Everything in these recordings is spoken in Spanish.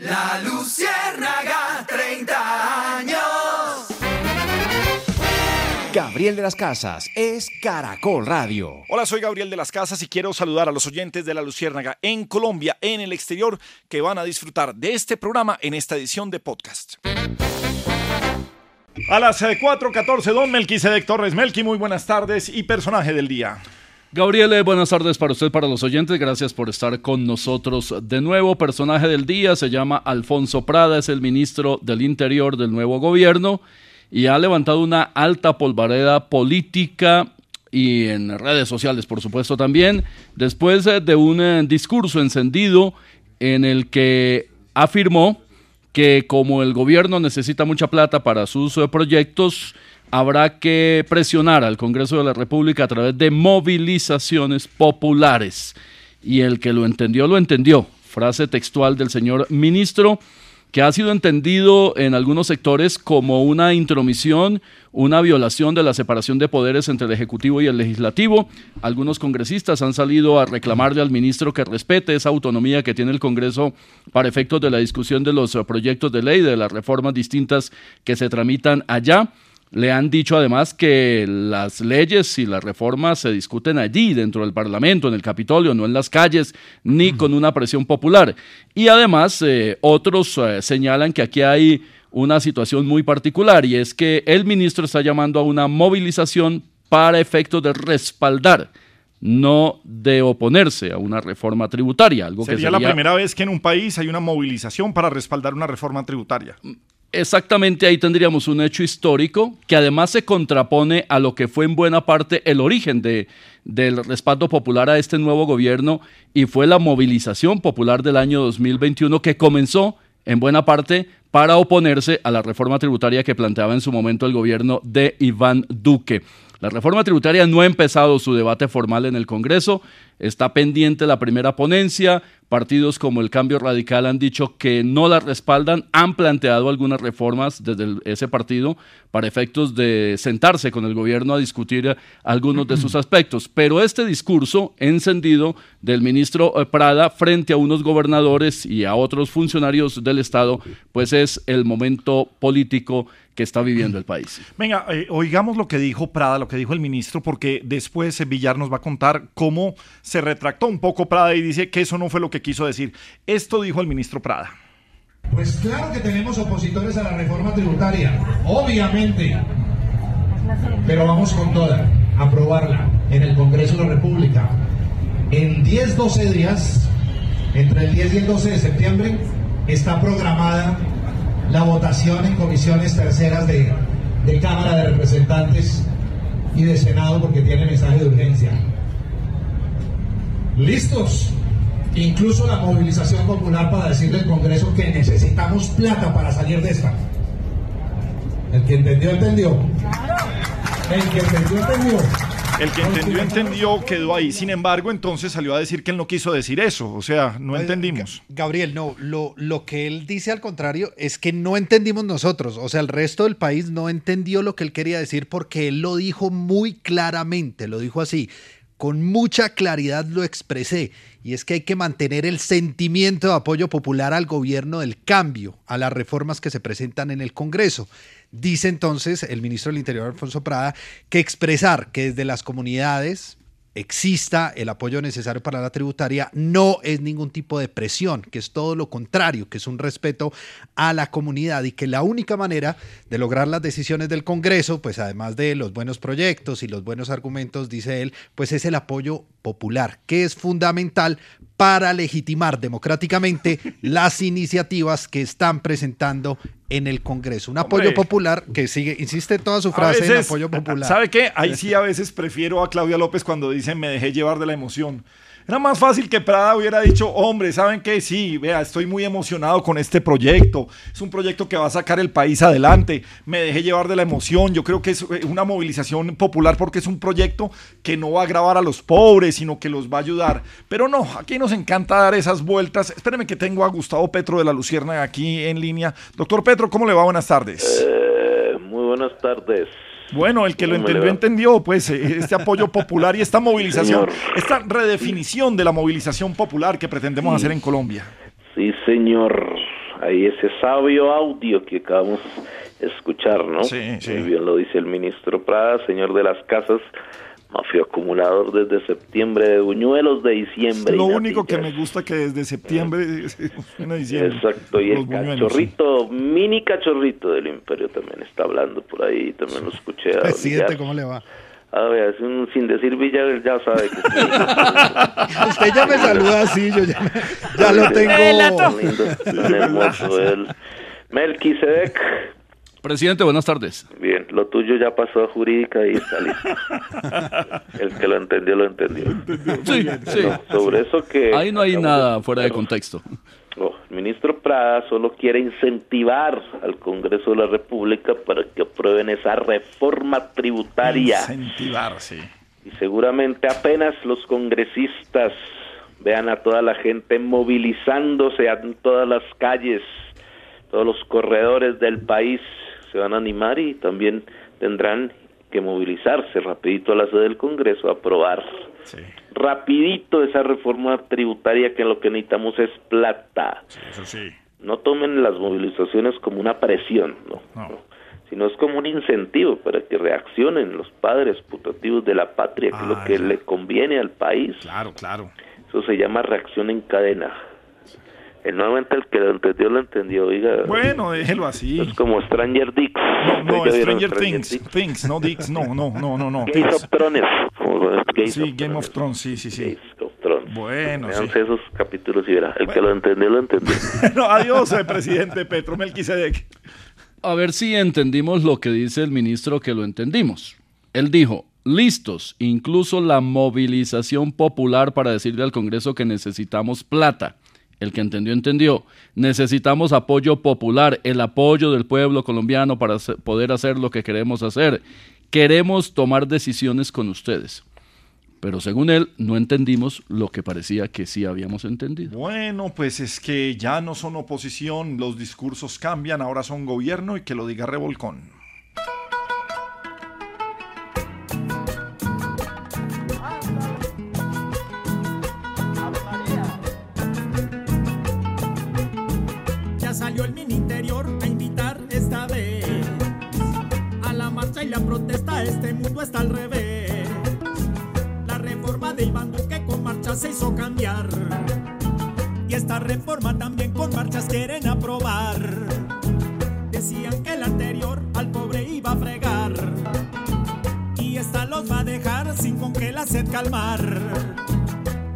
La Luciérnaga, 30 años. Gabriel de las Casas es Caracol Radio. Hola, soy Gabriel de las Casas y quiero saludar a los oyentes de La Luciérnaga en Colombia, en el exterior, que van a disfrutar de este programa en esta edición de podcast. A las 4.14, don Melquisedec Torres. Melqui, muy buenas tardes y personaje del día. Gabriel, buenas tardes para usted, para los oyentes. Gracias por estar con nosotros de nuevo. Personaje del día se llama Alfonso Prada, es el ministro del Interior del nuevo gobierno y ha levantado una alta polvareda política y en redes sociales, por supuesto, también, después eh, de un eh, discurso encendido en el que afirmó que como el gobierno necesita mucha plata para sus eh, proyectos, habrá que presionar al Congreso de la República a través de movilizaciones populares. Y el que lo entendió, lo entendió. Frase textual del señor ministro que ha sido entendido en algunos sectores como una intromisión, una violación de la separación de poderes entre el Ejecutivo y el Legislativo. Algunos congresistas han salido a reclamarle al ministro que respete esa autonomía que tiene el Congreso para efectos de la discusión de los proyectos de ley, de las reformas distintas que se tramitan allá. Le han dicho además que las leyes y las reformas se discuten allí, dentro del Parlamento, en el Capitolio, no en las calles, ni con una presión popular. Y además, eh, otros eh, señalan que aquí hay una situación muy particular y es que el ministro está llamando a una movilización para efectos de respaldar no de oponerse a una reforma tributaria. Algo sería, que sería la primera vez que en un país hay una movilización para respaldar una reforma tributaria. Exactamente ahí tendríamos un hecho histórico que además se contrapone a lo que fue en buena parte el origen de, del respaldo popular a este nuevo gobierno y fue la movilización popular del año 2021 que comenzó en buena parte para oponerse a la reforma tributaria que planteaba en su momento el gobierno de Iván Duque. La reforma tributaria no ha empezado su debate formal en el Congreso, está pendiente la primera ponencia, partidos como el Cambio Radical han dicho que no la respaldan, han planteado algunas reformas desde ese partido para efectos de sentarse con el gobierno a discutir algunos de sus aspectos. Pero este discurso encendido del ministro eh, Prada frente a unos gobernadores y a otros funcionarios del Estado, pues es el momento político que está viviendo el país. Venga, eh, oigamos lo que dijo Prada, lo que dijo el ministro, porque después Villar nos va a contar cómo se retractó un poco Prada y dice que eso no fue lo que quiso decir. Esto dijo el ministro Prada. Pues claro que tenemos opositores a la reforma tributaria, obviamente, pero vamos con toda, a aprobarla en el Congreso de la República. En 10, 12 días, entre el 10 y el 12 de septiembre, está programada la votación en comisiones terceras de, de Cámara de Representantes y de Senado porque tiene mensaje de urgencia. ¿Listos? Incluso la movilización popular para decirle al Congreso que necesitamos plata para salir de esta. El que entendió, entendió. El que entendió, entendió. El que entendió, entendió, quedó ahí. Sin embargo, entonces salió a decir que él no quiso decir eso. O sea, no entendimos. Ga- Gabriel, no, lo, lo que él dice al contrario es que no entendimos nosotros, o sea, el resto del país no entendió lo que él quería decir porque él lo dijo muy claramente, lo dijo así, con mucha claridad lo expresé, y es que hay que mantener el sentimiento de apoyo popular al gobierno del cambio, a las reformas que se presentan en el Congreso. Dice entonces el ministro del Interior, Alfonso Prada, que expresar que desde las comunidades exista el apoyo necesario para la tributaria no es ningún tipo de presión, que es todo lo contrario, que es un respeto a la comunidad y que la única manera de lograr las decisiones del Congreso, pues además de los buenos proyectos y los buenos argumentos, dice él, pues es el apoyo popular, que es fundamental para legitimar democráticamente las iniciativas que están presentando en el Congreso. Un apoyo Hombre. popular que sigue, insiste toda su frase en apoyo popular. ¿Sabe qué? Ahí sí a veces prefiero a Claudia López cuando dice me dejé llevar de la emoción. Era más fácil que Prada hubiera dicho, hombre, ¿saben qué? Sí, vea, estoy muy emocionado con este proyecto. Es un proyecto que va a sacar el país adelante. Me dejé llevar de la emoción. Yo creo que es eh, una movilización popular porque es un proyecto que no va a agravar a los pobres, sino que los va a ayudar. Pero no, aquí nos encanta dar esas vueltas. Espérenme que tengo a Gustavo Petro de la Lucierna aquí en línea. Doctor Petro, ¿cómo le va? Buenas tardes. Eh, muy buenas tardes. Bueno, el que lo ¿Cómo me entendió, entendió, pues, eh, este apoyo popular y esta movilización, Señor. esta redefinición de la movilización popular que pretendemos hacer en Colombia. Sí, señor. ahí ese sabio audio que acabamos de escuchar, ¿no? Sí, sí. Muy bien lo dice el ministro Prada, señor de las casas, mafio acumulador desde septiembre de Buñuelos de diciembre. Lo único que me gusta que desde septiembre suena diciembre. Exacto, y el buñuelos, cachorrito, mini cachorrito del imperio también está hablando por ahí, también lo escuché. a Presidente. ¿cómo le va? A ver, es un- sin decir Villar, ya sabe que. Usted ya me saluda así, yo ya, ya lo tengo. Lindo, tan hermoso él. Melquisedec, Presidente, buenas tardes. bien, lo tuyo ya pasó a jurídica y está listo. El que lo entendió, lo entendió. Sí, sí. No, sobre eso que... Ahí no hay nada de fuera de contexto. Oh, el ministro Prada solo quiere incentivar al Congreso de la República para que aprueben esa reforma tributaria. Incentivar, sí. Y seguramente apenas los congresistas vean a toda la gente movilizándose en todas las calles, todos los corredores del país se van a animar y también tendrán que movilizarse rapidito a la sede del Congreso a aprobar Sí, rapidito esa reforma tributaria que lo que necesitamos es plata. sí, eso sí. No tomen las movilizaciones como una presión, no, No. no, sino es como un incentivo para que reaccionen los padres putativos de la patria, que es lo Ah, que ya. le conviene al país. Claro, claro. Eso se llama reacción en cadena. El nuevamente el que lo entendió, lo entendió, oiga. Bueno, déjelo así. Es como Stranger Dicks. No, no, ¿Ya vieron Stranger Things. Dicks? Things, no Dicks, no, no, no, no, no. Games Things. of Thrones. Sí, Game of Thrones, sí, sí, sí. Games of Thrones. Bueno, sí. Véanse esos capítulos y verá. El que lo entendió, lo entendió. Bueno, adiós, eh, presidente Petro Melquisedec. A ver si entendimos lo que dice el ministro que lo entendimos. Él dijo, listos, incluso la movilización popular para decirle al Congreso que necesitamos plata. El que entendió, entendió. Necesitamos apoyo popular, el apoyo del pueblo colombiano para poder hacer lo que queremos hacer. Queremos tomar decisiones con ustedes. Pero según él, no entendimos lo que parecía que sí habíamos entendido. Bueno, pues es que ya no son oposición, los discursos cambian, ahora son gobierno y que lo diga Revolcón. La marcha y la protesta. Este mundo está al revés. La reforma de Iván Duque con marcha se hizo cambiar. Y esta reforma también con marchas quieren aprobar. Decían que el anterior al pobre iba a fregar. Y esta los va a dejar sin con que la sed calmar.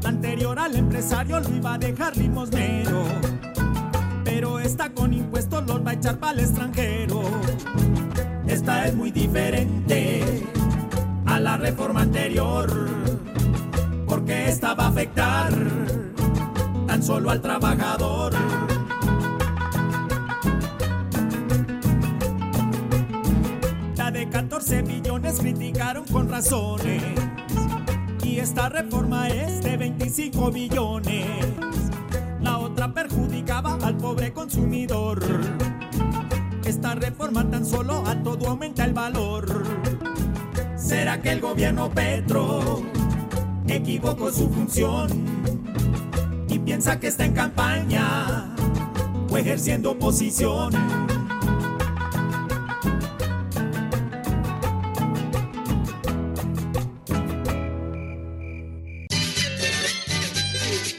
La anterior al empresario lo iba a dejar limosnero pero esta con impuestos los va a echar para el extranjero. Esta es muy diferente a la reforma anterior, porque esta va a afectar tan solo al trabajador. La de 14 billones criticaron con razones, y esta reforma es de 25 billones la otra perjudicaba al pobre consumidor. Esta reforma tan solo a todo aumenta el valor. ¿Será que el gobierno Petro equivocó su función y piensa que está en campaña o ejerciendo oposición?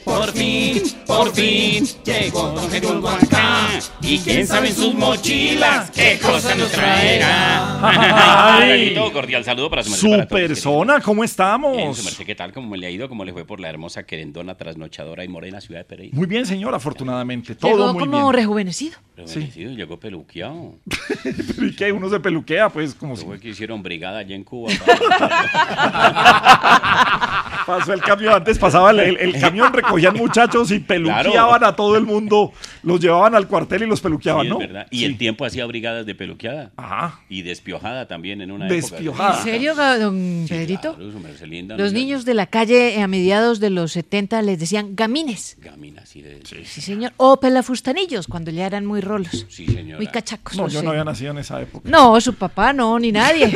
Por fin, por fin, llegó Don Geduldo acá. Y quién sabe en sus mochilas qué cosa nos traerá. Ay. Ay, cordial saludo para su merced. Su para todos, persona, ¿cómo querido. Bien, su estamos? merced, ¿qué tal? ¿Cómo le ha ido? ¿Cómo le fue por la hermosa querendona trasnochadora y morena ciudad de Pereira? Muy bien, señor, afortunadamente. Todo Llegó muy como bien. rejuvenecido. Rejuvenecido, llegó peluqueado. ¿Y qué? Uno se peluquea, pues, como si Fue que hicieron brigada allá en Cuba. pasó el camión. Antes pasaba el, el- el camión, recogían muchachos y peluqueaban a todo el mundo. Los llevaban al cuartel y los peluqueaban, Sí, es ¿no? verdad. Y Sí. el tiempo hacía brigadas de peluqueada. Ajá. Y despiojada también en una Despiojada. ¿En Ah. serio, ga- don Pedrito? Claro, su merced linda, Los ¿no? niños de la calle eh, a mediados de los 70 les decían gamines. Gamina, así de... Sí, señor. O pelafustanillos, cuando ya eran muy rolos. Sí, señora. Muy cachacos. No, yo no había nacido en esa época. No, su papá no, ni nadie.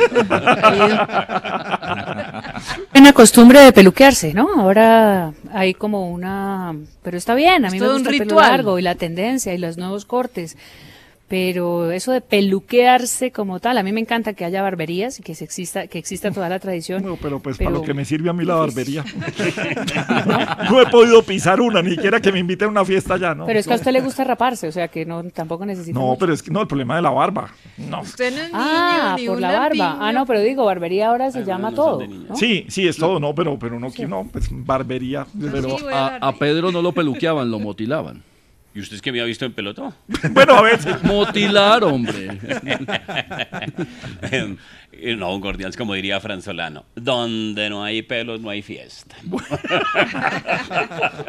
Una costumbre de peluquearse, ¿no? Ahora hay como una... Pero está bien, a Es mí me todo un gusta el pelo ritual. largo y la tendencia y los nuevos cortes. Pero eso de peluquearse como tal, a mí me encanta que haya barberías y que se exista, que exista toda la tradición. No, pero pues Pero- para lo que me sirve a mí la barbería. no he podido pisar una, ni siquiera que me inviten a una fiesta ya, ¿no? Pero es que a usted le gusta raparse, o sea que no tampoco necesita. No, mucho. pero es que no, el problema de la barba. No. Usted no es Ah, ni por la barba. Ah, no, pero digo, barbería ahora se llama todo. ¿no? Sí, sí, es todo, no, pero, pero no, que no, pues barbería. Pero a, a Pedro no lo peluqueaban, lo motilaban. ¿Y usted es que me ha visto en pelotón? Bueno, a veces. Motilar, hombre. No, un cordial, como diría Fran Solano. Donde no hay pelos, no hay fiesta.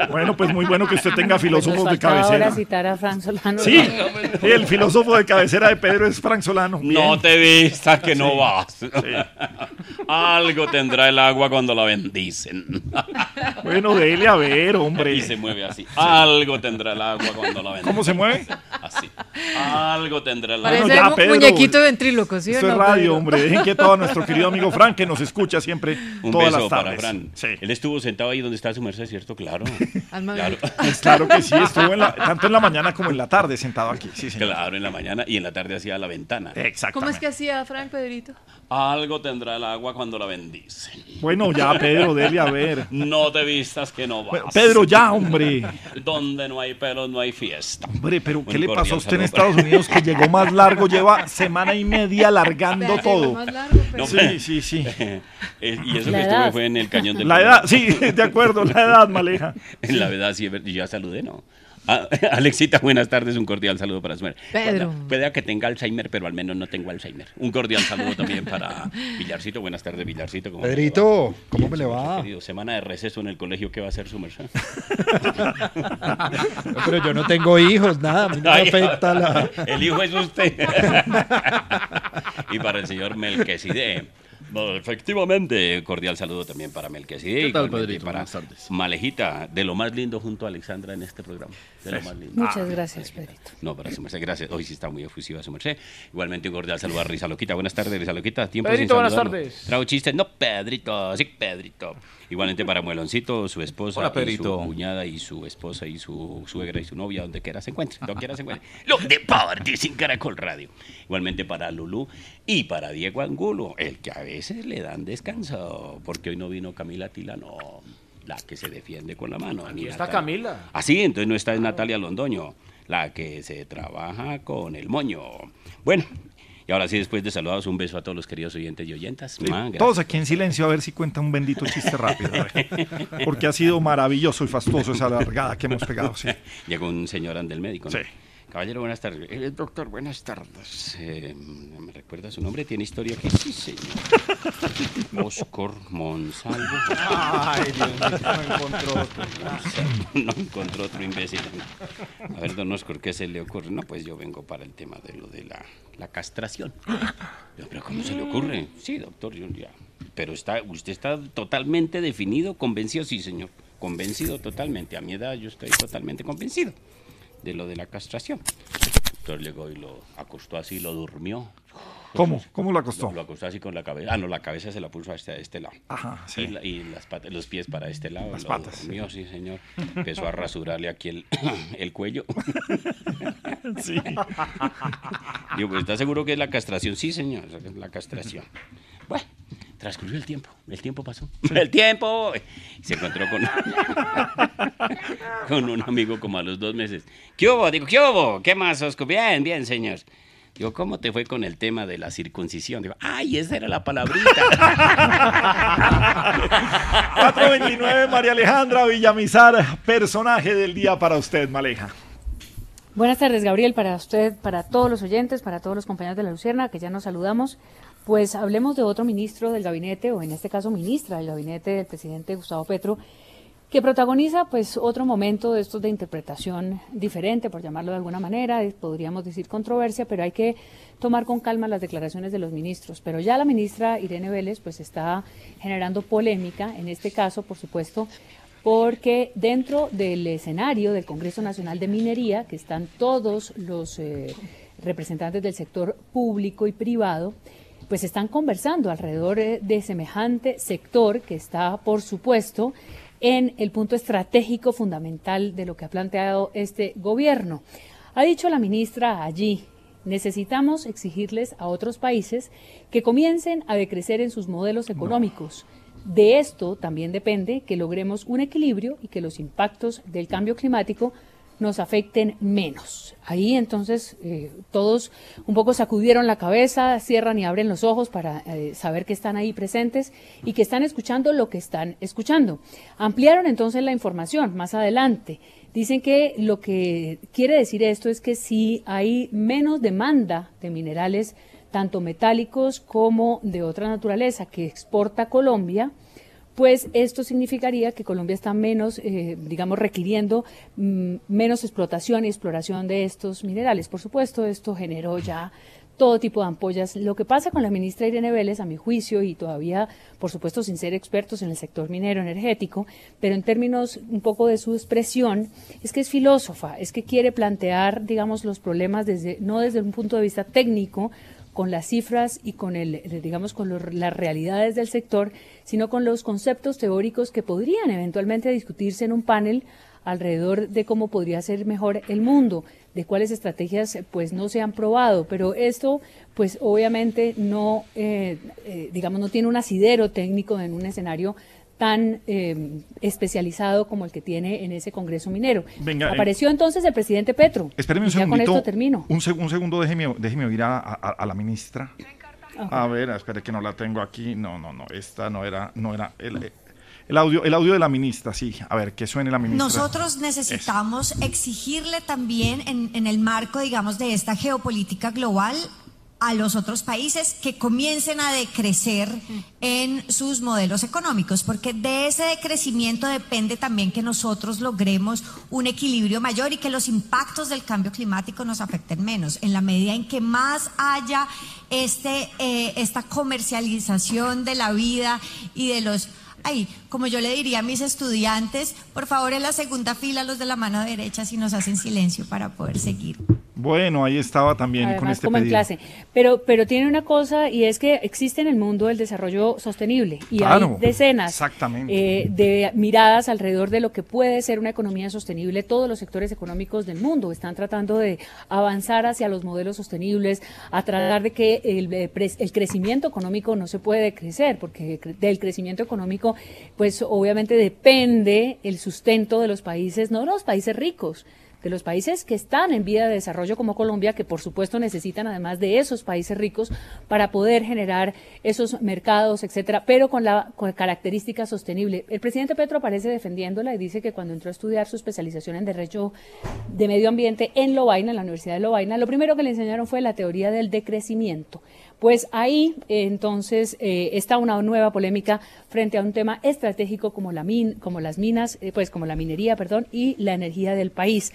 Bueno, pues muy bueno que usted tenga filósofos Nos de cabecera. ahora citar a Fran Solano. Sí, el filósofo de cabecera de Pedro es Frank Solano. No te vistas que no Sí, vas. Algo tendrá el agua cuando la bendicen. Bueno, dele a ver, hombre. Y se mueve así. Algo tendrá el agua cuando la bendicen. ¿Cómo se mueve? Así. Algo tendrá el agua. Parece Bueno, ya, Pedro. muñequito ventríloco, ¿sí o Esto no? es radio, Pedro? hombre. Dejen quieto a nuestro querido amigo Frank, que nos escucha siempre Un todas beso las para tardes. Fran. Sí. Él estuvo sentado ahí donde está su merced, ¿cierto? Claro. Alma Claro. Pues claro que sí, estuvo en la- tanto en la mañana como en la tarde sentado aquí. Sí. Claro, en la mañana y en la tarde hacía la ventana. Exactamente. ¿Cómo es que hacía Frank Pedrito? Algo tendrá el agua cuando la bendice. Bueno, ya, Pedro, dele a ver. No te vistas que no vas. Bueno, Pedro, ya, hombre. Donde no hay pelos, no hay fiesta. Hombre, pero ¿qué Un le pasó a usted en. Estados Unidos que llegó más largo? Lleva semana y media alargando todo. más largo, pero- No, Sí, sí, sí. Eh, y eso La que estuve edad. fue en el cañón del La edad, sí, de acuerdo, la edad, Maleja. En la verdad, sí, ya saludé, ¿no? Ah, Alexita, buenas tardes, un cordial saludo para su mujer. Pedro. Puede que tenga Alzheimer, pero al menos no tengo Alzheimer. Un cordial saludo también para Villarcito. Buenas tardes, Villarcito. ¿cómo le va? Pedrito, ¿cómo me le va? Querido, semana de receso en el colegio, ¿qué va a hacer su merced? No, pero yo no tengo hijos, nada, a mí no me Ay, afecta la... El hijo es usted. y para el señor Melquisede. No, efectivamente, cordial saludo también para Melquisede. ¿Qué tal? Para Buenas tardes. Malejita, de lo más lindo junto a Alexandra en este programa. De lo más lindo. Muchas gracias, Pedrito. No, para su merced, gracias. Hoy sí está muy efusiva su merced. Igualmente un cordial saludo a Risa Loquita. Buenas tardes, Risa Loquita. Tiempo Pedrito, sin buenas tardes. Trago chistes. No, Pedrito, sí, Pedrito. Igualmente para Mueloncito, su esposa, Hola, y su cuñada y su esposa y su suegra y su novia, donde quiera se encuentre. Donde quiera se encuentre. Los deportes sin Caracol Radio. Igualmente para Lulú y para Diego Angulo, el que a veces le dan descanso, porque hoy no vino Camila Tilano, la que se defiende con la mano. Aquí está Natalia- Camila. Ah, sí, entonces no está Natalia Londoño, la que se trabaja con el moño. Bueno, y ahora sí, después de saludados, un beso a todos los queridos oyentes y oyentas. Todos aquí en silencio a ver si cuenta un bendito chiste rápido. Porque ha sido maravilloso y fastuoso esa largada que hemos pegado. Sí. Llegó un señor ande el médico. ¿no? Sí. Caballero, buenas tardes. Eh, doctor, buenas tardes. Eh, ¿Me recuerda su nombre? ¿Tiene historia aquí? Sí, señor. Oscar Monsalvo. Ay, Dios mío, no encontró otro. no encontró otro imbécil. A ver, don Oscar, ¿qué se le ocurre? No, pues yo vengo para el tema de lo de la, la castración. Pero ¿cómo se le ocurre? Sí, doctor, yo ya. Pero está, usted está totalmente definido, convencido, sí, señor. Convencido totalmente. A mi edad yo estoy totalmente convencido de lo de la castración. Doctor llegó y lo acostó así, lo durmió. ¿Cómo? ¿Cómo lo acostó? Lo, lo acostó así con la cabeza. Ah, no, la cabeza se la puso a este, a este lado. Ajá, sí. Y, la- y las patas, los pies para este lado. Las lo patas, durmió, sí, señor. Empezó a rasurarle aquí el, el cuello. Sí. Digo, pues, ¿está seguro que es la castración? Sí, señor, es la castración. Bueno, transcurrió el tiempo. El tiempo pasó. ¡El tiempo! Y se encontró con, con un amigo como a los dos meses. ¿Qué hubo? Digo, ¿qué hubo? ¿Qué más, Osco? Bien, bien, señor. Digo, ¿cómo te fue con el tema de la circuncisión? Digo, ¡ay, esa era la palabrita! 429, María Alejandra Villamizar, personaje del día para usted, Maleja. Buenas tardes, Gabriel, para usted, para todos los oyentes, para todos los compañeros de la Lucierna, que ya nos saludamos. Pues hablemos de otro ministro del gabinete, o en este caso ministra del gabinete del presidente Gustavo Petro, que protagoniza pues otro momento de estos de interpretación diferente, por llamarlo de alguna manera, podríamos decir controversia, pero hay que tomar con calma las declaraciones de los ministros. Pero ya la ministra Irene Vélez pues está generando polémica, en este caso, por supuesto, porque dentro del escenario del Congreso Nacional de Minería, que están todos los eh, representantes del sector público y privado, pues están conversando alrededor eh, de semejante sector que está, por supuesto, en el punto estratégico fundamental de lo que ha planteado este gobierno. Ha dicho la ministra allí, necesitamos exigirles a otros países que comiencen a decrecer en sus modelos económicos. De esto también depende que logremos un equilibrio y que los impactos del cambio climático nos afecten menos. Ahí entonces eh, todos un poco sacudieron la cabeza, cierran y abren los ojos para eh, saber que están ahí presentes y que están escuchando lo que están escuchando. Ampliaron entonces la información más adelante. Dicen que lo que quiere decir esto es que si hay menos demanda de minerales, tanto metálicos como de otra naturaleza, que exporta Colombia, pues esto significaría que Colombia está menos, eh, digamos, requiriendo mm, menos explotación y exploración de estos minerales. Por supuesto, esto generó ya todo tipo de ampollas. Lo que pasa con la ministra Irene Vélez, a mi juicio, y todavía, por supuesto, sin ser expertos en el sector minero energético, pero en términos un poco de su expresión, es que es filósofa, es que quiere plantear, digamos, los problemas desde, no desde un punto de vista técnico, con las cifras y con el, digamos, con las realidades del sector, sino con los conceptos teóricos que podrían eventualmente discutirse en un panel alrededor de cómo podría ser mejor el mundo, de cuáles estrategias pues no se han probado, pero esto pues obviamente no, eh, eh, digamos, no tiene un asidero técnico en un escenario tan eh, especializado como el que tiene en ese Congreso Minero. Apareció entonces el presidente Petro. Espéreme un segundo. con esto termino. Un, segundo, déjeme, déjeme oír a, la ministra. A ver, espere que no la tengo aquí. No, no, no, esta no era, no era el, el audio, el audio de la ministra, sí. A ver, que suene la ministra. Nosotros necesitamos exigirle también en, en el marco, digamos, de esta geopolítica global a los otros países que comiencen a decrecer en sus modelos económicos, porque de ese decrecimiento depende también que nosotros logremos un equilibrio mayor y que los impactos del cambio climático nos afecten menos. En la medida en que más haya este, eh, esta comercialización de la vida y de los Ay, como yo le diría a mis estudiantes, por favor en la segunda fila los de la mano derecha si nos hacen silencio para poder seguir. Bueno, ahí estaba también con este como en clase. Pero, pero tiene una cosa y es que existe en el mundo el desarrollo sostenible y hay decenas eh, de miradas alrededor de lo que puede ser una economía sostenible. Todos los sectores económicos del mundo están tratando de avanzar hacia los modelos sostenibles, a tratar de que el, eh, el crecimiento económico no se puede crecer, porque del crecimiento económico, pues obviamente depende el sustento de los países, no los países ricos, de los países que están en vía de desarrollo como Colombia, que por supuesto necesitan además de esos países ricos para poder generar esos mercados, etcétera, pero con la característica sostenible. El presidente Petro aparece defendiéndola y dice que cuando entró a estudiar su especialización en Derecho de Medio Ambiente en Lovaina, en la Universidad de Lovaina, lo primero que le enseñaron fue la teoría del decrecimiento. Pues ahí entonces eh, está una nueva polémica frente a un tema estratégico como, la min, como las minas, eh, pues como la minería, perdón, y la energía del país.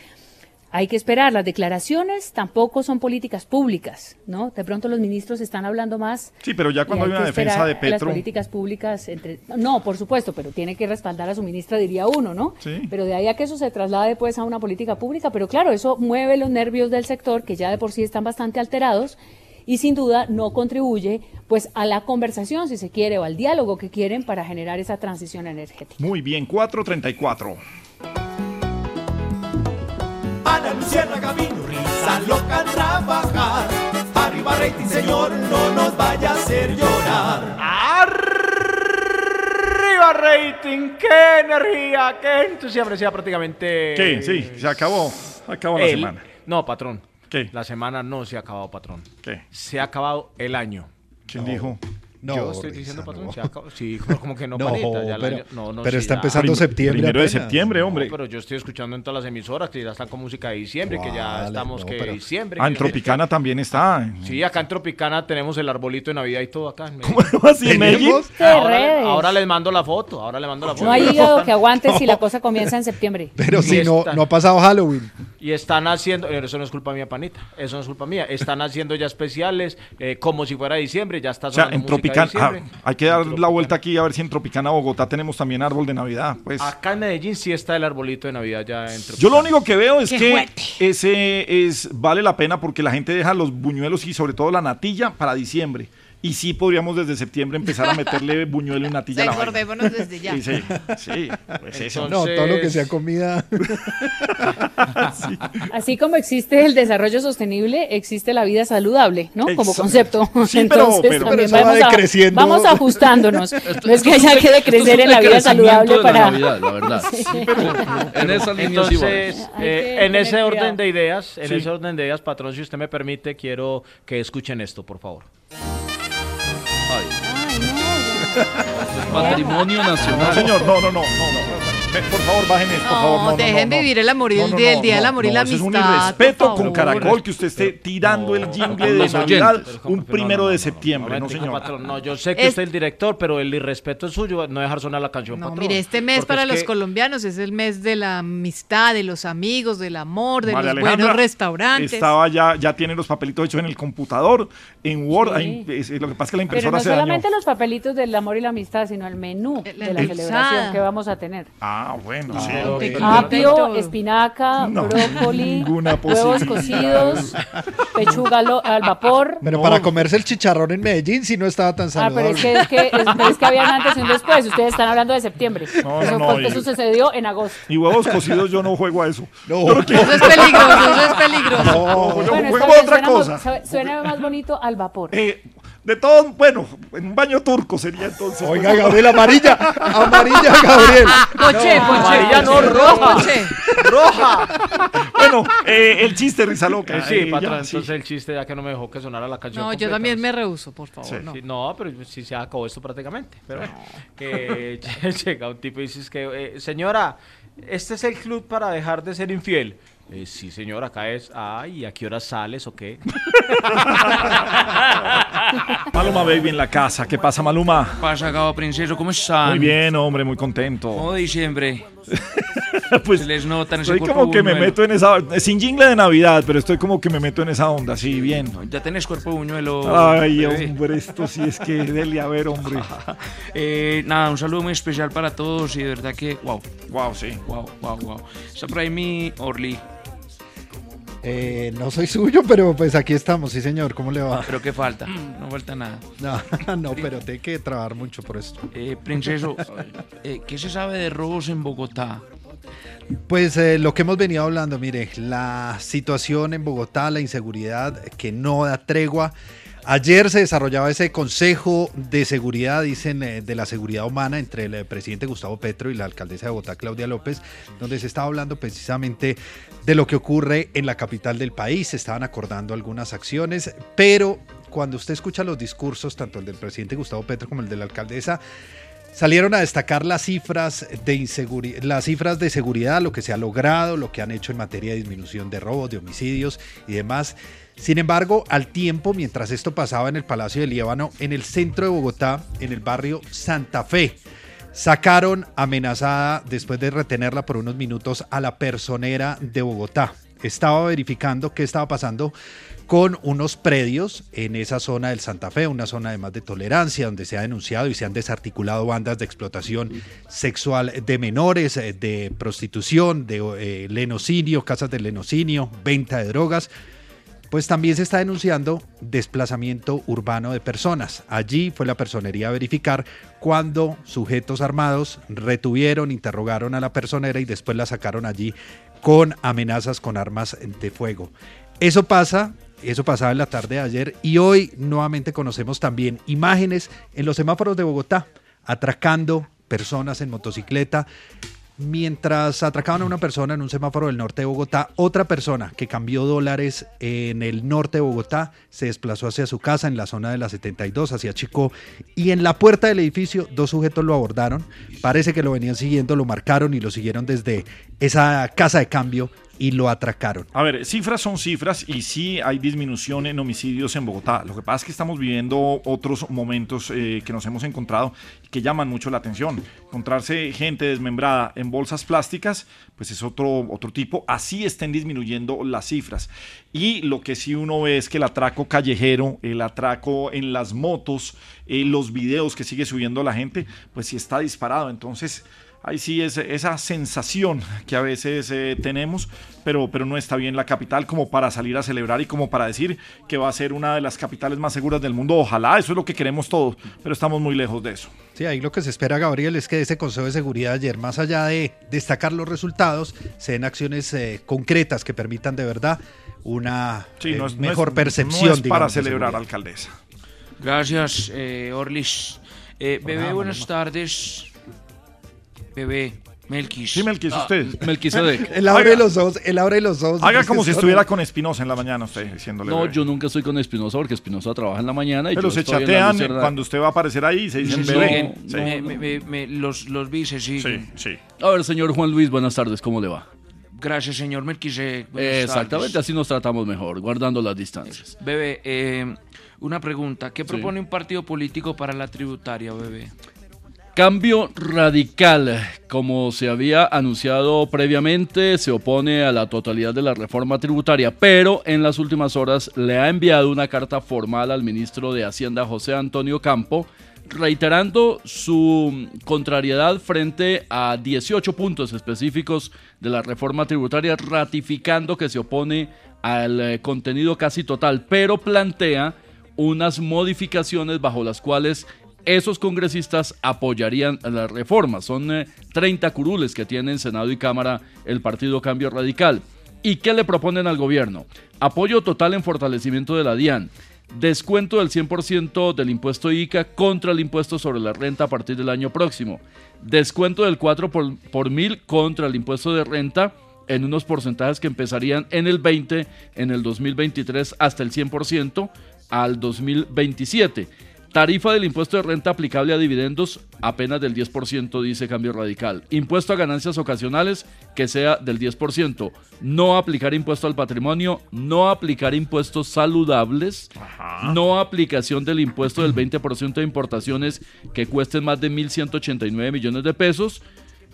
Hay que esperar, las declaraciones tampoco son políticas públicas, ¿no? De pronto los ministros están hablando más. Sí, pero ya cuando hay, una defensa de Petro. Las políticas públicas, entre, no, por supuesto, pero tiene que respaldar a su ministra, diría uno, ¿no? Sí. Pero de ahí a que eso se traslade pues a una política pública, pero claro, eso mueve los nervios del sector que ya de por sí están bastante alterados y sin duda no contribuye pues a la conversación, si se quiere, o al diálogo que quieren para generar esa transición energética. Muy bien, 434. Ana Luciana Camino, risa loca trabajar. Arriba rating, señor, no nos vaya a hacer llorar. Arriba rating, qué energía, qué entusiasmo. Decía prácticamente. ¿Qué? Sí, se acabó. Acabó la semana. No, patrón. La semana no se ha acabado, patrón. ¿Qué? Se ha acabado el año. ¿Quién dijo? No, Yo estoy diciendo, patrón. Sí, como que no, no pero, no, pero está empezando septiembre. Primero de septiembre, hombre. pero yo estoy escuchando en todas las emisoras que ya están con música de diciembre, que ya estamos que pero... diciembre. Ah, en Tropicana también está. Sí, acá en Tropicana tenemos el arbolito de Navidad y todo acá. ¿Cómo así, ahora, ahora les mando la foto, ahora les mando la foto. No hay hígado que aguante si la cosa comienza en septiembre. Pero si no, no ha pasado Halloween. Y están haciendo, eso no es culpa mía, panita, eso no es culpa mía. Están haciendo ya especiales eh, como si fuera diciembre, ya está sonando Tropicana, hay que dar la vuelta aquí a ver si en Tropicana, Bogotá tenemos también árbol de Navidad. Pues. Acá en Medellín sí está el arbolito de Navidad ya en Yo lo único que veo es que ese es vale la pena porque la gente deja los buñuelos y sobre todo la natilla para diciembre Y sí podríamos desde septiembre empezar a meterle buñuelo y natilla a la vaina. Recordémonos desde ya. Sí, sí, sí, pues eso. No, todo lo que sea comida. Así como existe el desarrollo sostenible, existe la vida saludable, ¿no? Como Exacto. concepto. Sí, pero- Entonces, pero- también Pero eso va vamos, a- decreciendo. vamos ajustándonos. No es que Esto haya que decrecer esto en la vida saludable de la para... Navidad, la verdad. En esa sí. Entonces, eh, en ese orden de ideas, en Sí. ese orden de ideas, patrón, si usted me permite, quiero que escuchen esto, por favor. Ay, no, nacional. señor, no, no, no, no, no. Por favor, bajen esto, por No, favor. No, dejen no, no. vivir el amor y No, el no, día- el día del no, amor y no, la eso es un amistad, irrespeto con. Caracol que usted esté tirando el jingle de Navidad un primero de septiembre, no, Momentico, señor. patrón. No, yo sé que Es- usted es el director, pero el irrespeto es suyo, no dejar sonar la canción, No, patrón. mire, este mes para es los que- colombianos es el mes de la amistad, de los amigos, del amor, de María los Alejandra buenos restaurantes. Estaba ya, ya tiene los papelitos hechos en el computador, en Word. Sí. ahí, es- lo que pasa es que la Pero impresora no se dañó. solamente los papelitos del amor y la amistad, sino el menú de la celebración que vamos a tener. Ah, bueno, sí. pero- Te Apio, todo. espinaca, No, brócoli, huevos cocidos, pechuga al vapor. Pero No. para comerse el chicharrón en Medellín sí no estaba tan Ah, saludable. pero es que, es que, es, pero es que habían antes y un después. Ustedes están hablando de septiembre. No, eso, no, no, fue- y- eso sucedió en agosto. Y huevos cocidos yo no juego a eso. No. Eso es peligroso, eso es peligroso. No, yo Bueno, juego a otra suena, cosa. suena más bonito al vapor. Eh, de todo, bueno, en un baño turco sería entonces. Oiga, Gabriel, amarilla. Amarilla, Gabriel. Poche, poche. amarilla no, roja. poche. ¡Roja! Bueno, eh, el chiste, risa loca. Eh, sí, eh, patrón, ya, sí. entonces el chiste ya que no me dejó que sonara la canción No, yo también no me rehuso, por favor. Sí. no. Sí, no, pero sí se acabó esto prácticamente. Pero bueno, que llega un tipo y dices que, eh, señora, ¿este es el club para dejar de ser infiel? Eh, sí, señora, acá es. Ay, ¿a qué hora sales o qué? Maluma Baby en la casa. ¿Qué pasa, Maluma? Pasa, cabo princeso, ¿cómo están? Muy bien, hombre, muy contento. Como diciembre. pues Se les nota en ese estoy cuerpo como que me buñuelo. meto en esa. Sin jingle de Navidad, pero estoy como que me meto en esa onda, sí, bien. Ya tenés cuerpo de buñuelo. Ay, bebé. hombre, esto sí es que dele a ver, hombre. Eh, nada, un saludo muy especial para todos y de verdad que, wow, Wow, sí. wow, wow, wow. Está por ahí mi Orly, Eh, no soy suyo, pero pues aquí estamos, sí señor, ¿cómo le va? pero ¿qué falta? No falta nada. No, no, pero tengo que trabajar mucho por esto. Eh, princeso, eh, ¿qué se sabe de robos en Bogotá? Pues eh, lo que hemos venido hablando, mire, la situación en Bogotá, la inseguridad que no da tregua. Ayer se desarrollaba ese consejo de seguridad, dicen, eh, de la seguridad humana entre el eh, presidente Gustavo Petro y la alcaldesa de Bogotá, Claudia López, donde se estaba hablando precisamente de lo que ocurre en la capital del país. Se estaban acordando algunas acciones, pero cuando usted escucha los discursos, tanto el del presidente Gustavo Petro como el de la alcaldesa, Salieron a destacar las cifras de inseguridad, las cifras de seguridad, lo que se ha logrado, lo que han hecho en materia de disminución de robos, de homicidios y demás. Sin embargo, al tiempo, mientras esto pasaba en el Palacio de Líbano, en el centro de Bogotá, en el barrio Santa Fe, sacaron amenazada, después de retenerla por unos minutos, a la personera de Bogotá. Estaba verificando qué estaba pasando con unos predios en esa zona del Santa Fe, una zona además de tolerancia, donde se ha denunciado y se han desarticulado bandas de explotación sexual de menores, eh, de prostitución, de eh, lenocinio, casas de lenocinio, venta de drogas. Pues también se está denunciando desplazamiento urbano de personas. Allí fue la personería a verificar cuando sujetos armados retuvieron, interrogaron a la personera y después la sacaron allí con amenazas con armas de fuego. Eso pasa, eso pasaba en la tarde de ayer y hoy nuevamente conocemos también imágenes en los semáforos de Bogotá atracando personas en motocicleta. Mientras atracaban a una persona en un semáforo del norte de Bogotá, otra persona que cambió dólares en el norte de Bogotá se desplazó hacia su casa en la zona de la 72, hacia Chico, y en la puerta del edificio dos sujetos lo abordaron. Parece que lo venían siguiendo, lo marcaron y lo siguieron desde esa casa de cambio y lo atracaron. A ver, cifras son cifras y sí hay disminución en homicidios en Bogotá. Lo que pasa es que estamos viviendo otros momentos eh, que nos hemos encontrado que llaman mucho la atención. Encontrarse gente desmembrada en bolsas plásticas, pues es otro, otro tipo. Así estén disminuyendo las cifras. Y lo que sí uno ve es que el atraco callejero, el atraco en las motos, eh, los videos que sigue subiendo la gente, pues sí está disparado. Entonces Ahí sí es esa sensación que a veces eh, tenemos, pero, pero no está bien la capital como para salir a celebrar y como para decir que va a ser una de las capitales más seguras del mundo. Ojalá, eso es lo que queremos todos, pero estamos muy lejos de eso. Sí, ahí lo que se espera, Gabriel, es que ese Consejo de Seguridad ayer, más allá de destacar los resultados, se den acciones eh, concretas que permitan de verdad una Sí, eh, no es- no mejor es- percepción. no es para digamos, celebrar, alcaldesa. Gracias, eh, Orlis. Eh, bebé, nada, buenas tardes. Bebé, Melquis. Sí, Melquis, Ah, usted. Melquisedec. Él abre Haga- los ojos, él abre los ojos. Haga como si estuviera con Espinosa en la mañana, usted diciéndole. No, bebé. yo nunca estoy con Espinosa porque Espinosa trabaja en la mañana y Pero yo se estoy en la chatean cuando usted va a aparecer ahí y se dicen Sí, bebé. sí, Sí. me- me- me- me- los, los vi se siguen. Sí, sí. A ver, señor Juan Luis, buenas tardes, ¿cómo le va? Gracias, señor Melquisedec. buenas Exactamente, tardes. así nos tratamos mejor, guardando las distancias. Bebé, eh, una pregunta. ¿Qué Sí. propone un partido político para la tributaria, bebé? Cambio radical, como se había anunciado previamente, se opone a la totalidad de la reforma tributaria, pero en las últimas horas le ha enviado una carta formal al ministro de Hacienda, José Antonio Campo, reiterando su contrariedad frente a 18 puntos específicos de la reforma tributaria, ratificando que se opone al eh, contenido casi total, pero plantea unas modificaciones bajo las cuales esos congresistas apoyarían la reforma. Son eh, 30 curules que tienen Senado y Cámara el Partido Cambio Radical. ¿Y qué le proponen al gobierno? Apoyo total en fortalecimiento de la DIAN. Descuento del 100% del impuesto ICA contra el impuesto sobre la renta a partir del año próximo. Descuento del 4 por, por mil contra el impuesto de renta en unos porcentajes que empezarían en el 20, en el 2023 hasta el 100% al 2027. Tarifa del impuesto de renta aplicable a dividendos apenas del 10%, dice Cambio Radical. Impuesto a ganancias ocasionales que sea del 10%. No aplicar impuesto al patrimonio, no aplicar impuestos saludables, no aplicación del impuesto del 20% de importaciones que cuesten más de 1.189 millones de pesos,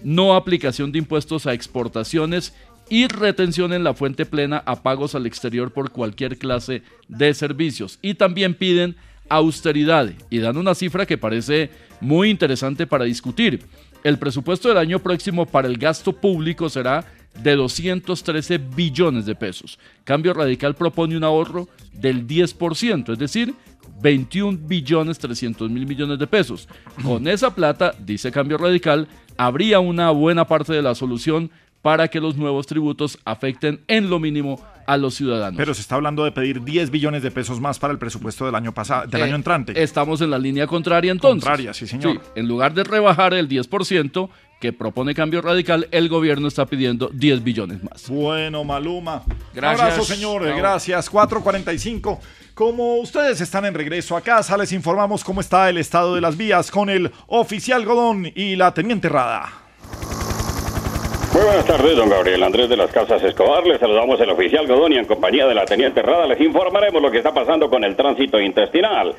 no aplicación de impuestos a exportaciones y retención en la fuente plena a pagos al exterior por cualquier clase de servicios. Y también piden austeridad y dan una cifra que parece muy interesante para discutir. El presupuesto del año próximo para el gasto público será de 213 billones de pesos. Cambio Radical propone un ahorro del 10%, es decir, 21 billones 300 mil millones de pesos. Con esa plata, dice Cambio Radical, habría una buena parte de la solución para que los nuevos tributos afecten en lo mínimo a los ciudadanos. Pero se está hablando de pedir 10 billones de pesos más para el presupuesto del año pasado, del Eh, año entrante. Estamos en la línea contraria entonces. Contraria, sí, señor. en lugar de rebajar el 10% que propone Cambio Radical, el gobierno está pidiendo 10 billones más. Bueno, Maluma. Gracias. Abrazo, señor. Chao. Gracias. 445. Como ustedes están en regreso a casa, les informamos cómo está el estado de las vías con el oficial Godón y la teniente Rada. Buenas tardes, don Gabriel Andrés de las Casas Escobar. Les saludamos el oficial Godón y en compañía de la teniente Rada les informaremos lo que está pasando con el tránsito intestinal.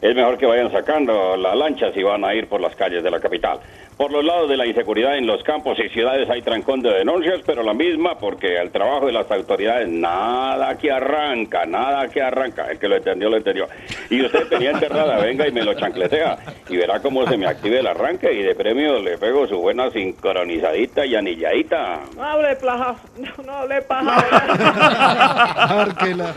Es mejor que vayan sacando la lancha si van a ir por las calles de la capital. Por los lados de la inseguridad en los campos y ciudades hay trancón de denuncias, pero la misma porque el trabajo de las autoridades nada que arranca, nada que arranca. El que lo entendió, lo entendió. Y usted, teniente Rada, venga y me lo chancletea y verá cómo se me active el arranque y de premio le pego su buena sincronizadita y anilladita. No hable plaja, no, no hable paja. Árquela.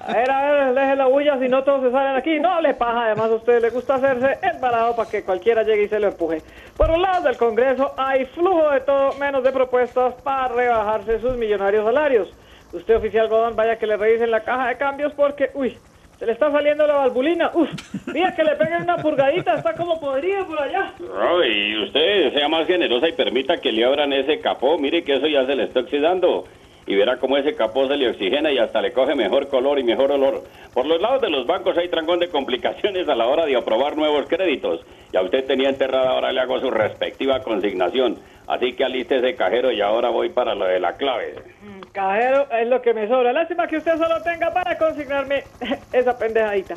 A ver, a ver, deje la bulla, si no todos se salen aquí. No le paja, además a usted le gusta hacerse el parado para que cualquiera llegue y se lo empuje. Por un lado del Congreso hay flujo de todo menos de propuestas para rebajarse sus millonarios salarios. Usted, oficial Godón, vaya que le revisen la caja de cambios porque, uy, se le está saliendo la valvulina. Uf, mira que le peguen una purgadita, está como podrido por allá. Ay, y usted sea más generosa y permita que le abran ese capó. Mire que eso ya se le está oxidando. Y verá cómo ese capó se le oxigena y hasta le coge mejor color y mejor olor. Por los lados de los bancos hay trancón de complicaciones a la hora de aprobar nuevos créditos. Ya usted tenía enterrada, ahora le hago su respectiva consignación. Así que aliste ese cajero y ahora voy para lo de la clave. Cajero es lo que me sobra. Lástima que usted solo tenga para consignarme esa pendejadita.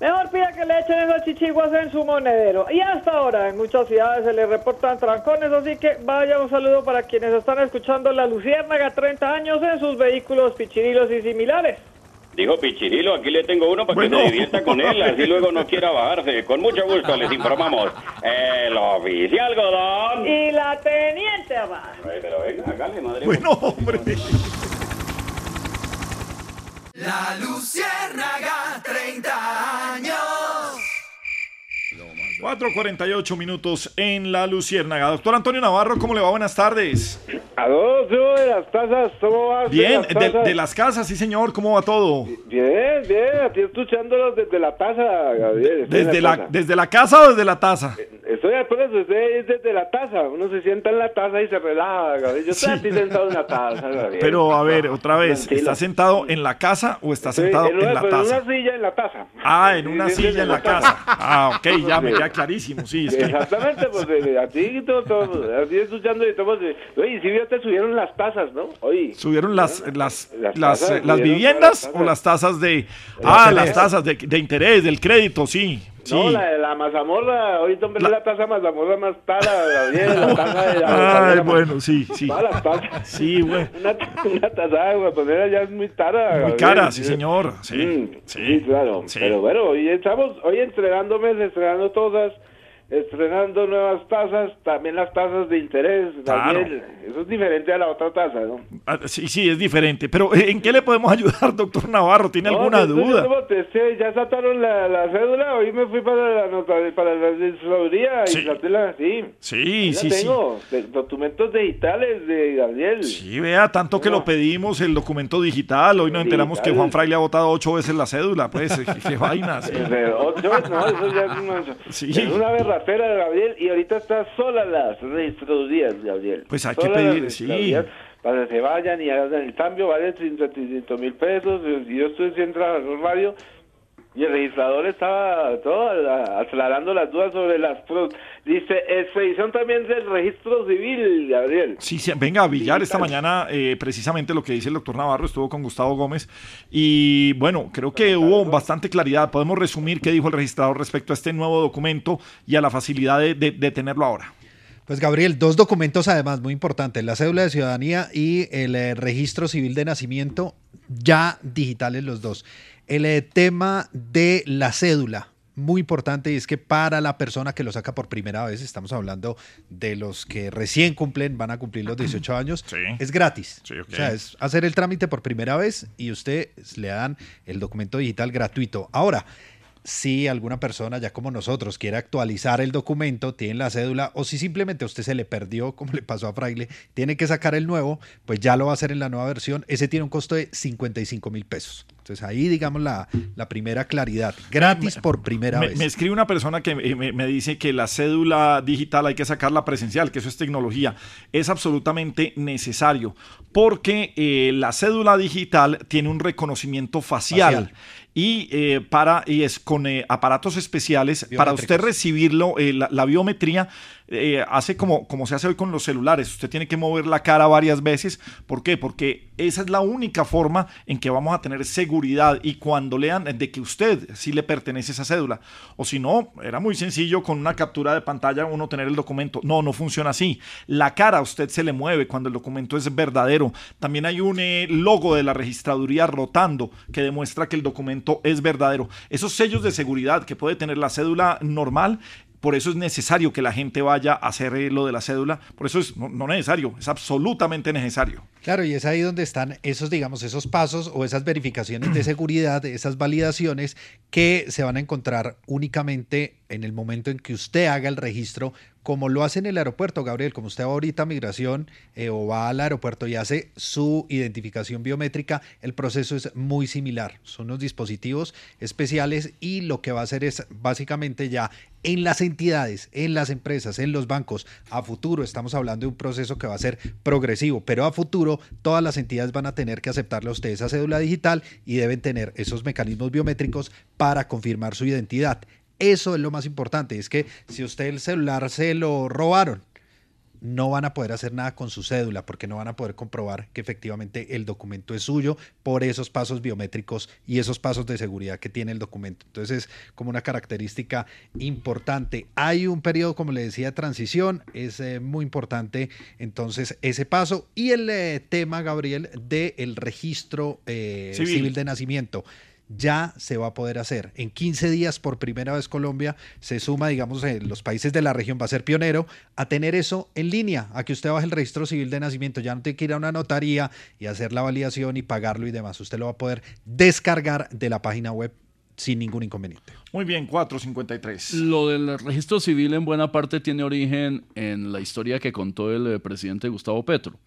Mejor pida que le echen esas chichiguas en su monedero. Y hasta ahora en muchas ciudades se le reportan trancones, así que vaya un saludo para quienes están escuchando la Luciérnaga 30 años en sus vehículos pichirilos y similares. Dijo Pichirilo, aquí le tengo uno para que se divierta con él, así luego no quiera bajarse. Con mucho gusto les informamos. El oficial Godón. Y la teniente Abad. Ay, pero venga, hágale, madre. Bueno, hombre. La Luciérnaga, 4.48 minutos en La Luciérnaga. Doctor Antonio Navarro, ¿cómo le va? Buenas tardes. A dos, de las tasas, ¿cómo vas? Bien, de las tasas? de las casas, sí señor, ¿cómo va todo? Bien, bien, aquí escuchándolos desde la taza, Gabriel. en ¿Desde la. ¿Desde la casa o desde la taza? Estoy por eso, estoy desde la taza. Uno se sienta en la taza y se relaja, Gabriel. Yo estoy Sí. aquí sentado en la taza, Gabriel. Pero a ver, otra vez, Tranquilo. ¿está sentado en la casa o está sentado en, una, en la en taza? una silla en la taza. Ah, en una Sí, silla en la casa. Ah, ok, ya me queda clarísimo, sí. Es que... Exactamente, pues a ti y todo, todo, a ti escuchando y todo. pues, Oye, si vio te subieron las tasas, ¿no? Oye. ¿Subieron las, las, Las las, tasas, las subieron viviendas las o las tasas de... Ah, las tasas de, de interés, del crédito, sí. Sí. No, la de la mazamorra, ahorita hombre la taza mazamorra más cara, Gabriel, la taza de la Ay, bueno, sí, sí. Tazas. Sí, bueno. Una, una taza de guaponera ya es muy cara. Muy Gabriel. cara, sí, señor. Sí, Mm, sí. sí, claro. Sí. Pero bueno, hoy estamos hoy estrenando meses, estrenando todas, estrenando nuevas tasas, también las tasas de interés. Claro. Gabriel. Eso es diferente a la otra tasa, ¿no? Ah, Sí, sí, es diferente. Pero eh, ¿en qué le podemos ayudar, doctor Navarro? ¿Tiene No, alguna duda? yo ya sacaron la, la cédula, hoy me fui para la nota- para la registraduría Sí. y la, sí. Sí, sí, tengo, documentos digitales de Gabriel. Sí, vea, tanto que lo pedimos, el documento digital. Hoy nos enteramos que. Juan Fraile ha votado ocho veces la cédula. Pues, eh, qué, qué vaina. sí. Ocho, no, eso ya es una, Sí. es una berracera, Gabriel, y ahorita está sola las registradurías, Gabriel. Pues hay que Sola las pedir, sí. Para que se vayan y hagan el cambio, vale 300 mil pesos, y yo estoy trabajador radio, y el registrador estaba todo aclarando las dudas sobre las... Dice, expedición también del registro civil, Gabriel. Sí, sí, venga, Villar esta mañana, eh, precisamente lo que dice el doctor Navarro, estuvo con Gustavo Gómez y bueno, creo que hubo bastante claridad. Podemos resumir qué dijo el registrador respecto a este nuevo documento y a la facilidad de, de- de tenerlo ahora. Pues Gabriel, dos documentos además muy importantes, la cédula de ciudadanía y el eh, registro civil de nacimiento, ya digitales los dos. El eh, tema de la cédula, muy importante, y es que para la persona que lo saca por primera vez, estamos hablando de los que recién cumplen, van a cumplir los 18 años, es gratis. ok. O sea, es hacer el trámite por primera vez y usted le dan el documento digital gratuito. Ahora, si alguna persona, ya como nosotros, quiere actualizar el documento, tiene la cédula, o si simplemente a usted se le perdió, como le pasó a Fraile, tiene que sacar el nuevo, pues ya lo va a hacer en la nueva versión. Ese tiene un costo de 55 mil pesos. Entonces ahí, digamos, la, la primera claridad. Gratis por primera Me, vez. me escribe una persona que me, dice que la cédula digital hay que sacarla presencial, que eso es tecnología. Es absolutamente necesario porque eh, la cédula digital tiene un reconocimiento facial. Facial. Y, eh, para, y es con eh, aparatos especiales para usted recibirlo, eh, la, la biometría eh, hace como, como se hace hoy con los celulares. Usted tiene que mover la cara varias veces. ¿Por qué? Porque esa es la única forma en que vamos a tener seguridad y cuando lean de que usted sí le pertenece esa cédula. O si no, era muy sencillo con una captura de pantalla uno tener el documento. No, no funciona así. La cara a usted se le mueve cuando el documento es verdadero. También hay un eh, logo de la registraduría rotando que demuestra que el documento es verdadero. Esos sellos de seguridad que puede tener la cédula normal por eso es necesario que la gente vaya a hacer eh, lo de la cédula. Por eso es no, no necesario, es absolutamente necesario. Claro, y es ahí donde están esos, digamos, esos pasos o esas verificaciones de seguridad, esas validaciones que se van a encontrar únicamente en el momento en que usted haga el registro, como lo hace en el aeropuerto, Gabriel, como usted va ahorita a migración eh, o va al aeropuerto y hace su identificación biométrica, el proceso es muy similar. Son unos dispositivos especiales y lo que va a hacer es básicamente ya en las entidades, en las empresas, en los bancos, a futuro estamos hablando de un proceso que va a ser progresivo, pero a futuro todas las entidades van a tener que aceptarle a usted esa cédula digital y deben tener esos mecanismos biométricos para confirmar su identidad. Eso es lo más importante, es que si usted el celular se lo robaron, no van a poder hacer nada con su cédula porque no van a poder comprobar que efectivamente el documento es suyo por esos pasos biométricos y esos pasos de seguridad que tiene el documento. Entonces es como una característica importante. Hay un periodo, como le decía, de transición, es eh, muy importante entonces ese paso y el eh, tema, Gabriel, del registro eh, Civil. civil de nacimiento ya se va a poder hacer. En 15 días, por primera vez, Colombia se suma, digamos, en los países de la región, va a ser pionero a tener eso en línea, a que usted baje el registro civil de nacimiento. Ya no tiene que ir a una notaría y hacer la validación y pagarlo y demás. Usted lo va a poder descargar de la página web sin ningún inconveniente. Muy bien, 453. Lo del registro civil en buena parte tiene origen en la historia que contó el eh, presidente Gustavo Petro,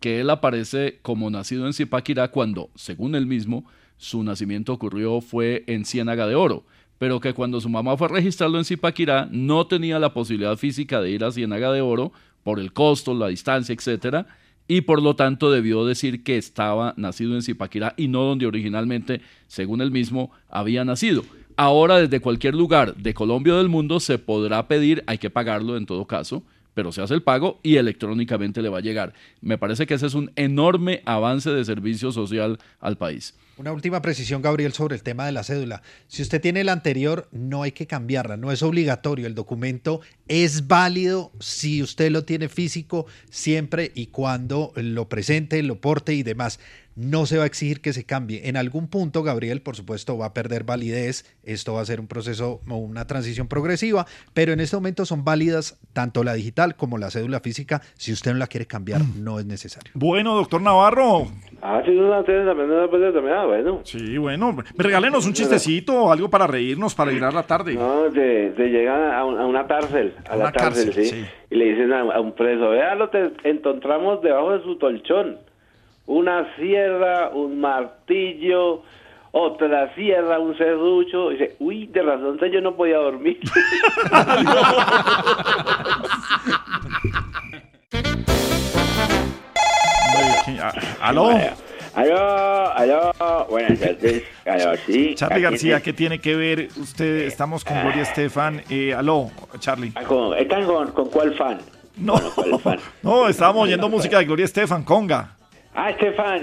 que él aparece como nacido en Zipaquirá cuando, según él mismo, su nacimiento ocurrió fue en Ciénaga de Oro, pero que cuando su mamá fue a registrarlo en Zipaquirá no tenía la posibilidad física de ir a Ciénaga de Oro por el costo, la distancia, etcétera, y por lo tanto debió decir que estaba nacido en Zipaquirá y no donde originalmente, según él mismo, había nacido. Ahora desde cualquier lugar de Colombia o del mundo se podrá pedir, hay que pagarlo en todo caso, pero se hace el pago y electrónicamente le va a llegar. Me parece que ese es un enorme avance de servicio social al país. Una última precisión, Gabriel, sobre el tema de la cédula. Si usted tiene la anterior, no hay que cambiarla, no es obligatorio. El documento es válido si usted lo tiene físico siempre y cuando lo presente, lo porte y demás. No se va a exigir que se cambie. En algún punto, Gabriel, por supuesto, va a perder validez. Esto va a ser un proceso o una transición progresiva, pero en este momento son válidas tanto la digital como la cédula física. Si usted no la quiere cambiar, no es necesario. Bueno, doctor Navarro. Ah, sí, no la tienen también, no la también, ah, bueno. Sí, bueno. Regálenos un chistecito, algo para reírnos, para a la tarde. No, de, de llegan a, un- a una cárcel, a, A la cárcel, cárcel, ¿sí? sí. Y le dicen a, a un preso, vea lo que encontramos debajo de su colchón. Una sierra, un martillo, otra sierra, un serrucho. Y dice, uy, de razón, yo no podía dormir. ¿Aló? Aló, aló, buenas tardes. Aló, sí. Charlie ¿a quién García? ¿qué tiene que ver usted? Estamos con Gloria Estefan. Eh, aló, Charlie. Ah, ¿Están con, con cuál fan? No, no, estábamos oyendo música de Gloria Estefan, conga. Ah, Estefan.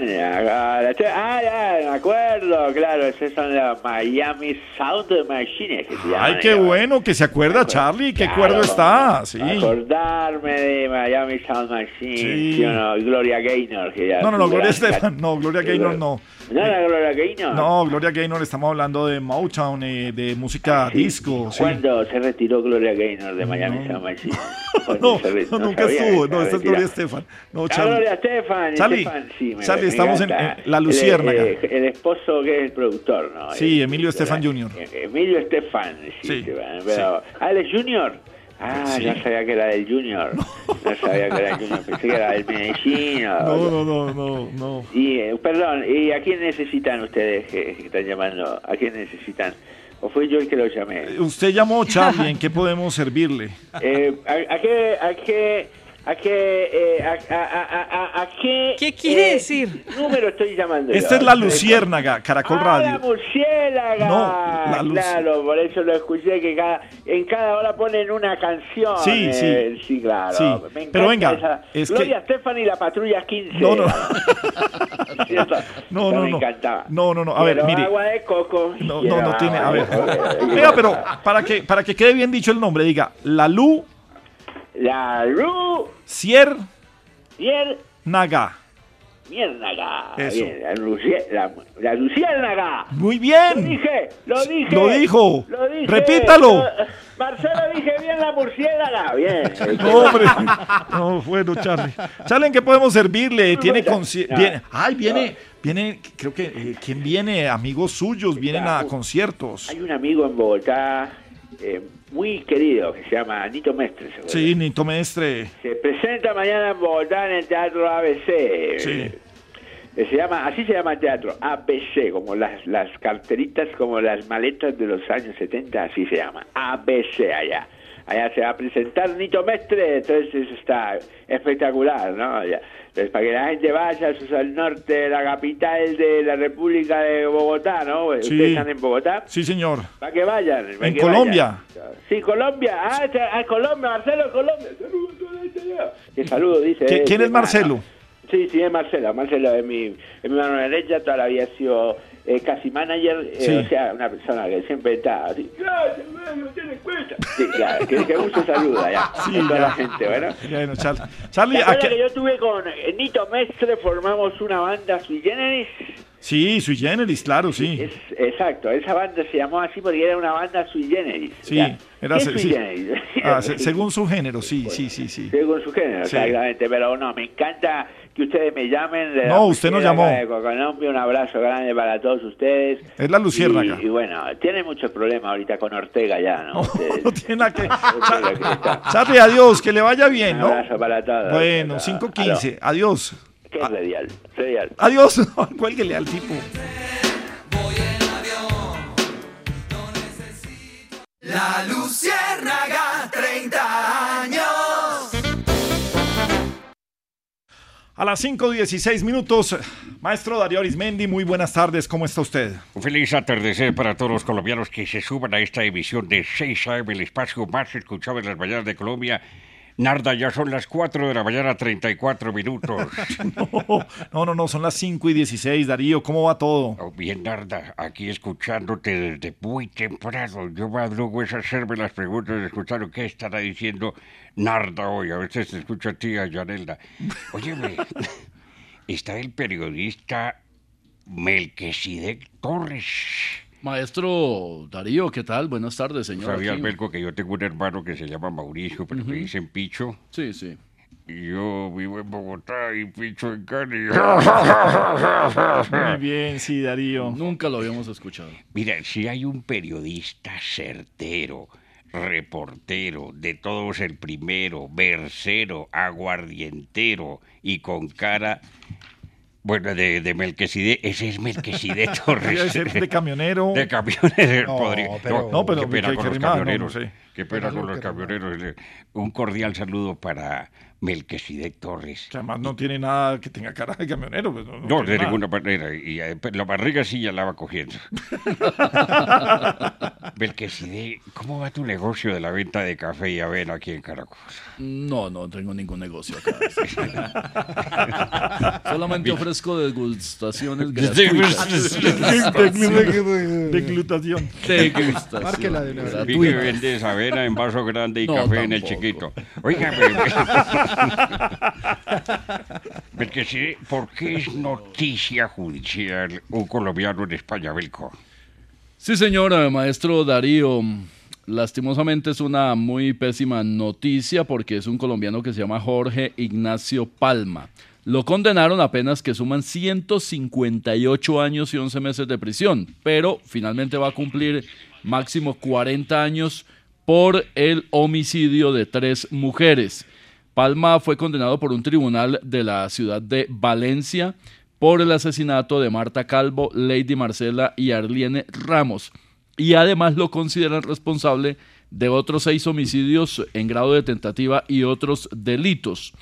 Ah, ya, me acuerdo, claro. Esos son los Miami Sound Machines que se llaman. Ay, qué bueno que se acuerda, Charlie. Qué cuerdo está. Sí. Acordarme de Miami Sound Machine. Sí. Sí. o no? Gloria Gaynor. Que ya No, no, no, Gloria Estefan. No, Gloria Gaynor no. ¿No era Gloria Gaynor? No, Gloria Gaynor, estamos hablando de Motown, eh, de música disco. sí. ¿Cuándo se retiró Gloria Gaynor de Miami Sound Machine? No, re- no, no nunca estuvo. No, esta es. Gloria Estefan. No, Ah, Charlie. Gloria Estefan. Charlie, Estefan, sí, me- Charlie, me estamos en- en La Luciérnaga. El, eh, el esposo que es el productor, ¿no? Sí, El- Emilio Estefan Jr. Emilio Estefan, sí. Sí, Estefan, pero- Ah, Sí. no sabía que era del Junior. No, sabía que era del Junior. Pensé que era del Medellín. No, no, no, no, no. Y, eh, perdón, ¿y a quién necesitan ustedes que, que están llamando? ¿A quién necesitan? ¿O fui yo el que lo llamé? Usted llamó Charlie, ¿en qué podemos servirle? Eh, ¿a, a qué, a qué, a qué, eh, a, a, a, a, a qué? ¿Qué quiere eh, decir? número estoy llamando? Esta yo? es la Luciérnaga, Caracol Ah, la Radio. murciélaga. No, la luz- Claro, por eso lo escuché que cada, en cada hora ponen una canción. Sí, sí. eh, sí, claro. Sí, Me pero venga, esa. es que- Gloria Estefan y la Patrulla 15. No, no. No, Esa no, me no. encantaba. No, no, no. A ver, Quiero mire. agua de coco. No, no, no tiene. A ver. Venga, pero para que, para que quede bien dicho el nombre, diga La Lu La Lu Cier Mier Naga. Miérnaga. Eso. Bien, la, lucie- la, la luciérnaga. Muy Lo bien. dije, lo dije. Lo dijo. Lo dije. Repítalo. Lo- Marcelo, dije bien la murciélaga. Bien. No, hombre. No, bueno, Charlie. Charlie, ¿en qué podemos servirle? Tiene conci- No. ay, viene, viene, creo que, eh, ¿quién viene? Amigos suyos, vienen a conciertos. Hay un amigo en Bogotá eh, muy querido que se llama Nito Mestre. ¿se? Sí, Nito Mestre. Se presenta mañana en Bogotá en el Teatro ABC. Sí. Eh, Se llama, así se llama el teatro, ABC, como las, las carteritas, como las maletas de los años 70, así se llama, ABC allá. allá se va a presentar Nito Mestre, entonces está espectacular, ¿no? Ya. Para que la gente vaya al norte la capital de la República de Bogotá, ¿no? Sí. ¿Ustedes están en Bogotá? Sí, señor. Para que vayan. En que Colombia. vayan. Sí, Colombia. Ah, está- ah, Colombia, Marcelo, Colombia. Saludos. ¿Qué saludo dice? ¿Qui- este ¿Quién es Marcelo? Sí, sí, es Marcelo. Marcelo es mi, es mi mano derecha, toda la vida ha sido eh, casi manager, eh, Sí. o sea, una persona que siempre está así. Gracias, no tiene cuenta. Sí, claro, que, que mucho saluda ya. Sí, a toda ya. la gente, bueno. Bueno, Charlie. Charlie, ¿Te ¿a acuerdas que yo tuve con eh, Nito Mestre, formamos una banda sui generis? Sí, sui generis, claro, sí. Es, exacto, esa banda se llamó así porque era una banda sui generis. Sí, era ¿Qué se- sui sí. generis? Ah, se- según su género, sí, sí, sí, sí. Según su género, Sí. exactamente. Pero no, me encanta que ustedes me llamen. de No, usted nos llamó. de Colombia, un abrazo grande para todos ustedes. Es la luciérnaga. Y, y bueno, tiene muchos problemas ahorita con Ortega ya, ¿no? No tiene nada que... Charlie, adiós, que le vaya bien, Un ¿no? abrazo para todos. Bueno, Aló. 5.15, adiós. ¿Qué es radial? Radial. Adiós, cuélguele al tipo. La Luciérnaga, 30 años. A las 5.16 minutos, maestro Darío Arismendi, muy buenas tardes, ¿cómo está usted? Un feliz atardecer para todos los colombianos que se suban a esta emisión de 6 AM, el espacio más escuchado en las mañanas de Colombia. Narda, ya son las 4 de la mañana, 34 minutos. No, no, no, son las 5 y 16, Darío, ¿cómo va todo? Oh, bien, Narda, aquí escuchándote desde muy temprano. Yo madrugo es hacerme las preguntas, escuchar qué estará diciendo Narda hoy. A veces te escucho a ti, a Yanelda. Óyeme, está el periodista Melquisedec Torres. Maestro Darío, ¿qué tal? Buenas tardes, señor. Sabía. Belco, que yo tengo un hermano que se llama Mauricio, pero me dicen Picho. Sí, sí. Y yo vivo en Bogotá y Picho en Cali. Muy bien, sí, Darío. Nunca lo habíamos escuchado. Mira, si hay un periodista certero, reportero, de todos el primero, versero, aguardientero y con cara, bueno, de, de Melquisede, ese es Melquisede Torres. Ser de camionero. De camionero. No, podría- pero- No, pero qué pena con los camioneros. sé. Qué pena con los camioneros. Eh, Un cordial saludo para Melquisede Torres. Que además no tiene nada que tenga cara de camionero. pues, no, no de nada. ninguna manera. Y eh, la barriga sí ya la va cogiendo. Belqueside, ¿cómo va tu negocio de la venta de café y avena aquí en Caracol? No, no tengo ningún negocio acá. Solamente ofrezco degustaciones gratuitas. Deglutación. Degustación. Márquela de una vez. Vendes avena en vaso grande y No, café en el chiquito. Oiga, Belqueside, ¿por qué es noticia judicial un colombiano en España, Belco? Sí, señora, maestro Darío. Lastimosamente es una muy pésima noticia porque es un colombiano que se llama Jorge Ignacio Palma. Lo condenaron apenas que suman 158 años y 11 meses de prisión, pero finalmente va a cumplir máximo 40 años por el homicidio de tres mujeres. Palma fue condenado por un tribunal de la ciudad de Valencia por el asesinato de Marta Calvo, Lady Marcela y Arliene Ramos. Y además lo consideran responsable de otros seis homicidios en grado de tentativa y otros delitos.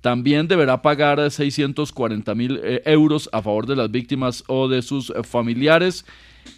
También deberá pagar 640 mil eh, euros a favor de las víctimas o de sus familiares.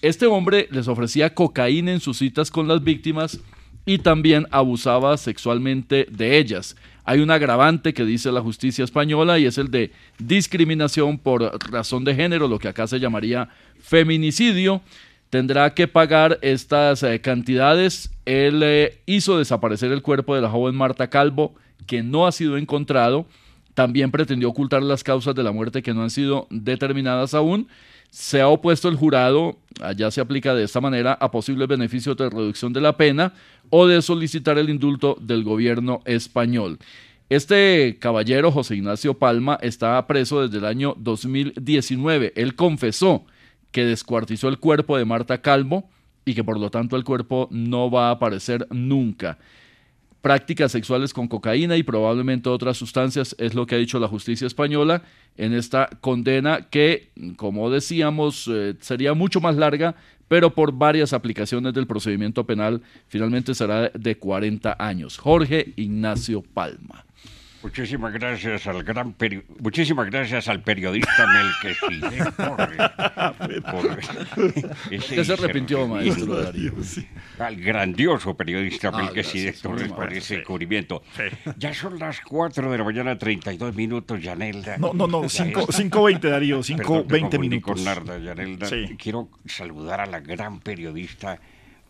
Este hombre les ofrecía cocaína en sus citas con las víctimas y también abusaba sexualmente de ellas. Hay un agravante que dice la justicia española y es el de discriminación por razón de género, lo que acá se llamaría feminicidio. Tendrá que pagar estas eh, cantidades. Él eh, hizo desaparecer el cuerpo de la joven Marta Calvo, que no ha sido encontrado. También pretendió ocultar las causas de la muerte que no han sido determinadas aún. Se ha opuesto el jurado, allá se aplica de esta manera, a posibles beneficios de reducción de la pena o de solicitar el indulto del gobierno español. Este caballero, José Ignacio Palma, está preso desde el año 2019. Él confesó que descuartizó el cuerpo de Marta Calvo y que por lo tanto el cuerpo no va a aparecer nunca. Prácticas sexuales con cocaína y probablemente otras sustancias, es lo que ha dicho la justicia española en esta condena que, como decíamos, eh, sería mucho más larga, pero por varias aplicaciones del procedimiento penal finalmente será de 40 años. Jorge Ignacio Palma. Muchísimas gracias al gran peri- muchísimas gracias al periodista Melquisedec por, por ese Ya se arrepintió, maestro Darío. Al grandioso periodista Ah, gracias, Torres por ese sí. cubrimiento. Ya son las 4 de la mañana, 32 minutos, Yanelda. No, no, no, Ya cinco- es- 5:20, Darío, Perdón, 5:20 te confundí minutos. con Narda, Yanelda. Sí. Quiero saludar a la gran periodista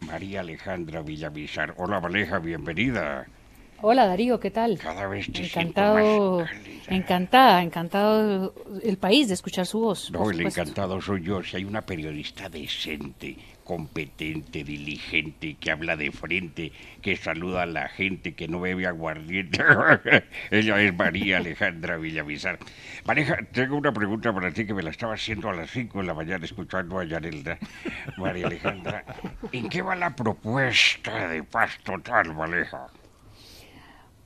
María Alejandra Villamizar. Hola, Valeja, bienvenida. Hola Darío, ¿qué tal? Cada vez te Encantado, encantada, encantado el país de escuchar su voz. No, el encantado soy yo. Si hay una periodista decente, competente, diligente, que habla de frente, que saluda a la gente, que no bebe aguardiente. Ella es María Alejandra Villamizar. Mareja, tengo una pregunta para ti que me la estaba haciendo a las 5 de la mañana escuchando a Yanelda. María Alejandra, ¿en qué va la propuesta de paz total, Valeja?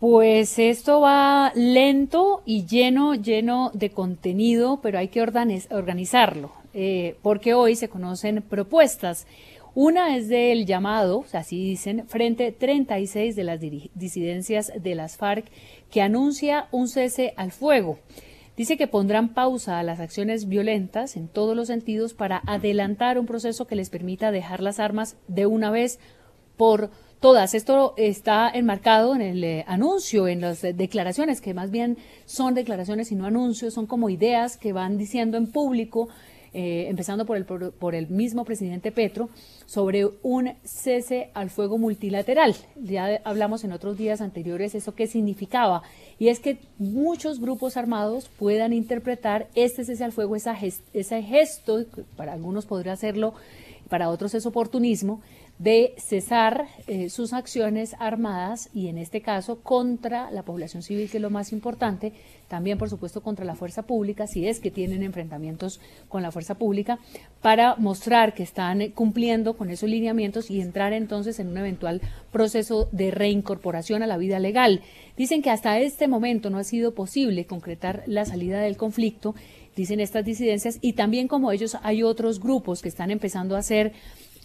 Pues esto va lento y lleno, lleno de contenido, pero hay que organizarlo, eh, porque hoy se conocen propuestas. Una es del llamado, así dicen, Frente 36 de las disidencias de las FARC, que anuncia un cese al fuego. Dice que pondrán pausa a las acciones violentas en todos los sentidos para adelantar un proceso que les permita dejar las armas de una vez por. Esto está enmarcado en el eh, anuncio, en las eh, declaraciones, que más bien son declaraciones y no anuncios, son como ideas que van diciendo en público, eh, empezando por el, por, por el mismo presidente Petro, sobre un cese al fuego multilateral. Ya hablamos en otros días anteriores eso qué significaba. Y es que muchos grupos armados puedan interpretar este cese al fuego, esa ges- ese gesto, que para algunos podría hacerlo, para otros es oportunismo, de cesar eh, sus acciones armadas y en este caso contra la población civil, que es lo más importante, también por supuesto contra la fuerza pública, si es que tienen enfrentamientos con la fuerza pública, para mostrar que están cumpliendo con esos lineamientos y entrar entonces en un eventual proceso de reincorporación a la vida legal. Dicen que hasta este momento no ha sido posible concretar la salida del conflicto, dicen estas disidencias, y también como ellos hay otros grupos que están empezando a hacer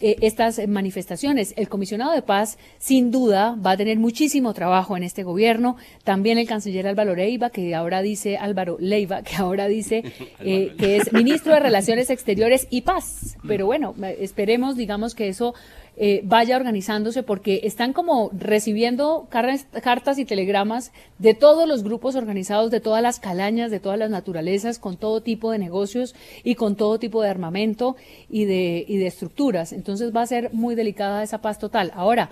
eh, estas manifestaciones. El comisionado de paz, sin duda, va a tener muchísimo trabajo en este gobierno. También el canciller Álvaro Leiva, que ahora dice Álvaro Leiva, que ahora dice eh, que es ministro de Relaciones Exteriores y Paz. Pero bueno, esperemos, digamos, que eso eh, vaya organizándose porque están como recibiendo cartas y telegramas de todos los grupos organizados, de todas las calañas, de todas las naturalezas, con todo tipo de negocios y con todo tipo de armamento y de, y de estructuras. Entonces va a ser muy delicada esa paz total. Ahora,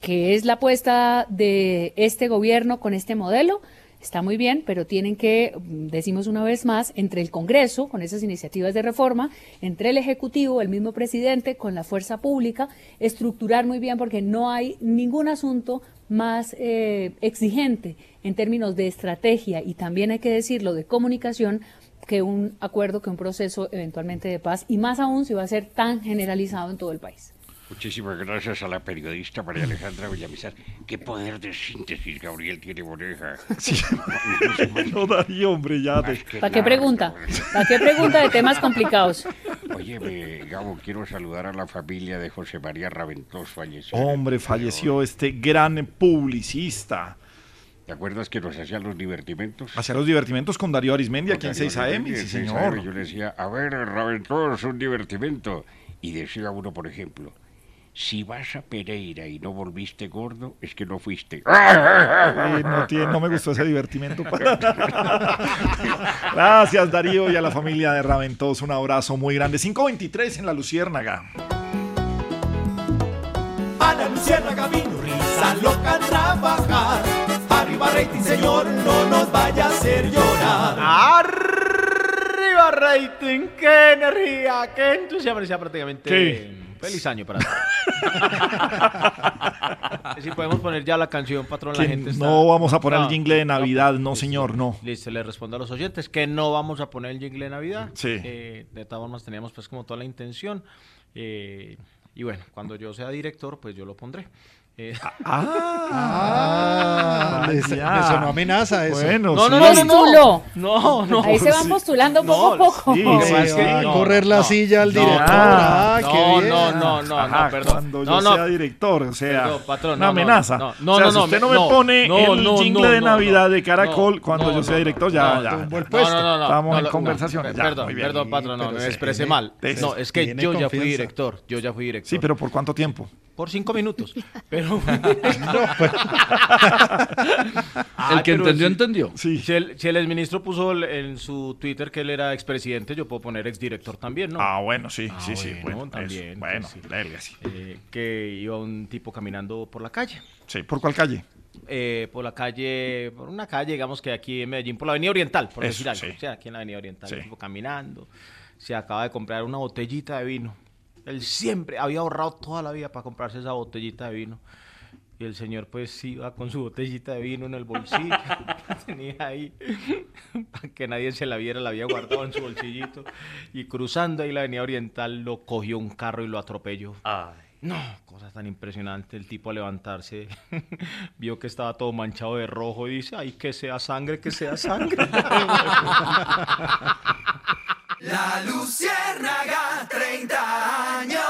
¿qué es la apuesta de este gobierno con este modelo? Está muy bien, pero tienen que, mm, decimos una vez más, entre el Congreso, con esas iniciativas de reforma, entre el Ejecutivo, el mismo presidente, con la fuerza pública, estructurar muy bien, porque no hay ningún asunto más eh, exigente en términos de estrategia y también hay que decirlo de comunicación que un acuerdo, que un proceso eventualmente de paz, y más aún si va a ser tan generalizado en todo el país. Muchísimas gracias a la periodista María Alejandra Villamizar. Qué poder de síntesis Gabriel tiene Boreja. No, Darío, hombre, ya. te- ¿Para qué pregunta? ¿Para qué pregunta de temas complicados? Oye, me, Gabo, quiero saludar a la familia de José María Raventós, falleció. Hombre, falleció este gran publicista. ¿Te acuerdas que nos hacían los divertimentos? Hacía los divertimentos con Darío Arismendi aquí en Darío 6 AM, sí en 6 señor. AM, Yo le decía, a ver, Raventós, un divertimento. Y decía uno, por ejemplo, si vas a Pereira y no volviste gordo, es que no fuiste. Eh, no, tiene- no me gustó ese divertimento. Gracias, Darío, y a la familia de Raventos. Un abrazo muy grande. 523 en la Luciérnaga. A la luciérnaga vino risa loca a trabajar. Arriba rating, señor, no nos vaya a hacer llorar. ¡Arriba rating! ¡Qué energía! ¡Qué entusiasmo! Decía prácticamente ¿Qué? Feliz año para todos. si podemos poner ya la canción, patrón, la gente está- no vamos a poner No, el jingle de Navidad, no señor, no. Listo, le respondo a los oyentes que no vamos a poner el jingle de Navidad. Sí. Eh, de todas formas teníamos pues como toda la intención. eh, y bueno, cuando yo sea director, pues yo lo pondré. Eh, Ah, le, le sonó amenaza eso. Bueno, no, sí. no, no, no, no, no. Ahí se van postulando poco a poco. sí, sí, es sí. que- va a no, correr la no, silla al no, director. no, ah, no, qué bien. no, no, no, Ajá, no, perdón. Cuando yo No, no. sea director, o sea, Perdón, patrón, una no, no, amenaza. no, o no, sea, no, si no, usted no me- me no, pone no, el no, jingle no, de no, Navidad no, de Caracol no, cuando no, yo sea no, director, ya, no, ya. no. No, no, no, no. Estamos no, en no, conversaciones. Perdón, perdón, patrón, no, me expresé mal. No, es que yo ya fui director. Yo ya fui director. Sí, pero ¿por cuánto tiempo? Por cinco minutos. Pero. El que entendió, entendió. Sí. Si el, si el exministro puso el- en su Twitter que él era expresidente, yo puedo poner exdirector también, ¿no? Ah, bueno, sí, Ah, sí, sí. bueno, Bueno, también, eso. Bueno, pues sí. dele así. Eh, que iba un tipo caminando por la calle. Sí, ¿por cuál calle? eh, por la calle, por una calle, digamos que aquí en Medellín, por la Avenida Oriental, por Eso, decir algo. sí. O sea, aquí en la Avenida Oriental, Sí. el tipo caminando, se acaba de comprar una botellita de vino. Él siempre había ahorrado toda la vida para comprarse esa botellita de vino. Y el señor pues iba con su botellita de vino en el bolsillo, tenía ahí, para que nadie se la viera, la había guardado en su bolsillito. Y cruzando ahí la avenida oriental lo cogió un carro y lo atropelló. No, cosa tan impresionante. El tipo a levantarse vio que estaba todo manchado de rojo y dice, ay, que sea sangre, que sea sangre. La Luciérnaga, 30 años.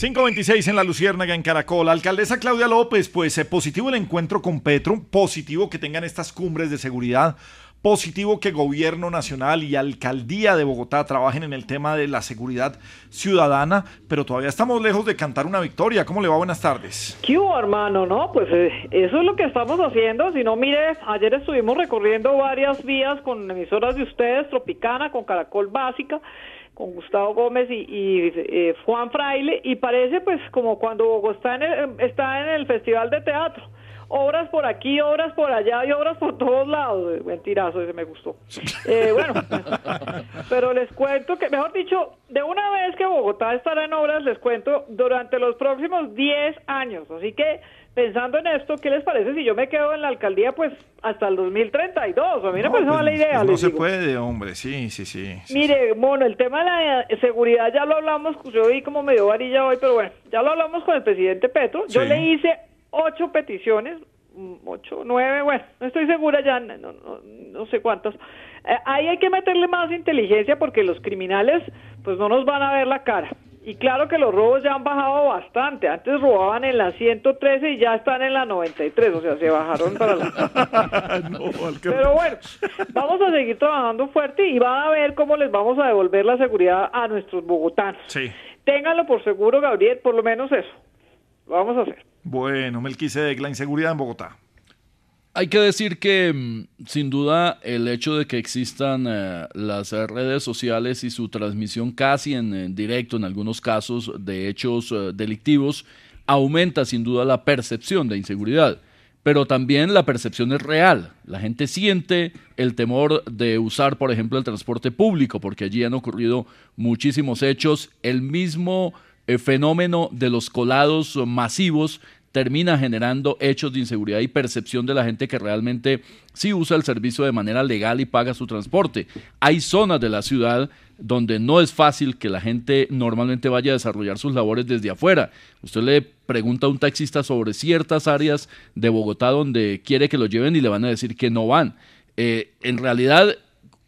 526 en la Luciérnaga, en Caracol. Alcaldesa Claudia López, pues eh, positivo el encuentro con Petro, positivo que tengan estas cumbres de seguridad, positivo que Gobierno Nacional y Alcaldía de Bogotá trabajen en el tema de la seguridad ciudadana, pero todavía estamos lejos de cantar una victoria. ¿Cómo le va? Buenas tardes. ¿Qué hubo, hermano? No, pues eh, eso es lo que estamos haciendo. Si no, mire, ayer estuvimos recorriendo varias vías con emisoras de ustedes, Tropicana, con Caracol Básica, con Gustavo Gómez y, y, eh, Juan Fraile, y parece pues como cuando Bogotá en el- está en el Festival de Teatro. Obras por aquí, obras por allá y obras por todos lados. Buen tirazo, ese me gustó. Eh, bueno, pero les cuento que, mejor dicho, de una vez que Bogotá estará en obras, les cuento, durante los próximos 10 años. Así que, pensando en esto, ¿qué les parece si yo me quedo en la alcaldía, pues, hasta el 2032? A mí me parece pues, mala idea. pues no les se digo. puede, hombre. Sí, sí, sí. Mire, mono, el tema de la eh, seguridad ya lo hablamos, yo vi como me dio varilla hoy, pero bueno, ya lo hablamos con el presidente Petro. Yo Sí. le hice ocho peticiones, mm, ocho, nueve, bueno, no estoy segura ya, no, no, no sé cuántas. Eh, ahí hay que meterle más inteligencia porque los criminales pues no nos van a ver la cara. Y claro que los robos ya han bajado bastante. Antes robaban en la 113 y ya están en la 93, o sea, se bajaron para la... Pero bueno, vamos a seguir trabajando fuerte y van a ver cómo les vamos a devolver la seguridad a nuestros bogotanos. Sí. Ténganlo por seguro, Gabriel, por lo menos eso. Lo vamos a hacer. Bueno, Melquisedec, la inseguridad en Bogotá. Hay que decir que, mm, sin duda, el hecho de que existan eh, las redes sociales y su transmisión casi en, en directo en algunos casos de hechos eh, delictivos aumenta sin duda la percepción de inseguridad. Pero también la percepción es real. La gente siente el temor de usar, por ejemplo, el transporte público, porque allí han ocurrido muchísimos hechos. El mismo eh, fenómeno de los colados masivos termina generando hechos de inseguridad y percepción de la gente que realmente sí usa el servicio de manera legal y paga su transporte. Hay zonas de la ciudad donde no es fácil que la gente normalmente vaya a desarrollar sus labores desde afuera. Usted le pregunta a un taxista sobre ciertas áreas de Bogotá donde quiere que lo lleven y le van a decir que no van. Eh, en realidad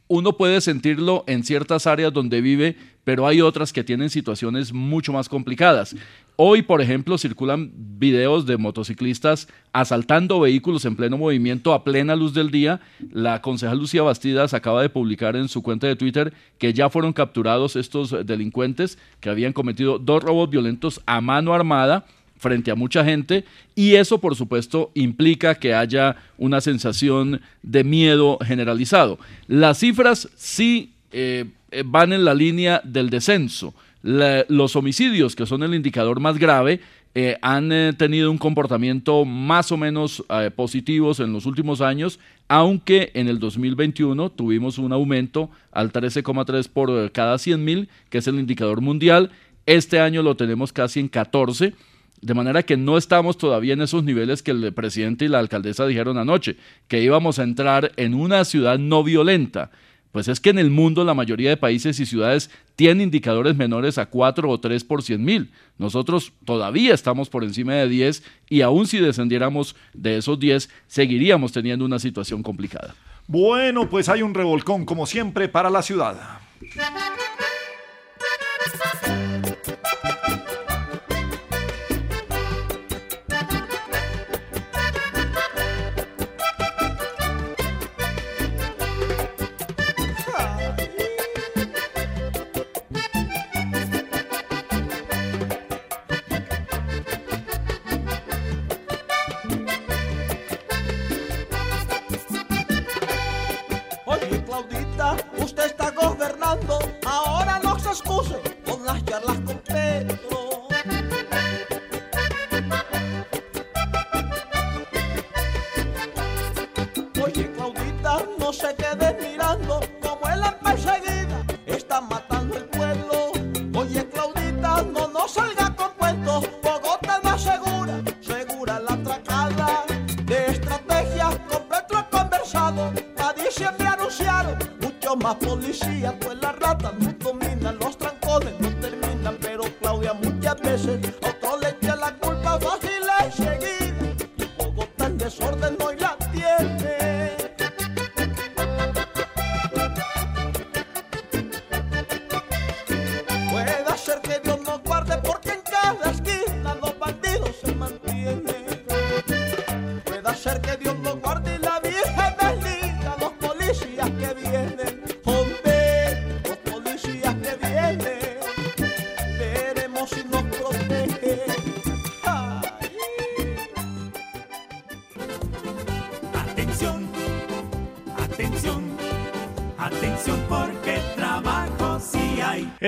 uno puede sentirlo en ciertas áreas donde vive, pero hay otras que tienen situaciones mucho más complicadas. Hoy, por ejemplo, circulan videos de motociclistas asaltando vehículos en pleno movimiento a plena luz del día. La concejal Lucía Bastidas acaba de publicar en su cuenta de Twitter que ya fueron capturados estos delincuentes que habían cometido dos robos violentos a mano armada frente a mucha gente y eso por supuesto implica que haya una sensación de miedo generalizado. Las cifras sí eh, van en la línea del descenso. Los homicidios, que son el indicador más grave, eh, han eh, tenido un comportamiento más o menos eh, positivos en los últimos años, aunque en el 2021 tuvimos un aumento al 13,3 por eh, cada 100 mil, que es el indicador mundial. Este año lo tenemos casi en 14. De manera que no estamos todavía en esos niveles que el presidente y la alcaldesa dijeron anoche, que íbamos a entrar en una ciudad no violenta. Pues es que en el mundo la mayoría de países y ciudades tienen indicadores menores a 4 o 3 por 100 mil. Nosotros todavía estamos por encima de 10 y aún si descendiéramos de esos 10, seguiríamos teniendo una situación complicada. Bueno, pues hay un revolcón, como siempre, para la ciudad.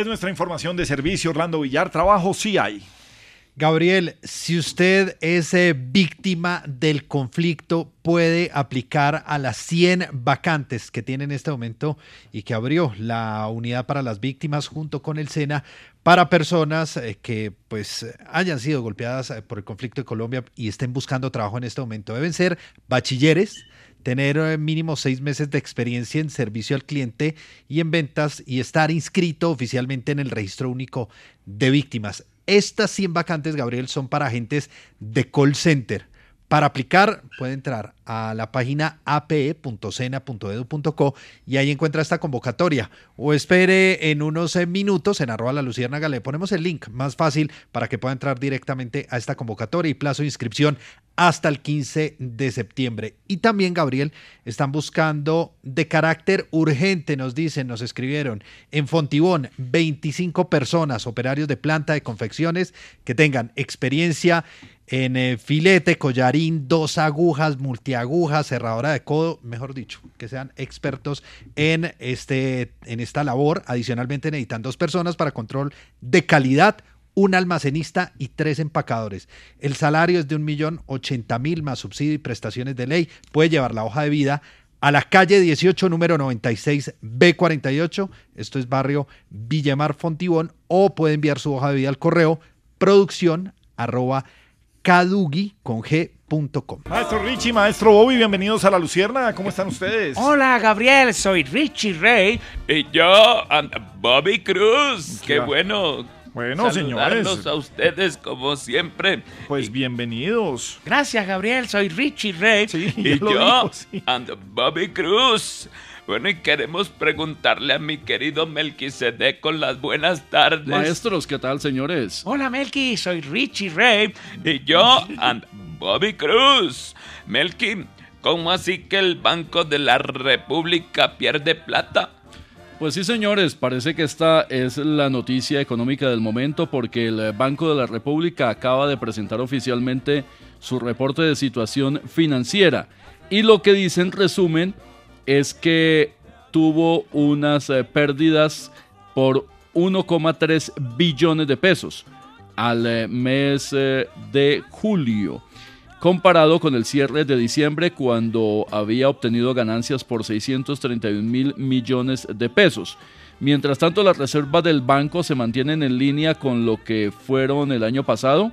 Es nuestra información de servicio, Orlando Villar. Trabajo sí hay. Gabriel, si usted es eh, víctima del conflicto, puede aplicar a las 100 vacantes que tiene en este momento y que abrió la unidad para las víctimas junto con el SENA para personas eh, que pues hayan sido golpeadas eh, por el conflicto de Colombia y estén buscando trabajo en este momento. Deben ser bachilleres, tener eh, mínimo seis meses de experiencia en servicio al cliente y en ventas y estar inscrito oficialmente en el registro único de víctimas. Estas 100 vacantes, Gabriel, son para agentes de call center. Para aplicar, puede entrar a la página ape.sena.edu.co y ahí encuentra esta convocatoria. O espere en unos eh, minutos en arroba la luciérnaga, le ponemos el link más fácil para que pueda entrar directamente a esta convocatoria y plazo de inscripción hasta el 15 de septiembre. Y también, Gabriel, están buscando de carácter urgente, nos dicen, nos escribieron, en Fontibón, 25 personas, operarios de planta de confecciones que tengan experiencia en eh, filete, collarín, dos agujas, multiagujas, cerradora de codo, mejor dicho, que sean expertos en, este, en esta labor. Adicionalmente necesitan dos personas para control de calidad, un almacenista y tres empacadores. El salario es de un millón ochenta mil más subsidio y prestaciones de ley. Puede llevar la hoja de vida a la calle 18, número 96, B48. Esto es barrio Villamar Fontibón. O puede enviar su hoja de vida al correo producción arroba cadugi con Maestro Richie, maestro Bobby, bienvenidos a La Lucierna. ¿Cómo están ustedes? Hola Gabriel, soy Richie Rey. Y yo, and Bobby Cruz. Qué bueno. Bueno, saludarlos señores. a ustedes como siempre. Pues bienvenidos. Gracias Gabriel, soy Richie Rey. y ya lo yo, and Bobby Cruz. Bueno, y queremos preguntarle a mi querido Melquisedec con las buenas tardes. Maestros, ¿qué tal, señores? Hola Melqui, soy Richie Ray y yo and Bobby Cruz. Melqui, ¿cómo así que el Banco de la República pierde plata? Pues sí, señores, parece que esta es la noticia económica del momento porque el Banco de la República acaba de presentar oficialmente su reporte de situación financiera. Y lo que dice en resumen es que tuvo unas eh, pérdidas por 1,3 billones de pesos al eh, mes eh, de julio comparado con el cierre de diciembre cuando había obtenido ganancias por 631 mil millones de pesos. Mientras tanto, las reservas del banco se mantienen en línea con lo que fueron el año pasado,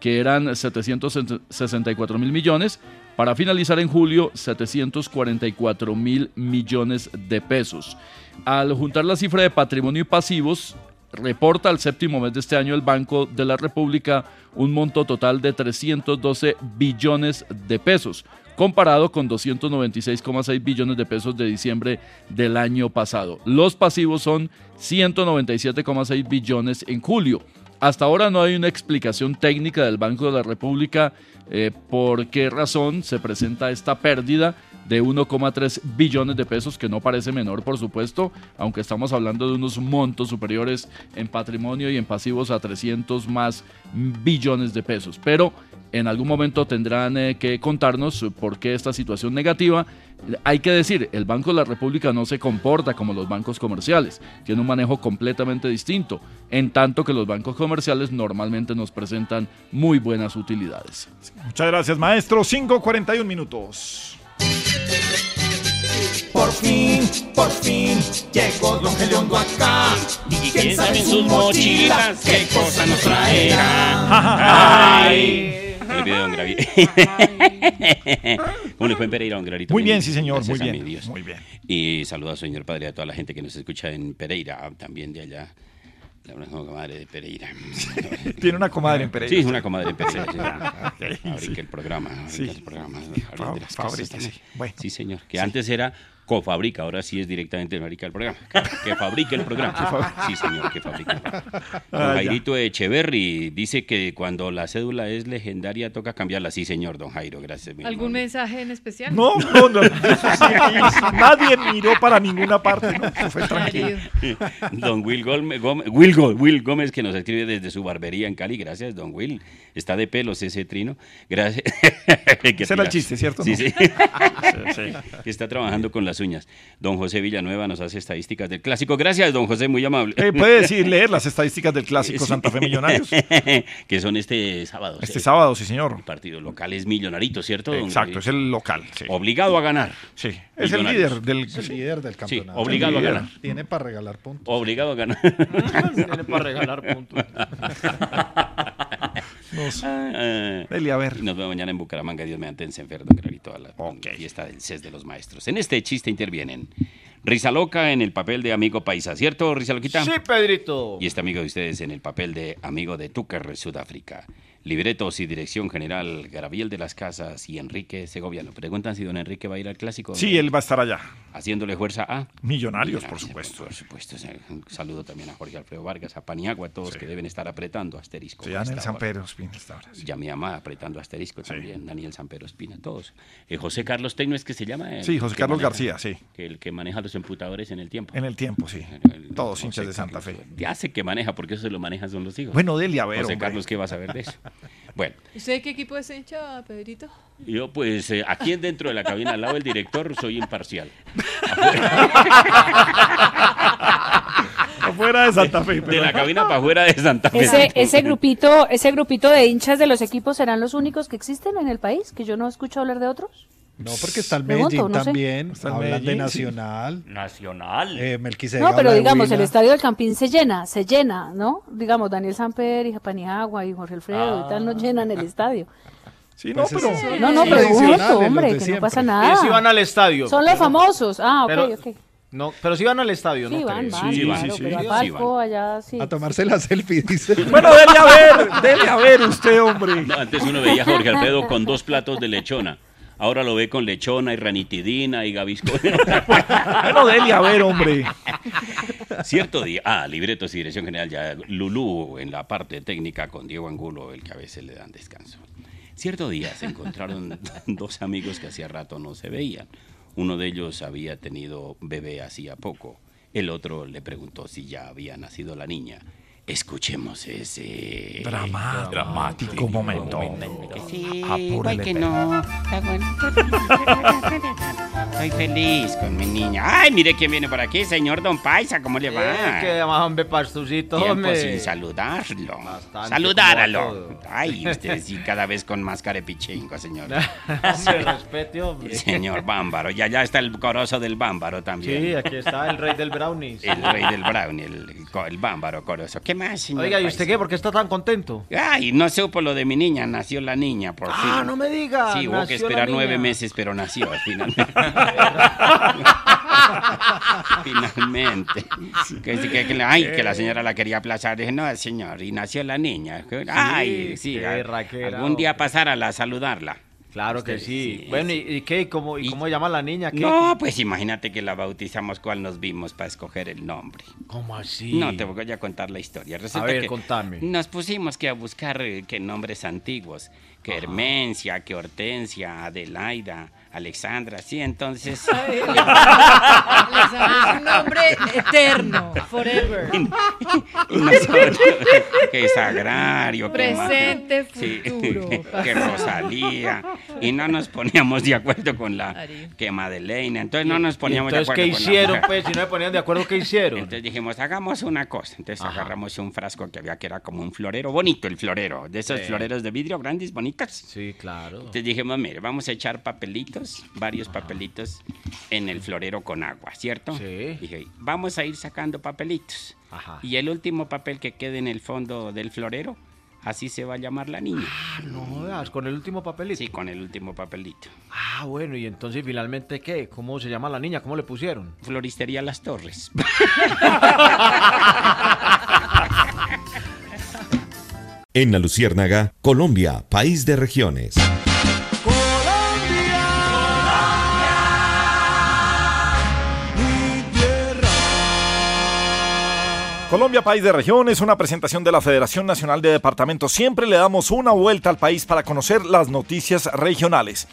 que eran 764 mil millones, para finalizar en julio 744 mil millones de pesos. Al juntar la cifra de patrimonio y pasivos, reporta al séptimo mes de este año el Banco de la República un monto total de 312 billones de pesos, comparado con 296,6 billones de pesos de diciembre del año pasado. Los pasivos son 197,6 billones en julio. Hasta ahora no hay una explicación técnica del Banco de la República eh, por qué razón se presenta esta pérdida de 1,3 billones de pesos, que no parece menor, por supuesto, aunque estamos hablando de unos montos superiores en patrimonio y en pasivos a 300 más billones de pesos. Pero en algún momento tendrán eh, que contarnos por qué esta situación negativa. Hay que decir, el Banco de la República no se comporta como los bancos comerciales, tiene un manejo completamente distinto, en tanto que los bancos comerciales normalmente nos presentan muy buenas utilidades. Muchas gracias, maestro. 5.41 minutos. Por fin, por fin, llegó Don Geliondo acá. ¿Y quién sabe en sus mochilas qué cosa nos traerá? Ay. El video de Don Gravi. ¿Cómo le fue en Pereira, Don Gravito? Muy bien, sí, señor, Gracias muy bien, mi Dios. muy bien. Y saludo a señor padre, a toda la gente que nos escucha en Pereira, también de allá. La una comadre de Pereira. Tiene una comadre en Pereira. Sí, una comadre en Pereira. Ah, ok, Fabrica sí. el programa. fabrica Sí. el programa. Fabrica las sí. Bueno. Sí, señor. Que antes era cofabrica, ahora sí es directamente fabrica el programa. Que, que fabrique el programa. Sí, señor, que fabrique el programa. Don Ah, ya. Jairito Echeverry dice que cuando la cédula es legendaria toca cambiarla. Sí, señor, don Jairo, gracias. mi ¿Algún mensaje en especial? No, no, no. eso sí, nadie miró para ninguna parte. ¿no? Eso fue tranquilo. Don Will Gómez, Gómez- Will, Gó- Will Gómez, que nos escribe desde su barbería en Cali. Gracias, don Will. Está de pelos ese trino. Gracias. Qué Ese era el chiste, ¿cierto? Sí, sí. Sí, sí. Que Está trabajando con las uñas. Don José Villanueva nos hace estadísticas del clásico. Gracias, don José, muy amable. Eh, puede decir, leer las estadísticas del clásico. Santa Fe Millonarios. que son este sábado. Este sábado, sí, señor. El partido local es millonarito, ¿cierto? don Exacto, es el local. sí. Obligado a ganar. Sí, es el líder del. Es el líder del Sí, campeonato. obligado a ganar. Tiene para regalar puntos. Obligado a ganar. Tiene para regalar puntos. Nos- Ah, Dele, a ver. Nos vemos mañana en Bucaramanga, Dios mediante en Senfer, don Gravito, a la fiesta del CES de los maestros. En este chiste intervienen Risa Loca en el papel de amigo paisa, ¿cierto, Risa Loquita? Sí, Pedrito. Y este amigo de ustedes en el papel de amigo de Túcar, Sudáfrica. Libretos y dirección general, Gabriel de las Casas y Enrique Segoviano. Preguntan si don Enrique va a ir al clásico. Sí, él va a estar allá. Haciéndole fuerza a... Millonarios, por supuesto. Por, supuesto. Un saludo también a Jorge Alfredo Vargas, a Paniagua, a todos que deben estar apretando asterisco. Sí, Daniel. Sampero Espina está ahora. sí. Ya mi mamá apretando asterisco también, Daniel Sampero Espina, todos. Eh, José Carlos Tecno es que se llama. El Sí, José Carlos maneja- García, sí. Que el que maneja los emputadores en el tiempo. En el tiempo, sí. El- Todos hinchas de Santa. Fe. Ya sé que maneja, porque eso se lo manejan son los hijos. Bueno, Delia, a ver, José hombre. Carlos, ¿qué va a saber de eso? Bueno, ¿Usted qué equipo es hincha, Pedrito? yo pues eh, aquí en dentro de la cabina al lado del director soy imparcial. Afuera de Santa Fe. De la cabina para afuera de Santa Fe. Ese, ese grupito, ese grupito de hinchas de los equipos serán los únicos que existen en el país, que yo no escucho hablar de otros. No, porque está el Pregunto, Medellín no también. Hablan de sí. Nacional. Nacional. Eh, Melquisedec No, pero digamos, el estadio del Campín se llena, se llena, ¿no? Digamos, Daniel Samper y Paniagua y Jorge Alfredo y tal no llenan el estadio. Sí, no, Pues pero. es- No, no, tradicionales, los hombre, que no pasa nada. si van al estadio. Son los famosos. Ah, ok, Pero- ok. No, pero si van al estadio, Sí, ¿no? van, van, Sí, claro, sí, sí, pero sí, palco van. allá sí. A tomarse la selfie, dice. Bueno, dele a ver, dele a ver usted, hombre. No, antes uno veía a Jorge Alfredo con dos platos de lechona. Ahora lo ve con lechona y ranitidina y gavisco. Dele a ver, hombre. Cierto día, ah, libretos y dirección general, ya Lulú en la parte técnica con Diego Angulo, el que a veces le dan descanso. Cierto día se encontraron dos amigos que hacía rato no se veían. Uno de ellos había tenido bebé hacía poco. El otro le preguntó si ya había nacido la niña. Escuchemos ese Drama- dramático momento. Sí, Apúrele, igual que no. Estoy feliz con mi niña. Ay, mire quién viene por aquí, señor Don Paisa, ¿cómo le va? Eh, que más hombre Tiempo hombre. sin saludarlo. Bastante, Saludáralo. Ay, usted sí, cada vez con más carepichingo, señor. Hombre, respete, hombre. Señor Bámbaro. Y allá está el corozo del Bámbaro también. Sí, aquí está el rey del brownies. El rey del brownie, el, Bámbaro corozo. ¿Qué más, señor? Oiga, ¿y usted Paisa? qué? ¿Por qué está tan contento? Ay, no supo lo de mi niña. Nació la niña, por fin. Ah, no me diga. Sí, hubo que esperar nueve meses, pero nació finalmente. finalmente. Que, sí, que- que la- ay, que la señora la quería aplazar. Dije, no, señor, y nació la niña. Ay, sí, qué a- raquera, algún día pasara a saludarla. Claro que sí. Bueno, ¿y, y qué? ¿Y cómo, y cómo llama la niña? ¿Qué? No, pues imagínate que la bautizamos cuál nos vimos para escoger el nombre. ¿Cómo así? No, te voy a contar la historia. Resulta ver, que contame. Nos pusimos que a buscar eh, que nombres antiguos, que Hermencia, que Hortensia, Adelaida, Alexandra, sí, entonces... Es un nombre eterno, forever. Y nosotros, que Sagrario, que Presente, sí, futuro, que. Rosalía, y no nos poníamos de acuerdo con la que Madeleine, entonces no nos poníamos de Entonces, acuerdo ¿qué con la hicieron, mujer. pues? Si no se ponían de acuerdo, ¿qué hicieron? Entonces dijimos, hagamos una cosa. Entonces agarramos un frasco que había que era como un florero, bonito el florero, de esos Sí. floreros de vidrio grandes, bonitos. Sí, claro. Entonces dijimos, mire, vamos a echar papelitos, varios papelitos en el florero con agua, ¿cierto? Sí. Dije, vamos a ir sacando papelitos. Ajá. Y el último papel que quede en el fondo del florero, así se va a llamar la niña. No veas, con el último papelito. Sí, con el último papelito. Ah, bueno, y entonces finalmente, ¿qué? ¿Cómo se llama la niña? ¿Cómo le pusieron? Floristería Las Torres. En la Luciérnaga, Colombia, país de regiones. Colombia, país de región, es una presentación de la Federación Nacional de Departamentos. Siempre le damos una vuelta al país para conocer las noticias regionales.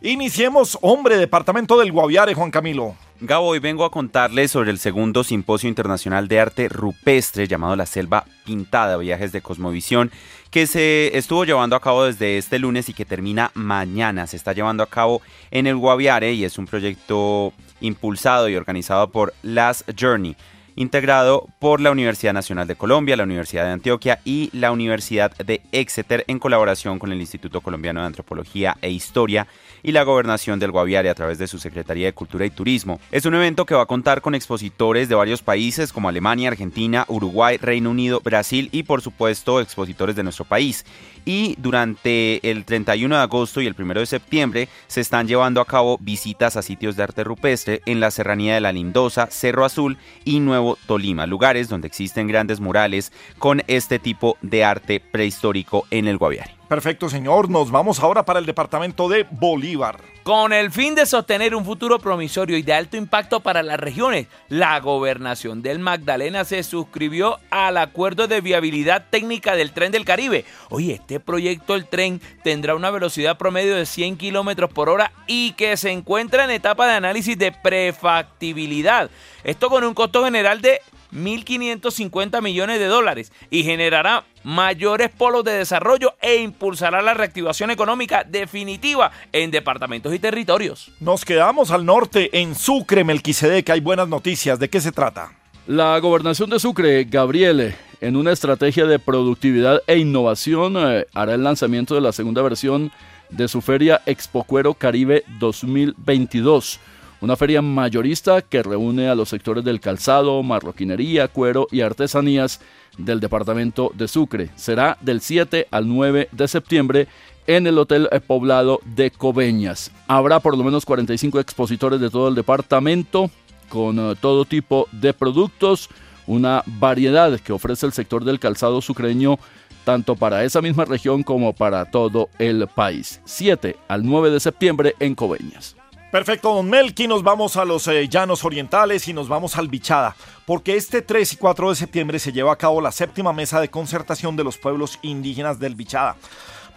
Iniciemos, hombre, departamento del Guaviare, Juan Camilo. Gabo, hoy vengo a contarles sobre el segundo Simposio Internacional de Arte Rupestre llamado La Selva Pintada, Viajes de Cosmovisión, que se estuvo llevando a cabo desde este lunes y que termina mañana. Se está llevando a cabo en el Guaviare y es un proyecto impulsado y organizado por Last Journey, integrado por la Universidad Nacional de Colombia, la Universidad de Antioquia y la Universidad de Exeter en colaboración con el Instituto Colombiano de Antropología e Historia y la Gobernación del Guaviare a través de su Secretaría de Cultura y Turismo. Es un evento que va a contar con expositores de varios países como Alemania, Argentina, Uruguay, Reino Unido, Brasil y por supuesto expositores de nuestro país. Y durante el 31 de agosto y el 1 de septiembre se están llevando a cabo visitas a sitios de arte rupestre en la Serranía de la Lindosa, Cerro Azul y Nuevo Tolima, lugares donde existen grandes murales con este tipo de arte prehistórico en el Guaviare. Perfecto, señor. Nos vamos ahora para el departamento de Bolívar. Con el fin de sostener un futuro promisorio y de alto impacto para las regiones, la gobernación del Magdalena se suscribió al acuerdo de viabilidad técnica del tren del Caribe. Oye, este proyecto, el tren, tendrá una velocidad promedio de 100 kilómetros por hora y que se encuentra en etapa de análisis de prefactibilidad. Esto con un costo general de 1.550 millones de dólares y generará mayores polos de desarrollo e impulsará la reactivación económica definitiva en departamentos y territorios. Nos quedamos al norte, en Sucre, Melquisedec. Hay buenas noticias. ¿De qué se trata? La gobernación de Sucre, Gabriele, en una estrategia de productividad e innovación, eh, hará el lanzamiento de la segunda versión de su feria Expo Cuero Caribe 2022. Una feria mayorista que reúne a los sectores del calzado, marroquinería, cuero y artesanías del departamento de Sucre. Será del 7 al 9 de septiembre en el Hotel Poblado de Coveñas. Habrá por lo menos 45 expositores de todo el departamento con eh, todo tipo de productos, una variedad que ofrece el sector del calzado sucreño tanto para esa misma región como para todo el país. 7 al 9 de septiembre en Coveñas. Perfecto, don Melqui, nos vamos a los eh, llanos orientales y nos vamos al Bichada, porque este 3 y 4 de septiembre se lleva a cabo la séptima mesa de concertación de los pueblos indígenas del Bichada.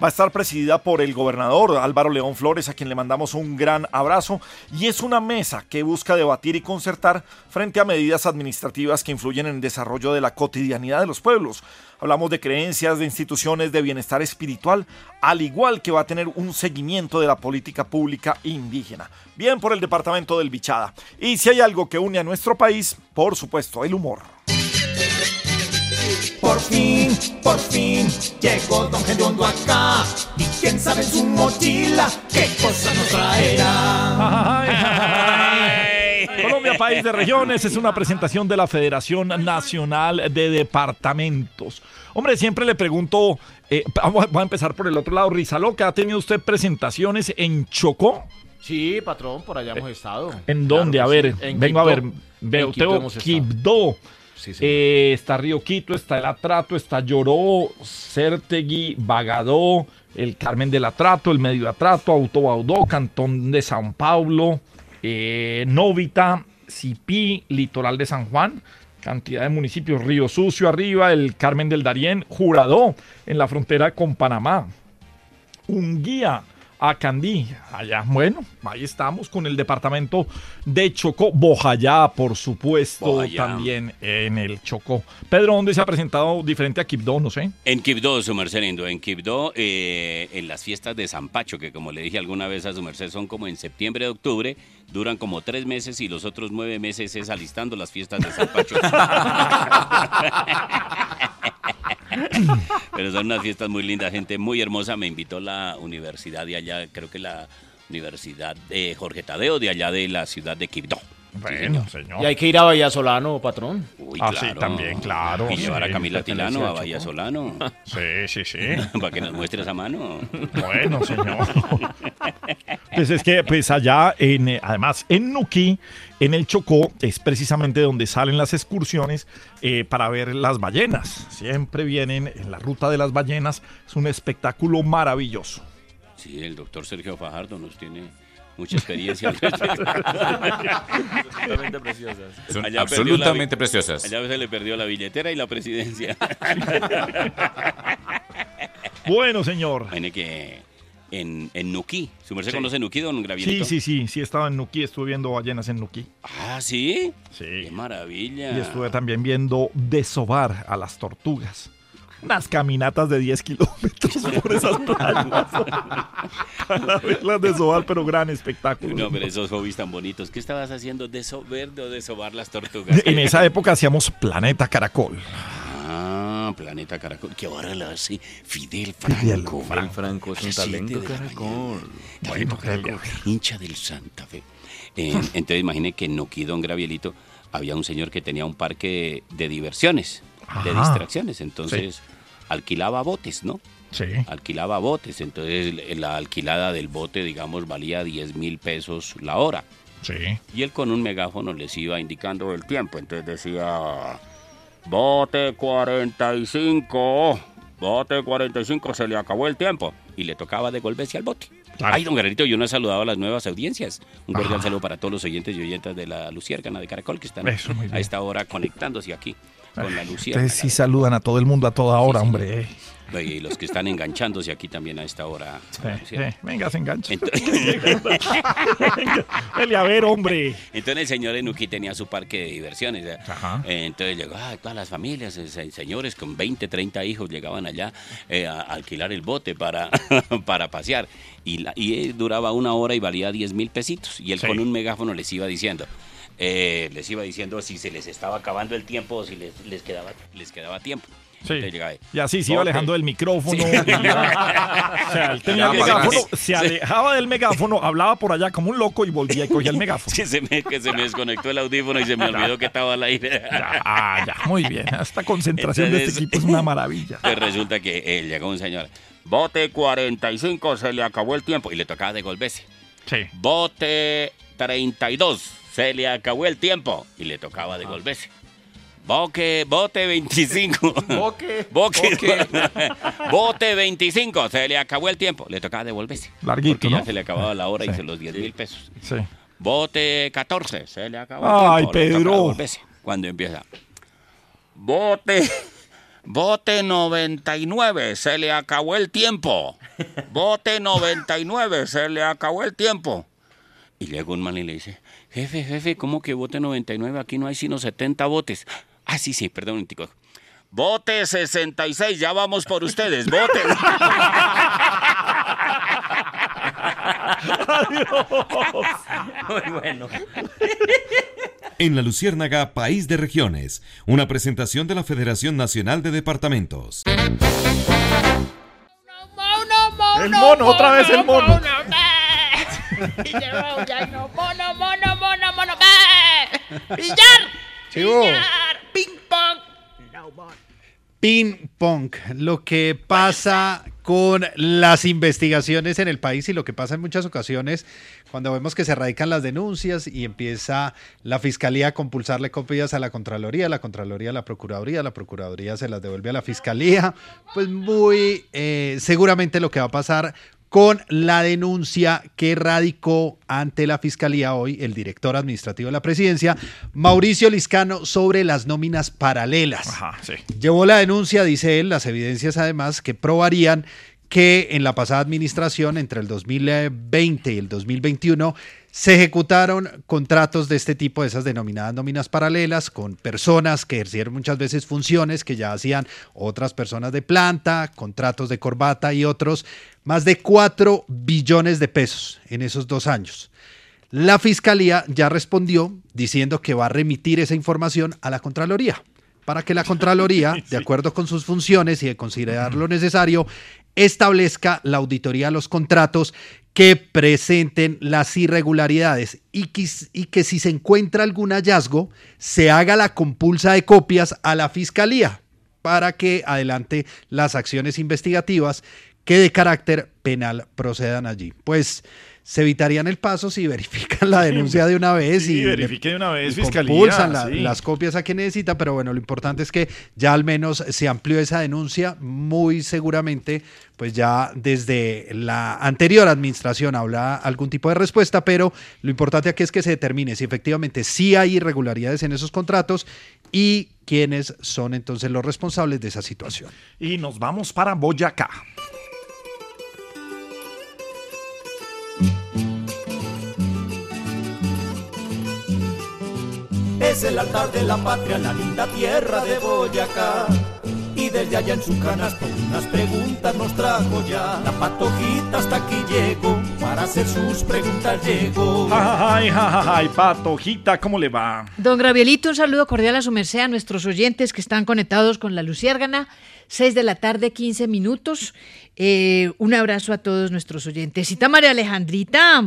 Va a estar presidida por el gobernador Álvaro León Flores, a quien le mandamos un gran abrazo, y es una mesa que busca debatir y concertar frente a medidas administrativas que influyen en el desarrollo de la cotidianidad de los pueblos. Hablamos de creencias, de instituciones, de bienestar espiritual, al igual que va a tener un seguimiento de la política pública indígena. Bien por el departamento del Bichada. Y si hay algo que une a nuestro país, por supuesto, el humor. Por fin, por fin, llegó Don Gediondo acá. Y quién sabe en su mochila qué cosa nos traerá. Colombia, país de regiones, es una presentación de la Federación Nacional de Departamentos. Hombre, siempre le pregunto, eh, vamos a- voy a empezar por el otro lado. Rizaloca, ¿ha tenido usted presentaciones en Chocó? Sí, patrón, por allá hemos estado. ¿En dónde? Claro a ver, sí. En vengo a ver. Veo, tengo. Quibdó. Sí, sí. Eh, está Río Quito, está el Atrato, está Lloró, Certegui, Bagadó, el Carmen del Atrato, el Medio Atrato, Autobaudó, Cantón de San Paulo, eh, Novita, Cipí, Litoral de San Juan, cantidad de municipios, Río Sucio arriba, el Carmen del Darién, Juradó, en la frontera con Panamá, Unguía, Acandí, allá, bueno, ahí estamos con el departamento de Chocó, Bojayá, por supuesto, Bojayá. también en el Chocó. Pedro, ¿dónde se ha presentado diferente a Quibdó? No sé. En Quibdó, su merced lindo, en Quibdó, eh, en las fiestas de San Pacho, que como le dije alguna vez a su merced, son como en septiembre, octubre, duran como tres meses y los otros nueve meses es alistando las fiestas de San Pacho. Pero son unas fiestas muy lindas, gente muy hermosa. Me invitó la universidad de allá, creo que la Universidad de Jorge Tadeo, de allá de la ciudad de Quibdó. Bueno, señor. Y hay que ir a Bahía Solano, patrón. Uy, Ah, claro. sí, también, claro. Y llevar a sí, Camila Tilano a pertenece a Bahía Chocó. Solano. Sí, sí, sí. Para que nos muestre esa mano. Bueno, señor. Pues es que, pues allá, en, eh, además, en Nuquí, en el Chocó, es precisamente donde salen las excursiones eh, para ver las ballenas. Siempre vienen en la ruta de las ballenas. Es un espectáculo maravilloso. Sí, el doctor Sergio Fajardo nos tiene mucha experiencia. al respecto. Absolutamente preciosas. Son Allá absolutamente la- preciosas. Allá se le perdió la billetera y la presidencia. Bueno, señor. Tiene que en, en Nuquí. ¿Su merced Sí. conoce Nuquí, don Sí, Gravielito? sí, sí, sí, estaba en Nuquí, estuve viendo ballenas en Nuquí. Ah, ¿sí? Sí. Qué maravilla. Y estuve también viendo desovar a las tortugas. Unas caminatas de 10 kilómetros por esas playas. Para verlas desovar, pero gran espectáculo. No, pero esos hobbies tan bonitos. ¿Qué estabas haciendo? ¿Desovar o desovar las tortugas? En esa época hacíamos Planeta Caracol. Ah, Planeta Caracol. Que ahora lo hace Fidel Franco. Fidel Franco es un talento caracol. Talento Caracol, hincha del Santa Fe. Eh, entonces imagine que en Noquí, don Gravielito, había un señor que tenía un parque de diversiones, de Ajá. distracciones. Entonces alquilaba botes, ¿no? Sí. Alquilaba botes. Entonces la alquilada del bote, digamos, valía 10 mil pesos la hora. Sí. Y él con un megáfono les iba indicando el tiempo. Entonces decía, bote 45, bote 45, se le acabó el tiempo. Y le tocaba devolverse al bote. Ay, don Guerrerito, yo no he saludado a las nuevas audiencias. Un cordial saludo para todos los oyentes y oyentas de la Luciérgana de Caracol que están Eso, a esta hora conectándose aquí con la. Ustedes sí saludan a todo el mundo a toda hora, hombre. Y los que están enganchándose aquí también a esta hora. a Eh, eh, venga, se engancha. Entonces- a ver, hombre. Entonces el señor Enuki tenía su parque de diversiones. ¿eh? Ajá. Eh, Entonces llegó ah, todas las familias, eh, se- señores con 20, 30 hijos llegaban allá eh, a alquilar el bote para, para pasear. Y, la- y eh, duraba una hora y valía 10 mil pesitos. Y él Sí. con un megáfono les iba diciendo. Eh, les iba diciendo si se les estaba acabando el tiempo o si les, les quedaba, les quedaba tiempo. Sí. Y así se iba alejando del micrófono. Sí. y iba- o sea, él tenía el megáfono, se alejaba del megáfono, hablaba por allá como un loco y volvía y cogía el megáfono. que, se me, que se me desconectó el audífono y se me olvidó que estaba al aire. Ah, ya, muy bien. Esta concentración de este equipo es una maravilla. Pues resulta que eh, llegó un señor. Bote 45, se le acabó el tiempo. Y le tocaba devolverse. Sí. Bote 32, se le acabó el tiempo. Y le tocaba devolverse. Boque, bote 25. Boque. Boque. bote 25, se le acabó el tiempo. Le tocaba devolverse. Larguito, Porque ya ¿no? se le acababa la hora y se los 10 mil pesos. Sí. Bote 14, se le acabó el Ay, tiempo. le toca Pedro. devolverse. Cuando empieza. Bote. Bote 99, se le acabó el tiempo. Bote 99, se le acabó el tiempo. Y llega un man y le dice, jefe, jefe, ¿cómo que bote 99? Aquí no hay sino 70 botes. Ah, sí, sí, perdón un tico. Bote 66, ya vamos por ustedes, voten. Muy bueno. En la Luciérnaga, País de Regiones, una presentación de la Federación Nacional de Departamentos. El mono, otra vez el mono. Mono, mono, mono, mono. Chivo. ¡Billar! ¡Ping pong! No, mono. Ping pong, lo que pasa con las investigaciones en el país y lo que pasa en muchas ocasiones cuando vemos que se radican las denuncias y empieza la fiscalía a compulsarle copias a la Contraloría, la Contraloría a la Procuraduría, la Procuraduría se las devuelve a la fiscalía, pues muy eh, seguramente lo que va a pasar con la denuncia que radicó ante la Fiscalía hoy el director administrativo de la presidencia, Mauricio Liscano, sobre las nóminas paralelas. Ajá, sí. Llevó la denuncia, dice él, las evidencias además que probarían que en la pasada administración, entre el 2020 y el 2021, se ejecutaron contratos de este tipo, de esas denominadas nóminas paralelas, con personas que ejercieron muchas veces funciones que ya hacían otras personas de planta, contratos de corbata y otros, más de 4 billones de pesos en esos dos años. La fiscalía ya respondió diciendo que va a remitir esa información a la Contraloría para que la Contraloría, de acuerdo con sus funciones y de considerar lo necesario, establezca la auditoría a los contratos que presenten las irregularidades y que, si se encuentra algún hallazgo, se haga la compulsa de copias a la Fiscalía para que adelante las acciones investigativas que de carácter penal procedan allí. Pues se evitarían el paso si verifican la denuncia de una vez Sí, y le- verifique de una vez, fiscalía, la- sí. las copias a quien necesita, pero bueno, lo importante es que ya al menos se amplió esa denuncia, muy seguramente, pues ya desde la anterior administración habrá algún tipo de respuesta, pero lo importante aquí es que se determine si efectivamente sí hay irregularidades en esos contratos y quiénes son entonces los responsables de esa situación. Y nos vamos para Boyacá. Es el altar de la patria, la linda tierra de Boyacá. Y desde allá en su canasto unas preguntas nos trajo ya. La patojita hasta aquí llegó, para hacer sus preguntas llegó. Ay, ay, patojita, ¿cómo le va? Don Gravielito, un saludo cordial a su merced, a nuestros oyentes que están conectados con la Luciérgana. 6 de la tarde, 15 minutos. Eh, un abrazo a todos nuestros oyentes. Cita María Alejandrita.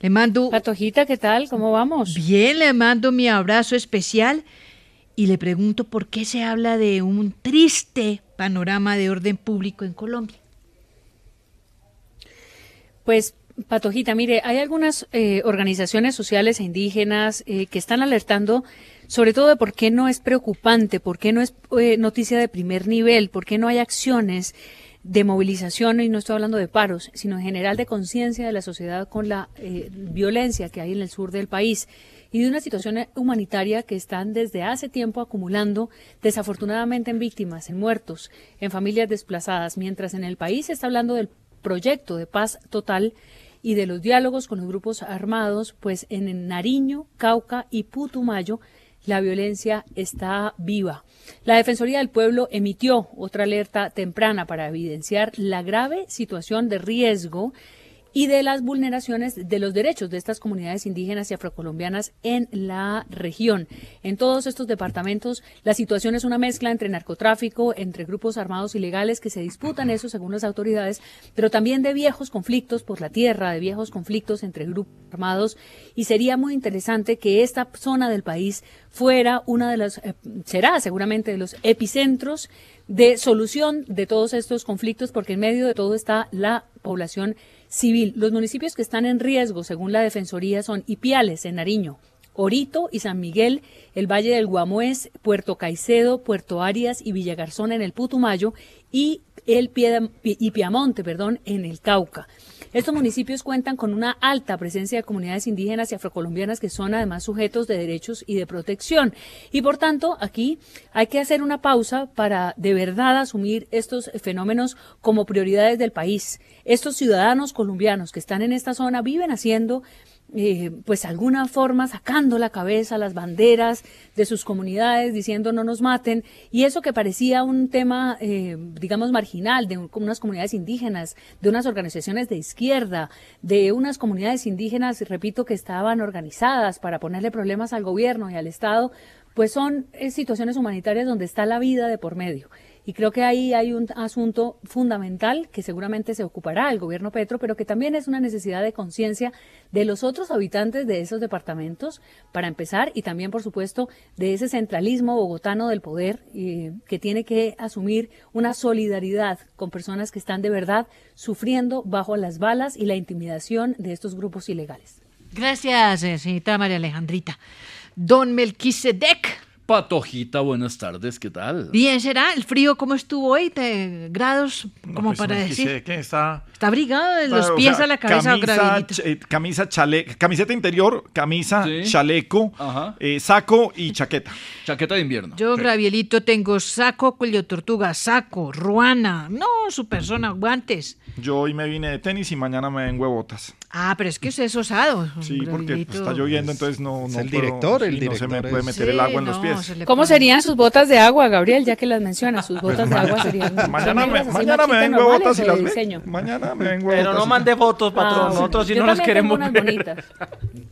Le mando. Patojita, ¿qué tal? ¿Cómo vamos? Bien, le mando mi abrazo especial y le pregunto por qué se habla de un triste panorama de orden público en Colombia. Pues, Patojita, mire, hay algunas eh, organizaciones sociales e indígenas eh, que están alertando sobre todo de por qué no es preocupante, por qué no es eh, noticia de primer nivel, por qué no hay acciones de movilización, y no estoy hablando de paros, sino en general de conciencia de la sociedad con la eh, violencia que hay en el sur del país y de una situación humanitaria que están desde hace tiempo acumulando desafortunadamente en víctimas, en muertos, en familias desplazadas, mientras en el país se está hablando del proyecto de paz total y de los diálogos con los grupos armados, pues en Nariño, Cauca y Putumayo la violencia está viva. La Defensoría del Pueblo emitió otra alerta temprana para evidenciar la grave situación de riesgo y de las vulneraciones de los derechos de estas comunidades indígenas y afrocolombianas en la región. En todos estos departamentos la situación es una mezcla entre narcotráfico, entre grupos armados ilegales que se disputan eso según las autoridades, pero también de viejos conflictos por la tierra, de viejos conflictos entre grupos armados y sería muy interesante que esta zona del país fuera una de las, eh, será seguramente de los epicentros de solución de todos estos conflictos porque en medio de todo está la población civil. Los municipios que están en riesgo, según la Defensoría, son Ipiales, en Nariño, Orito y San Miguel, el Valle del Guamués, Puerto Caicedo, Puerto Arias y Villagarzón en el Putumayo y el Piedam- Pi- y Piamonte, perdón, en el Cauca. Estos municipios cuentan con una alta presencia de comunidades indígenas y afrocolombianas que son además sujetos de derechos y de protección. Y por tanto, aquí hay que hacer una pausa para de verdad asumir estos fenómenos como prioridades del país. Estos ciudadanos colombianos que están en esta zona viven haciendo eh, pues alguna forma sacando la cabeza, las banderas de sus comunidades, diciendo no nos maten, y eso que parecía un tema, eh, digamos, marginal, de un- unas comunidades indígenas, de unas organizaciones de izquierda, de unas comunidades indígenas, repito, que estaban organizadas para ponerle problemas al gobierno y al Estado, pues son eh, situaciones humanitarias donde está la vida de por medio. Y creo que ahí hay un asunto fundamental que seguramente se ocupará el gobierno Petro, pero que también es una necesidad de conciencia de los otros habitantes de esos departamentos, para empezar, y también, por supuesto, de ese centralismo bogotano del poder eh, que tiene que asumir una solidaridad con personas que están de verdad sufriendo bajo las balas y la intimidación de estos grupos ilegales. Gracias, eh, señorita María Alejandrita. Don Melquisedec. Patojita, buenas tardes, ¿qué tal? Bien, ¿será? ¿El frío cómo estuvo hoy? ¿De grados? Como pues, para decir. quise que está, Está abrigado de los o pies sea, a la cabeza. Camisa, ch- eh, camisa chale, camiseta interior, camisa, chaleco, eh, saco y chaqueta. Chaqueta de invierno. Yo, Gravielito, tengo saco, cuello tortuga, saco, ruana. No, su persona, guantes. Yo hoy me vine de tenis y mañana me vengo de botas. Ah, pero es que usted es osado. Sí, porque pues, está lloviendo, entonces no, no el puedo- director, el sí, no se me director puede meter Sí, el agua en los pies. se ¿Cómo serían sus botas de agua, Gabriel? Ya que las menciona, sus botas de agua serían. Mañana me- mañana me vengo botas y las diseño. Mañana me vengo Pero no mande fotos, patrón. Ah, Nosotros sí yo no las queremos unas ver. bonitas.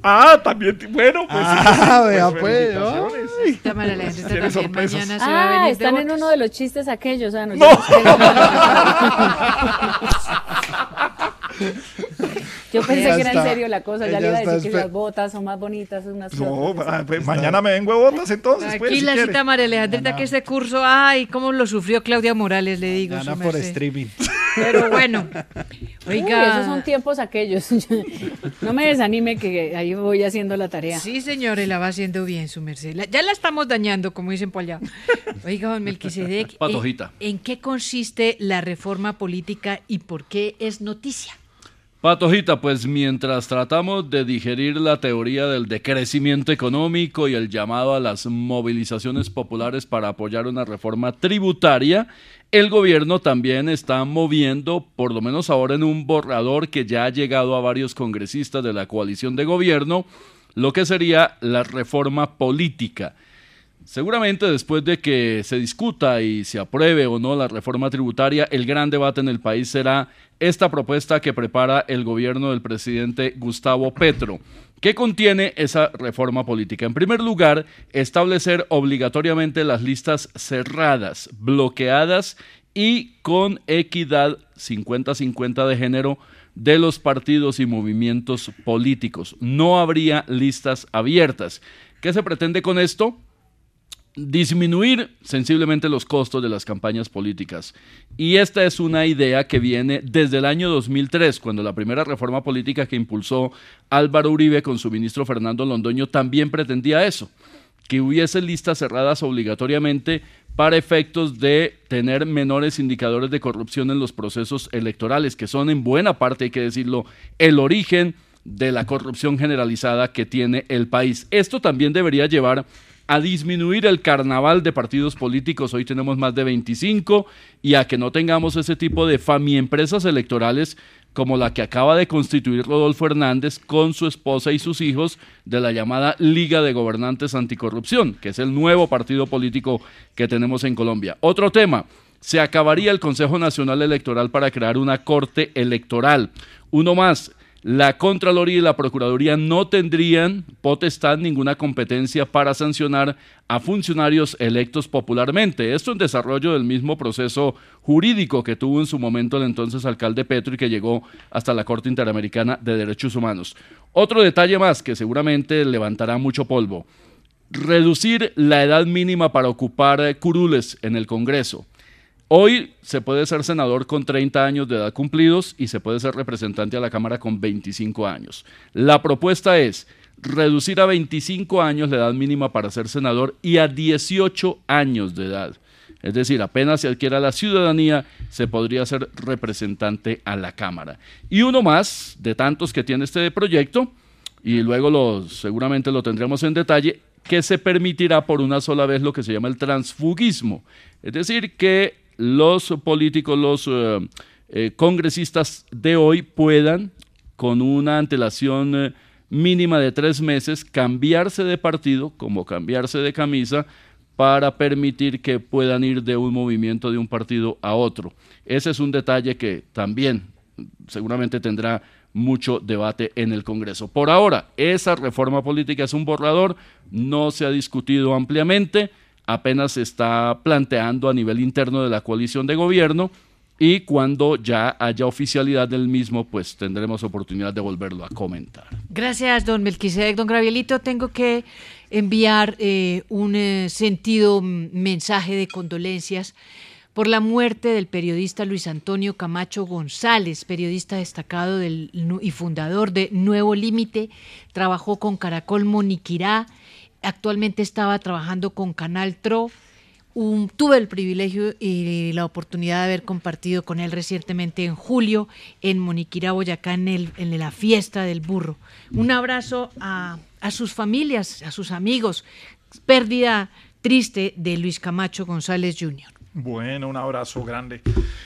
Ah, también, bueno, pues. Ah, sí, vea, pues, pues, felicitaciones. Esta María Alejandrita Tiene también sorpresas. mañana se va a Ah, venir están en uno de los chistes aquellos. Ah, no, No. yo pensé Ya que era en serio la cosa. Ya Ella le iba a decir que las botas son más bonitas, unas No, pues, mañana me vengo de botas entonces. pues, Aquí la cita María Alejandrita que este curso, ay, cómo lo sufrió Claudia Morales, le digo. Gana por streaming. Pero bueno, Uy, oiga. esos son tiempos aquellos. no me desanime que ahí voy haciendo la tarea. Sí, señor, y la va haciendo bien, su merced. La- ya la estamos dañando, como dicen por allá. Oiga, don Melquisedec, ¿en- Patojita. ¿en qué consiste la reforma política y por qué es noticia? Patojita, pues mientras tratamos de digerir la teoría del decrecimiento económico y el llamado a las movilizaciones populares para apoyar una reforma tributaria, el gobierno también está moviendo, por lo menos ahora en un borrador que ya ha llegado a varios congresistas de la coalición de gobierno, lo que sería la reforma política. Seguramente después de que se discuta y se apruebe o no la reforma tributaria, el gran debate en el país será esta propuesta que prepara el gobierno del presidente Gustavo Petro. ¿Qué contiene esa reforma política? En primer lugar, establecer obligatoriamente las listas cerradas, bloqueadas y con equidad 50-50 de género de los partidos y movimientos políticos. No habría listas abiertas. ¿Qué se pretende con esto? Disminuir sensiblemente los costos de las campañas políticas. Y esta es una idea que viene desde el año 2003, cuando la primera reforma política que impulsó Álvaro Uribe con su ministro Fernando Londoño también pretendía eso, que hubiese listas cerradas obligatoriamente para efectos de tener menores indicadores de corrupción en los procesos electorales, que son en buena parte, hay que decirlo, el origen de la corrupción generalizada que tiene el país. Esto también debería llevar a disminuir el carnaval de partidos políticos, hoy tenemos más de 25, y a que no tengamos ese tipo de famiempresas electorales como la que acaba de constituir Rodolfo Hernández con su esposa y sus hijos de la llamada Liga de Gobernantes Anticorrupción, que es el nuevo partido político que tenemos en Colombia. Otro tema, se acabaría el Consejo Nacional Electoral para crear una corte electoral. Uno más, la Contraloría y la Procuraduría no tendrían potestad ninguna competencia para sancionar a funcionarios electos popularmente. Esto en desarrollo del mismo proceso jurídico que tuvo en su momento el entonces alcalde Petro y que llegó hasta la Corte Interamericana de Derechos Humanos. Otro detalle más que seguramente levantará mucho polvo. Reducir la edad mínima para ocupar curules en el Congreso. Hoy se puede ser senador con 30 años de edad cumplidos y se puede ser representante a la Cámara con 25 años. La propuesta es reducir a 25 años la edad mínima para ser senador y a 18 años de edad. Es decir, apenas se adquiera la ciudadanía, se podría ser representante a la Cámara. Y uno más de tantos que tiene este proyecto, y luego seguramente lo tendremos en detalle, que se permitirá por una sola vez lo que se llama el transfugismo. Es decir, que los políticos, los eh, eh, congresistas de hoy puedan, con una antelación eh, mínima de tres meses cambiarse de partido, como cambiarse de camisa, para permitir que puedan ir de un movimiento de un partido a otro. Ese es un detalle que también seguramente tendrá mucho debate en el Congreso. Por ahora, esa reforma política es un borrador, no se ha discutido ampliamente, apenas se está planteando a nivel interno de la coalición de gobierno y cuando ya haya oficialidad del mismo, pues tendremos oportunidad de volverlo a comentar. Gracias, don Melquisedec. Don Gravielito, tengo que enviar eh, un eh, sentido mm, mensaje de condolencias por la muerte del periodista Luis Antonio Camacho González, periodista destacado y fundador de Nuevo Límite, trabajó con Caracol Moniquirá, actualmente estaba trabajando con Canal Tro. Tuve el privilegio y la oportunidad de haber compartido con él recientemente en julio en Moniquirá, Boyacá, en, el- la fiesta del burro. Un abrazo a, a sus familias, a sus amigos. Pérdida triste de Luis Camacho González Jr. Bueno, un abrazo grande.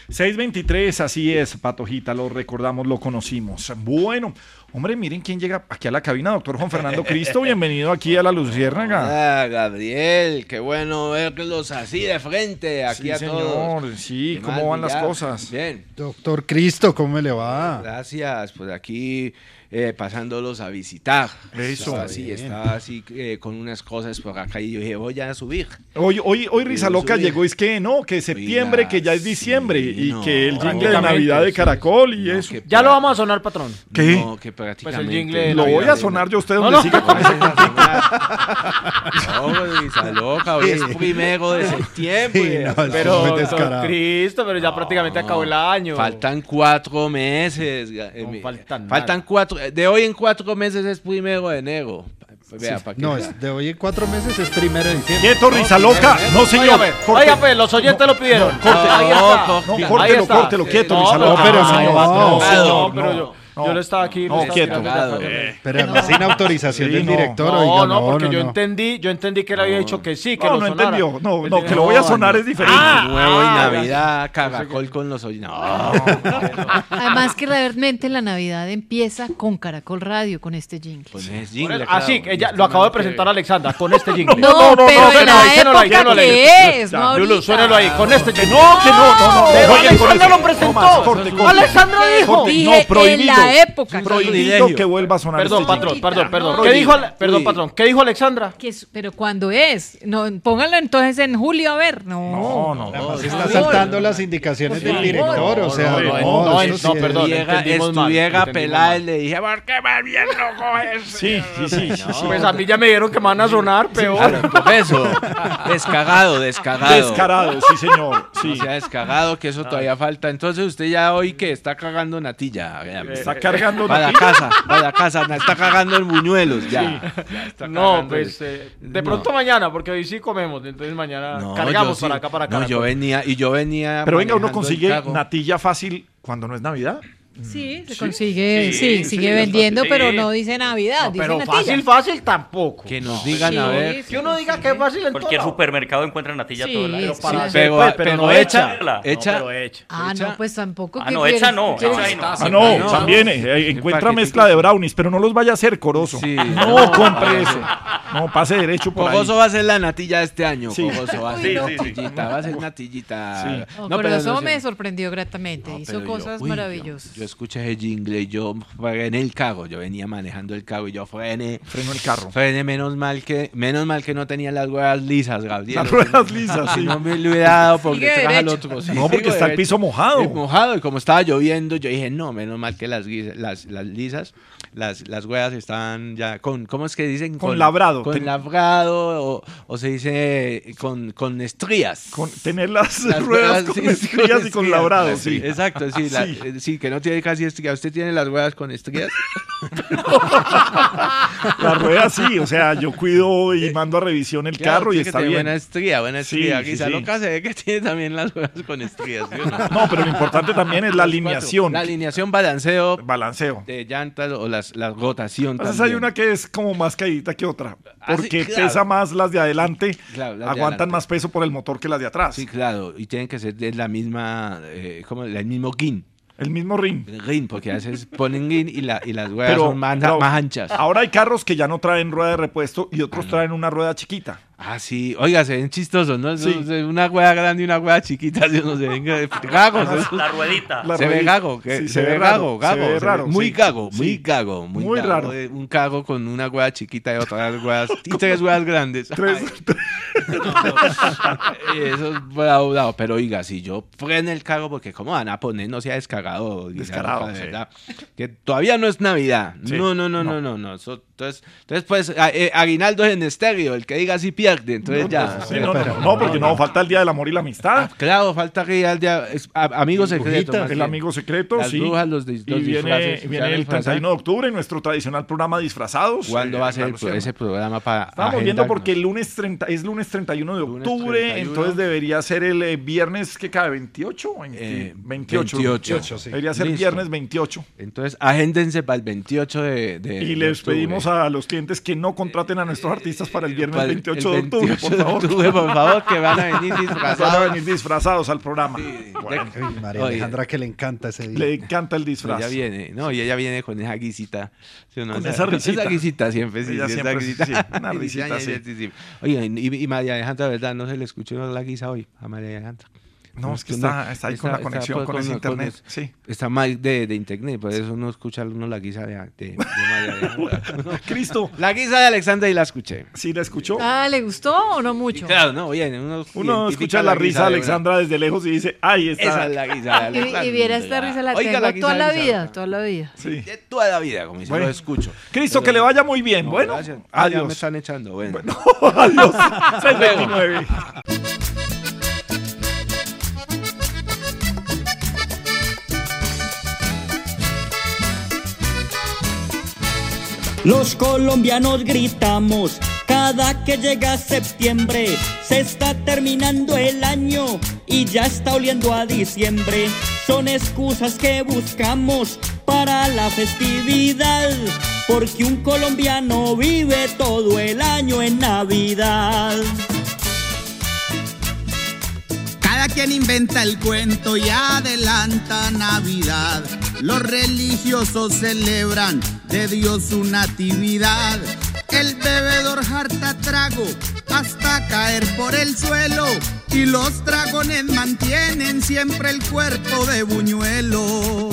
623, así es, Patojita, lo recordamos, lo conocimos. Bueno, hombre, miren quién llega aquí a la cabina, doctor Juan Fernando Cristo, bienvenido aquí a la Luciérnaga. Ah, Gabriel, qué bueno verlos así de frente, aquí Sí, a señor, todos. sí, ¿cómo van las cosas? Bien. Doctor Cristo, ¿cómo me le va? Gracias, pues aquí eh, pasándolos a visitar. Eso. Estaba así, Bien. estaba así eh, con unas cosas por acá y yo dije, voy a subir. Hoy, hoy, hoy Risa Loca llegó, es que no, que septiembre, que ya es diciembre y no, que el jingle de Navidad de sí. Caracol y eso. Ya lo vamos a sonar, patrón. ¿Qué? No, que Pues prácticamente. el jingle de Lo voy a sonar yo a usted donde no. siga con ese No, pues, Risa loca, hoy es primero de septiembre. pero, don Cristo, pero ya prácticamente acabó el año. Faltan cuatro meses. eh, faltan faltan cuatro. De hoy en cuatro meses es primero de enero. Vea, Sí, no, es de hoy en cuatro meses es primero de diciembre. Quieto, Risa Loca. No, señor. Oiga, pues, los oyentes lo pidieron. No, corte. Ahí No, está. no, Ahí córtelo, está. córtelo, quieto, No, Risa Loca. pero No, señor, no, pero no, yo- no. Yo lo estaba aquí. No, estaba quieto. mirando. Eh. Pero sin autorización Sí, del no. director, No, oiga, no, porque yo no. entendí, yo entendí que él había dicho que sí, que No, lo no sonara. entendió. No, no, que lo voy a no, sonar no. es diferente. Ah, Nuevo y ah, Navidad, Caracol con los. No. Además que realmente la Navidad empieza con Caracol Radio, con este jingle. Pues. Así, ella lo acabo de presentar a Alexandra con este jingle. No, pero en la ahí, suénalo ahí, época que es, no Lulu, suénalo ahí, con este jingle. No, que no, no, no. Alexandra lo presentó. no. Alexandra dijo. No, prohibido. La época. Prohibido que vuelva a sonar Perdón, este patrón, perdón, perdón. No, ¿Qué dijo, perdón, patrón? ¿Qué dijo Alexandra? Que es- pero ¿cuándo es? No, pónganlo entonces en julio a ver. No, No, no, no. está saltando las indicaciones del director, o sea, no, no, no, no, esto no, sí es- perdón. Entendimos pelada y le dije, ¿por qué más bien no coges? Sí, sí, sí. Pues a mí ya me dieron que me van a sonar peor. Eso, descagado, descagado. Descarado, sí, señor. Sí. No sea descagado, que eso todavía falta. Entonces usted ya hoy que está cagando natilla. Vea, Está cargando la natilla. casa, la casa, está cagando en buñuelos ya. Ya está No, pues eh, de No. pronto mañana, porque hoy sí comemos, entonces mañana No, cargamos para sí. acá, para acá. No, yo venía, y yo venía. Pero venga, uno consigue natilla fácil cuando no es Navidad. Sí, se consigue, sí, sí, sigue sí, vendiendo, pero no dice Navidad, dice Pero natilla. fácil, fácil tampoco. Que nos digan Sí, a ver. Que uno diga que es fácil en Cualquier todo. supermercado encuentra natilla Sí, todo el año. sí, para sí. hacer, Pero, pues, pero pero no hecha, hecha. hecha. No, pero hecha. Ah, no, pues tampoco. Ah, ¿qué no, hecha no, ¿Quieres- hecha ahí no. Ah, no, no, también no. eh, encuentra mezcla de brownies, pero no los vaya a hacer, Corozo. Sí. No compre eso. No, pase derecho por ahí. Cogoso va a ser la natilla de este año. Sí. Cogoso va a Sí, ser natillita, va a ser natillita. No, No, pero eso no me sorprendió gratamente. No, Hizo pero cosas maravillosas. Yo, escuché ese jingle y yo frené el carro. Yo venía manejando el carro y yo frené. Frenó el carro. Frené menos mal que menos mal que no tenía las ruedas lisas, Gabriel. Las ruedas lisas, sí. no me lo hubiera dado por Sigue detrás al otro. Sí, No, porque está el piso mojado. Mojado y como estaba lloviendo, yo dije, no, menos mal que las, las, las lisas, las, las ruedas estaban ya con, ¿cómo es que dicen? Con labrado. Con Ten- labrado o, o se dice con, con estrías. Con tener las, Las ruedas con sí, estrías y con labrado, sí. Exacto, sí, la- Sí. sí, que no tiene casi estrías. ¿Usted tiene las ruedas con estrías? La rueda sí, o sea, yo cuido y mando a revisión el Claro, carro y está bien. Buena estría, buena Sí, estría. sí, Quizá sí. loca se ve que tiene también las ruedas con estrías. ¿sí no? No, pero lo importante también es la alineación. La alineación, balanceo Balanceo. de llantas o las, la rotación. Entonces hay una que es como más caída que otra, Ah, sí, porque claro. pesa más las de adelante, Claro, las de aguantan adelante. más peso por el motor que las de atrás. Sí, claro, y tienen que ser de la misma, eh, como el mismo guin. El mismo rin. Rin, porque a veces ponen rin y, la, y las Pero- son más, más anchas. Ahora hay carros que ya no traen rueda de repuesto y otros traen una rueda chiquita. Ah, sí. Oiga, se ven chistosos, ¿no? Sí. Una hueá grande y una hueá chiquita, ¿sí? no se ven gagos. La- ruedita. La se ve ruedita. gago, que- Sí, se, se ve ve gago, raro, se gago. ve se raro, muy sí, gago, muy gago, muy, Muy gago, raro. eh, Un cago con una hueá chiquita y otras hueas, y tres hueas grandes. Tres- Ay, Eso es bravo, bravo. Pero oiga, si yo frene el carro, porque cómo van a poner, no sea descarado. Descarado, de sí. verdad. Que todavía no es Navidad. Sí, No, no, no, no. no, no. no. Entonces, entonces, pues, a- eh, aguinaldo es en estéreo. El que diga así pierde. Entonces ya. Sí, no, no, no, porque no, falta el Día del Amor y la Amistad. Claro, falta que ya el día. es- a- amigo secreto. más El bien. amigo secreto, Las sí. brujas, los, dis- y los viene, viene ¿se el disfrazan? 31 de octubre, nuestro tradicional programa Disfrazados. ¿Cuándo eh, va a ser el- ese programa para agenda? viendo porque el lunes 30, es lunes 31 de octubre, 31. entonces debería ser el eh, viernes que cae 28 o 20? Eh, 28. 28, sí. Debería ser Listo. viernes 28. Entonces, agéndense para el 28 de. de- Y les octubre. pedimos a los clientes que no contraten a nuestros artistas para el viernes Para el- 28 el de octubre, 28 por de favor. octubre, por favor, que van a venir disfrazados. Van a venir disfrazados al programa. Bueno, Uy, María Oye. Alejandra que le encanta ese día. le encanta el disfraz. Ella viene, no, y ella viene con esa guisita. ¿sí? Con esa risita. Esa guisita siempre, sí. Ella sí, esa siempre, guisita. sí, una risita, Sí, sí. sí, sí. Oye, y, y María Alejandra, ¿verdad? No se le escuchó la guisa hoy a María Alejandra. No, es que está- está ahí con la conexión, con ese internet, sí. Está mal de, de internet, por eso no escucha uno la guisa de, de, de María. Cristo. La guisa de Alexandra y la escuché. ¿Sí la escuchó? Ah, ¿le gustó o no mucho? Claro, no, oye, uno, Uno escucha la risa de. Alexandra desde lejos y dice, ay, está. Esa es la guisa de Y, Alexandra. y viera esta risa, la Oiga, tengo la guisa toda la vida, toda la vida. Sí. De toda la vida, como dice, Bueno. lo escucho. Cristo, Pero- que le vaya muy bien. No, bueno, gracias. Ah, ya me adiós. están echando, bueno. adiós. 629. Los colombianos gritamos cada que llega septiembre. Se está terminando el año y ya está oliendo a diciembre. Son excusas que buscamos para la festividad. Porque un colombiano vive todo el año en Navidad. Cada quien inventa el cuento y adelanta Navidad. Los religiosos celebran de Dios su natividad. El bebedor harta trago hasta caer por el suelo. Y los dragones mantienen siempre el cuerpo de buñuelo.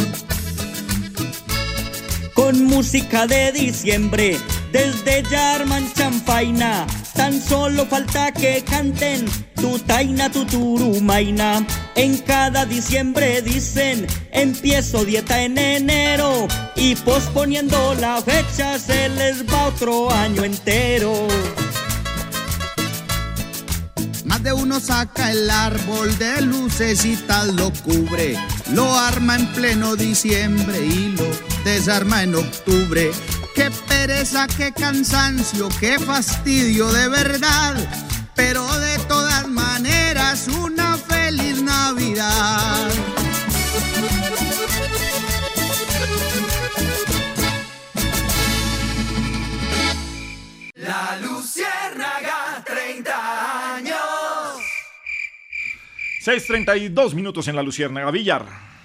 Con música de diciembre, desde ya arman chanfaina. Tan solo falta que canten tu taina, tu turumaina. En cada diciembre dicen, empiezo dieta en enero. Y posponiendo la fecha se les va otro año entero. Más de uno saca el árbol de lucecitas, lo cubre, lo arma en pleno diciembre y lo desarma en octubre. Qué pereza, qué cansancio, qué fastidio de verdad. Pero de todas maneras, una feliz Navidad. La Luciérnaga, 30 años. 6.32 minutos en la Luciérnaga. Villar.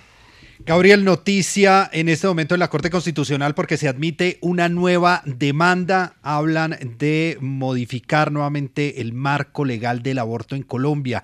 Gabriel, noticia en este momento en la Corte Constitucional porque se admite una nueva demanda. Hablan de modificar nuevamente el marco legal del aborto en Colombia.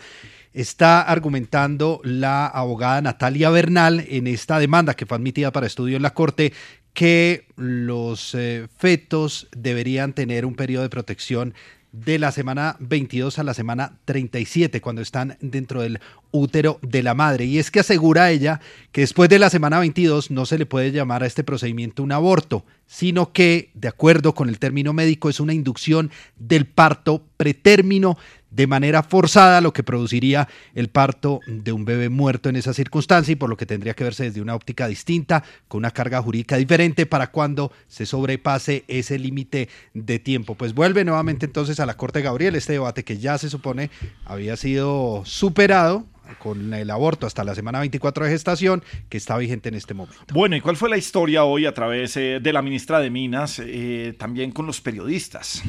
Está argumentando la abogada Natalia Bernal en esta demanda que fue admitida para estudio en la Corte que los eh, fetos deberían tener un periodo de protección de la semana 22 a la semana 37 cuando están dentro del útero de la madre. Y es que asegura ella que después de la semana 22 no se le puede llamar a este procedimiento un aborto, sino que, de acuerdo con el término médico, es una inducción del parto pretérmino de manera forzada, lo que produciría el parto de un bebé muerto en esa circunstancia y por lo que tendría que verse desde una óptica distinta, con una carga jurídica diferente para cuando se sobrepase ese límite de tiempo. Pues vuelve nuevamente entonces a la Corte Gabriel este debate que ya se supone había sido superado con el aborto hasta la semana 24 de gestación que está vigente en este momento. Bueno, ¿y cuál fue la historia hoy a través eh, de la ministra de Minas, eh, también con los periodistas?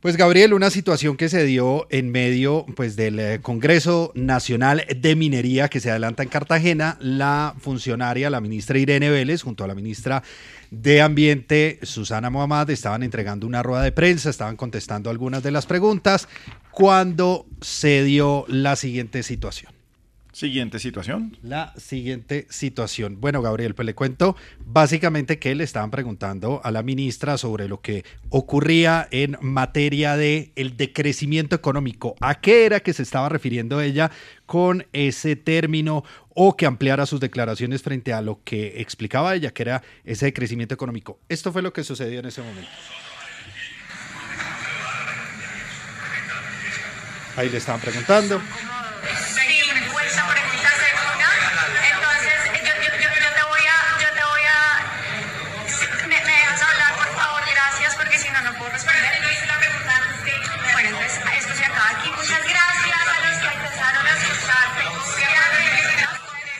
Pues Gabriel, una situación que se dio en medio pues, del eh, Congreso Nacional de Minería que se adelanta en Cartagena, la funcionaria, la ministra Irene Vélez, junto a la ministra de Ambiente, Susana Mohamed, estaban entregando una rueda de prensa, estaban contestando algunas de las preguntas, cuando se dio la siguiente situación. Siguiente situación. La siguiente situación. Bueno, Gabriel, pues le cuento básicamente que le estaban preguntando a la ministra sobre lo que ocurría en materia de el decrecimiento económico. ¿A qué era que se estaba refiriendo ella con ese término o que ampliara sus declaraciones frente a lo que explicaba ella, que era ese decrecimiento económico? Esto fue lo que sucedió en ese momento. Ahí le estaban preguntando.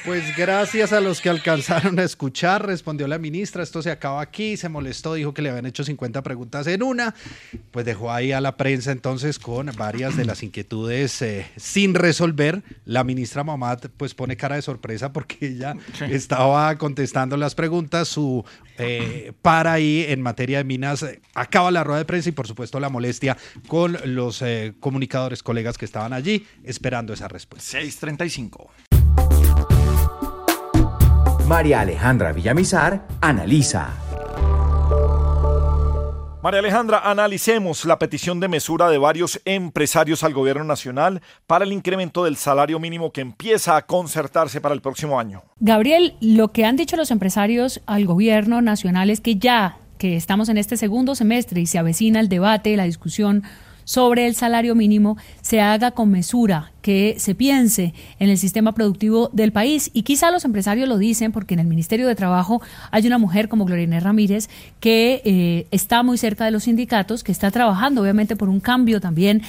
Pues gracias a los que alcanzaron a escuchar, respondió la ministra, esto se acaba aquí, se molestó, dijo que le habían hecho 50 preguntas en una, pues dejó ahí a la prensa entonces con varias de las inquietudes eh, sin resolver. La ministra Mamad pues pone cara de sorpresa porque ella estaba contestando las preguntas, su eh, para ahí en materia de minas eh, acaba la rueda de prensa y por supuesto la molestia con los eh, comunicadores, colegas que estaban allí esperando esa respuesta. 635. María Alejandra Villamizar analiza. María Alejandra, analicemos la petición de mesura de varios empresarios al gobierno nacional para el incremento del salario mínimo que empieza a concertarse para el próximo año. Gabriel, lo que han dicho los empresarios al gobierno nacional es que ya que estamos en este segundo semestre y se avecina el debate, la discusión sobre el salario mínimo, se haga con mesura, que se piense en el sistema productivo del país. Y quizá los empresarios lo dicen porque en el Ministerio de Trabajo hay una mujer como Gloria Ramírez que eh, está muy cerca de los sindicatos, que está trabajando obviamente por un cambio también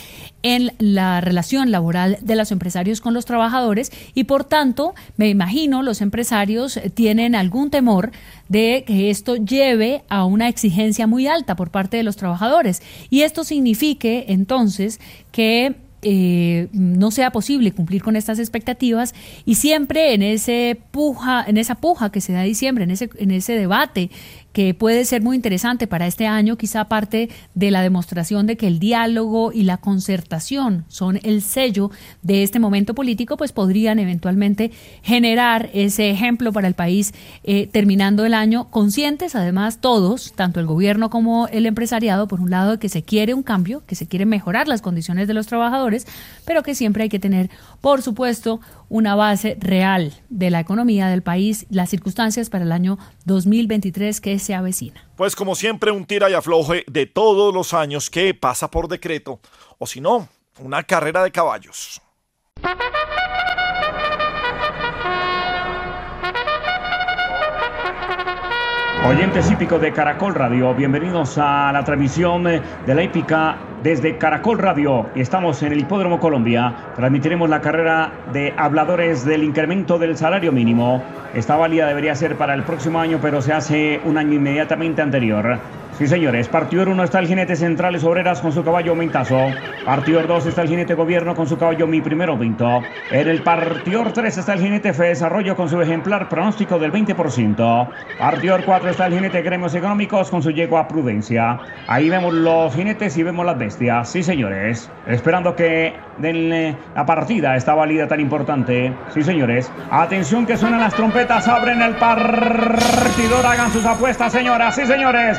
en la relación laboral de los empresarios con los trabajadores y por tanto me imagino los empresarios eh, tienen algún temor de que esto lleve a una exigencia muy alta por parte de los trabajadores y esto signifique entonces que eh, no sea posible cumplir con estas expectativas y siempre en ese puja, en esa puja que se da diciembre, en ese, en ese debate que puede ser muy interesante para este año, quizá parte de la demostración de que el diálogo y la concertación son el sello de este momento político, pues podrían eventualmente generar ese ejemplo para el país eh, terminando el año, conscientes además todos, tanto el gobierno como el empresariado, por un lado, de que se quiere un cambio, que se quiere mejorar las condiciones de los trabajadores, pero que siempre hay que tener, por supuesto, una base real de la economía del país, las circunstancias para el año 2023 que se avecina. Pues como siempre, un tira y afloje de todos los años que pasa por decreto, o si no, una carrera de caballos. Oyentes hípicos de Caracol Radio, bienvenidos a la transmisión de la hípica desde Caracol Radio. Estamos en el Hipódromo Colombia. Transmitiremos la carrera de habladores del incremento del salario mínimo. Esta válida debería ser para el próximo año, pero se hace un año inmediatamente anterior. Sí, señores. Partidor 1 está el jinete Centrales Obreras con su caballo Mintazo. Partidor 2 está el jinete Gobierno con su caballo Mi Primero Vinto. En el partidor 3 está el jinete Fe Desarrollo con su ejemplar pronóstico del 20%. Partidor 4 está el jinete Gremios Económicos con su yegua Prudencia. Ahí vemos los jinetes y vemos las bestias. Sí, señores. Esperando que den eh, la partida esta válida tan importante. Sí, señores. Atención que suenan las trompetas. Abren el partidor. Hagan sus apuestas, señoras. Sí, señores.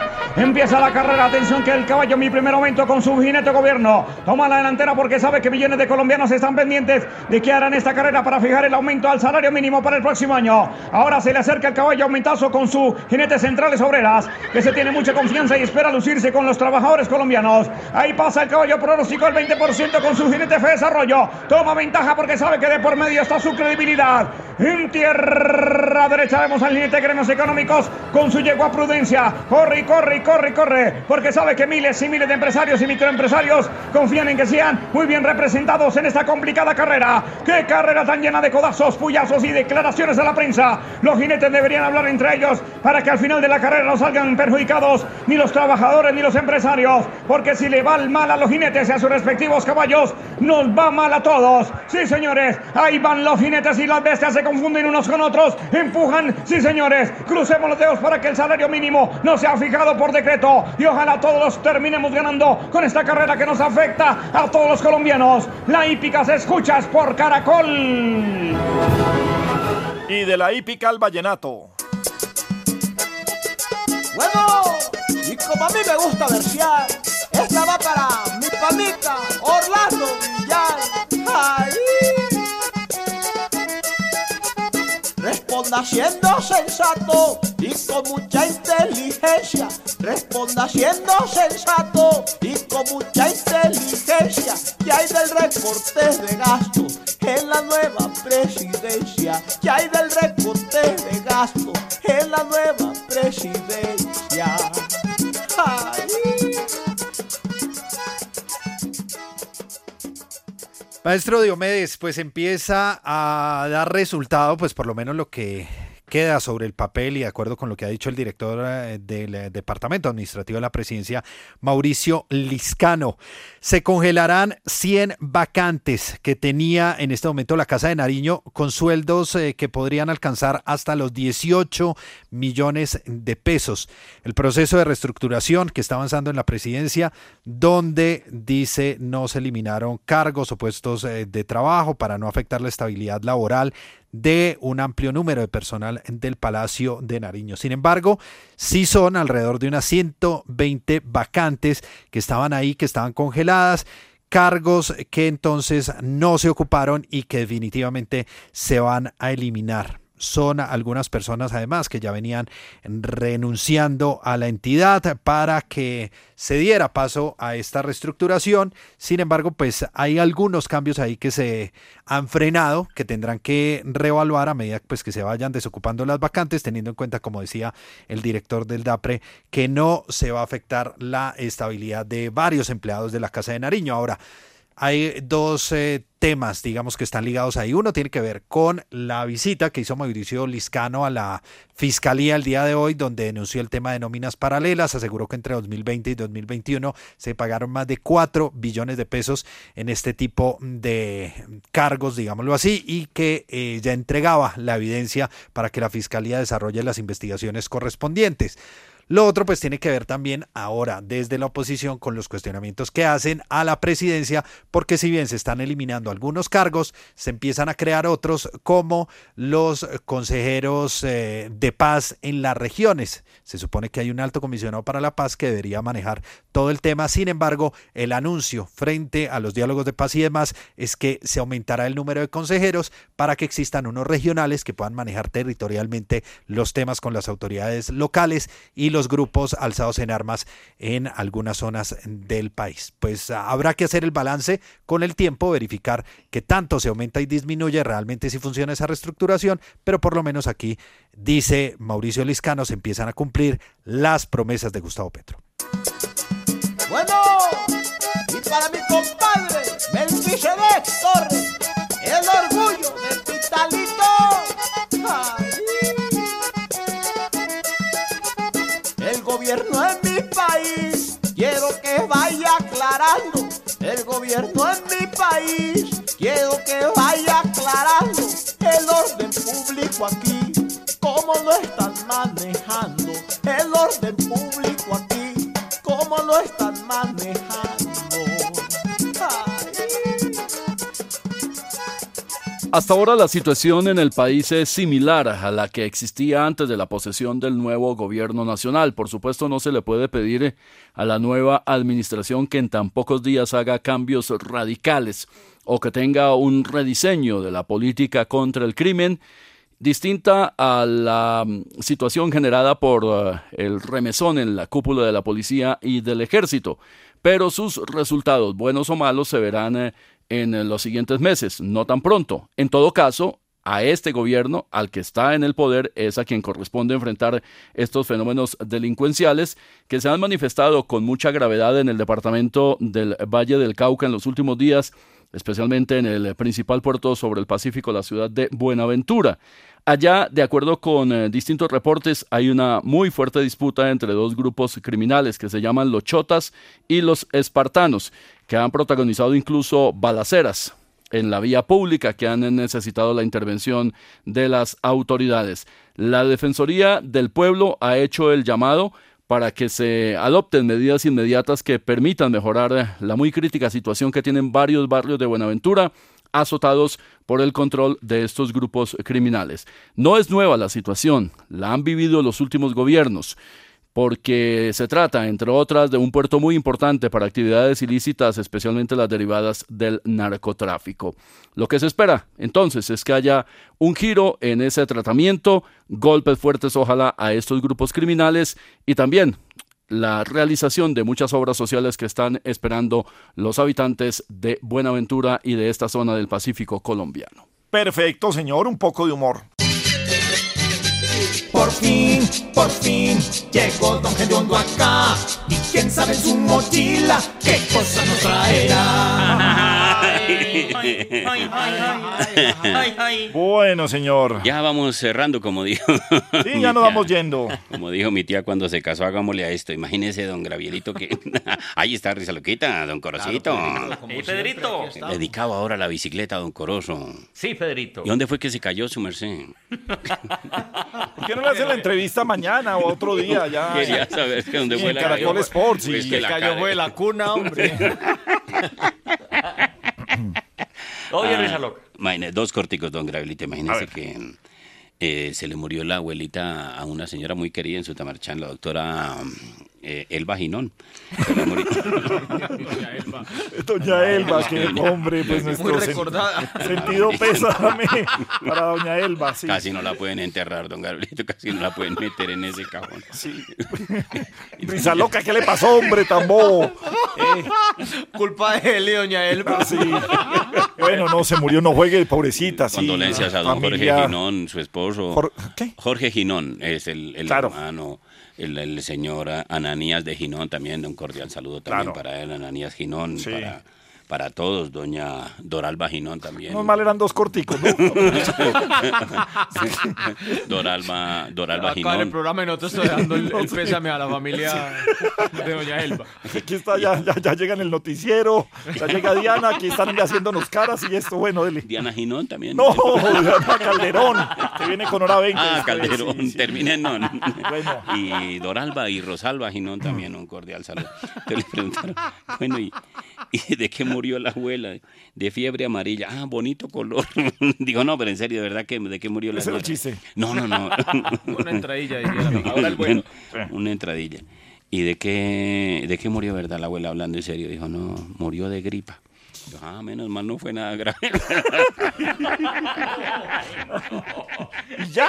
Empieza la carrera. Atención que el caballo mi primer momento con su jinete gobierno. Toma la delantera porque sabe que millones de colombianos están pendientes de que harán esta carrera para fijar el aumento al salario mínimo para el próximo año. Ahora se le acerca el caballo aumentazo con su jinete centrales obreras que se tiene mucha confianza y espera lucirse con los trabajadores colombianos. Ahí pasa el caballo pronóstico al 20% con su jinete fe desarrollo. Toma ventaja porque sabe que de por medio está su credibilidad. En tierra derecha vemos al jinete gremios económicos con su yegua prudencia. Corre corre corre corre corre, porque sabe que miles y miles de empresarios y microempresarios confían en que sean muy bien representados en esta complicada carrera. ¡Qué carrera tan llena de codazos, puyazos y declaraciones a la prensa! Los jinetes deberían hablar entre ellos para que al final de la carrera no salgan perjudicados ni los trabajadores ni los empresarios, porque si le va mal a los jinetes y a sus respectivos caballos, nos va mal a todos. Sí, señores, ahí van los jinetes y las bestias se confunden unos con otros, empujan, sí, señores, crucemos los dedos para que el salario mínimo no sea fijado por decreto y ojalá todos terminemos ganando con esta carrera que nos afecta a todos los colombianos. La hípica se escuchas por Caracol. Y de la hípica al vallenato. Bueno, y como a mí me gusta versear, esta va para mi panita Orlando Villar. Ay. Responda siendo sensato y con mucha inteligencia. Responda siendo sensato y con mucha inteligencia. ¿Qué hay del recorte de gasto en la nueva presidencia? ¿Qué hay del recorte de gasto en la nueva presidencia? Maestro Diomedes, pues empieza a dar resultado, pues por lo menos lo que queda sobre el papel y de acuerdo con lo que ha dicho el director eh, del eh, Departamento Administrativo de la Presidencia, Mauricio Liscano. Se congelarán 100 vacantes que tenía en este momento la Casa de Nariño con sueldos eh, que podrían alcanzar hasta los 18 millones de pesos. El proceso de reestructuración que está avanzando en la presidencia, donde dice no se eliminaron cargos o puestos de trabajo para no afectar la estabilidad laboral de un amplio número de personal del Palacio de Nariño. Sin embargo, sí son alrededor de unas 120 vacantes que estaban ahí, que estaban congeladas cargos que entonces no se ocuparon y que definitivamente se van a eliminar son algunas personas además que ya venían renunciando a la entidad para que se diera paso a esta reestructuración. Sin embargo, pues hay algunos cambios ahí que se han frenado, que tendrán que reevaluar a medida pues, que se vayan desocupando las vacantes, teniendo en cuenta, como decía el director del DAPRE, que no se va a afectar la estabilidad de varios empleados de la Casa de Nariño. Ahora, hay dos eh, temas, digamos, que están ligados ahí. Uno tiene que ver con la visita que hizo Mauricio Liscano a la Fiscalía el día de hoy, donde denunció el tema de nóminas paralelas. Aseguró que entre 2020 y 2021 se pagaron más de 4 billones de pesos en este tipo de cargos, digámoslo así, y que eh, ya entregaba la evidencia para que la Fiscalía desarrolle las investigaciones correspondientes. Lo otro pues tiene que ver también ahora desde la oposición con los cuestionamientos que hacen a la presidencia, porque si bien se están eliminando algunos cargos, se empiezan a crear otros como los consejeros eh, de paz en las regiones. Se supone que hay un alto comisionado para la paz que debería manejar todo el tema. Sin embargo, el anuncio frente a los diálogos de paz y demás es que se aumentará el número de consejeros para que existan unos regionales que puedan manejar territorialmente los temas con las autoridades locales y los grupos alzados en armas en algunas zonas del país. Pues ah, habrá que hacer el balance con el tiempo, verificar que tanto se aumenta y disminuye realmente si funciona esa reestructuración, pero por lo menos aquí, dice Mauricio Liscano, se empiezan a cumplir las promesas de Gustavo Petro. Bueno, y para mi compadre, Melquisedec Torres, quiero que vaya aclarando. El gobierno en mi país, quiero que vaya aclarando. El orden público aquí, cómo lo están manejando. El orden público aquí, cómo lo están manejando. Hasta ahora la situación en el país es similar a la que existía antes de la posesión del nuevo gobierno nacional. Por supuesto, no se le puede pedir a la nueva administración que en tan pocos días haga cambios radicales o que tenga un rediseño de la política contra el crimen distinta a la mm, situación generada por uh, el remesón en la cúpula de la policía y del ejército. Pero sus resultados, buenos o malos, se verán eh, en los siguientes meses, no tan pronto. En todo caso, a este gobierno, al que está en el poder, es a quien corresponde enfrentar estos fenómenos delincuenciales que se han manifestado con mucha gravedad en el departamento del Valle del Cauca en los últimos días, especialmente en el principal puerto sobre el Pacífico, la ciudad de Buenaventura. Allá, de acuerdo con eh, distintos reportes, hay una muy fuerte disputa entre dos grupos criminales que se llaman los chotas y los espartanos, que han protagonizado incluso balaceras en la vía pública que han necesitado la intervención de las autoridades. La Defensoría del Pueblo ha hecho el llamado para que se adopten medidas inmediatas que permitan mejorar la muy crítica situación que tienen varios barrios de Buenaventura azotados por el control de estos grupos criminales. No es nueva la situación, la han vivido los últimos gobiernos porque se trata, entre otras, de un puerto muy importante para actividades ilícitas, especialmente las derivadas del narcotráfico. Lo que se espera, entonces, es que haya un giro en ese tratamiento, golpes fuertes, ojalá, a estos grupos criminales y también la realización de muchas obras sociales que están esperando los habitantes de Buenaventura y de esta zona del Pacífico colombiano. Perfecto, señor, un poco de humor. Por fin, por fin, llegó Don Gediondo acá. Y quién sabe en su mochila qué cosa nos traerá. Bueno, señor. Ya vamos cerrando, como dijo. Sí, ya nos vamos yendo. Como dijo mi tía cuando se casó, hagámosle a esto. Imagínese, don Gravielito, que. Ahí está, risa loquita, don Corosito. Hey, Pedrito. Dedicado ahora a la bicicleta, don Corozo. Sí, Pedrito. ¿Y dónde fue que se cayó su merced? ¿Por qué no le hacen la entrevista mañana o otro día? Ya, Quería saber que dónde Sí, fue la Caracol cayó. Sports. Pues que la cayó fue la cuna, hombre. Oye, Ah, risa loca. imagine- dos corticos, don Gravelito. A Imagínese que eh, se le murió la abuelita a una señora muy querida en Sutamarchán, la doctora eh, Elba Ginón. Le murió- Doña Elba, que hombre, pues Muy nuestro recordada. sentido pésame para Doña Elba, sí. Casi no la pueden enterrar, don Gabrielito, casi no la pueden meter en ese cajón. Sí. Risa loca, ¿qué le pasó, hombre, tan bobo? Culpa de él y doña Elba. Sí. Bueno, no, se murió, no juegue, pobrecita, sí. Condolencias a don Familia- Jorge Ginón, su esposo. ¿qué? Jorge Ginón es el, el Claro. hermano, el, el señor Ananías de Ginón también. Un cordial saludo también Claro. para él, Ananías Ginón, Sí. para, para todos, doña Doralba Ginón también. No mal eran dos corticos, ¿no? Doralba, Doralba Acá en el Ginón. programa y no te estoy dando el, el pésame a la familia de doña Elba. Aquí está, ya, ya, ya llega en el noticiero, ya llega Diana, aquí están ya haciéndonos caras y esto, bueno, dele. Diana Ginón también. No, Diana Calderón, que viene con hora 20. Ah, Calderón, sí, sí. termina en non. Bueno. Y Doralba y Rosalba Ginón también, un cordial saludo. Entonces le preguntaron, bueno, ¿y, y de qué murió la abuela? De fiebre amarilla. Ah, bonito color. Digo, no, pero en serio, ¿de verdad que de qué murió la señora? chiste. No, no, no. Una entradilla, amiga. Ahora el bueno. Una entradilla. ¿Y de qué, de qué murió, verdad, la abuela hablando en serio? Dijo, no, murió de gripa. Yo, ah, menos mal, no fue nada grave. ¿Y ya?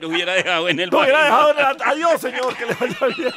Lo hubiera dejado en el Lo hubiera baño. dejado en la- Adiós, señor, que le vaya bien.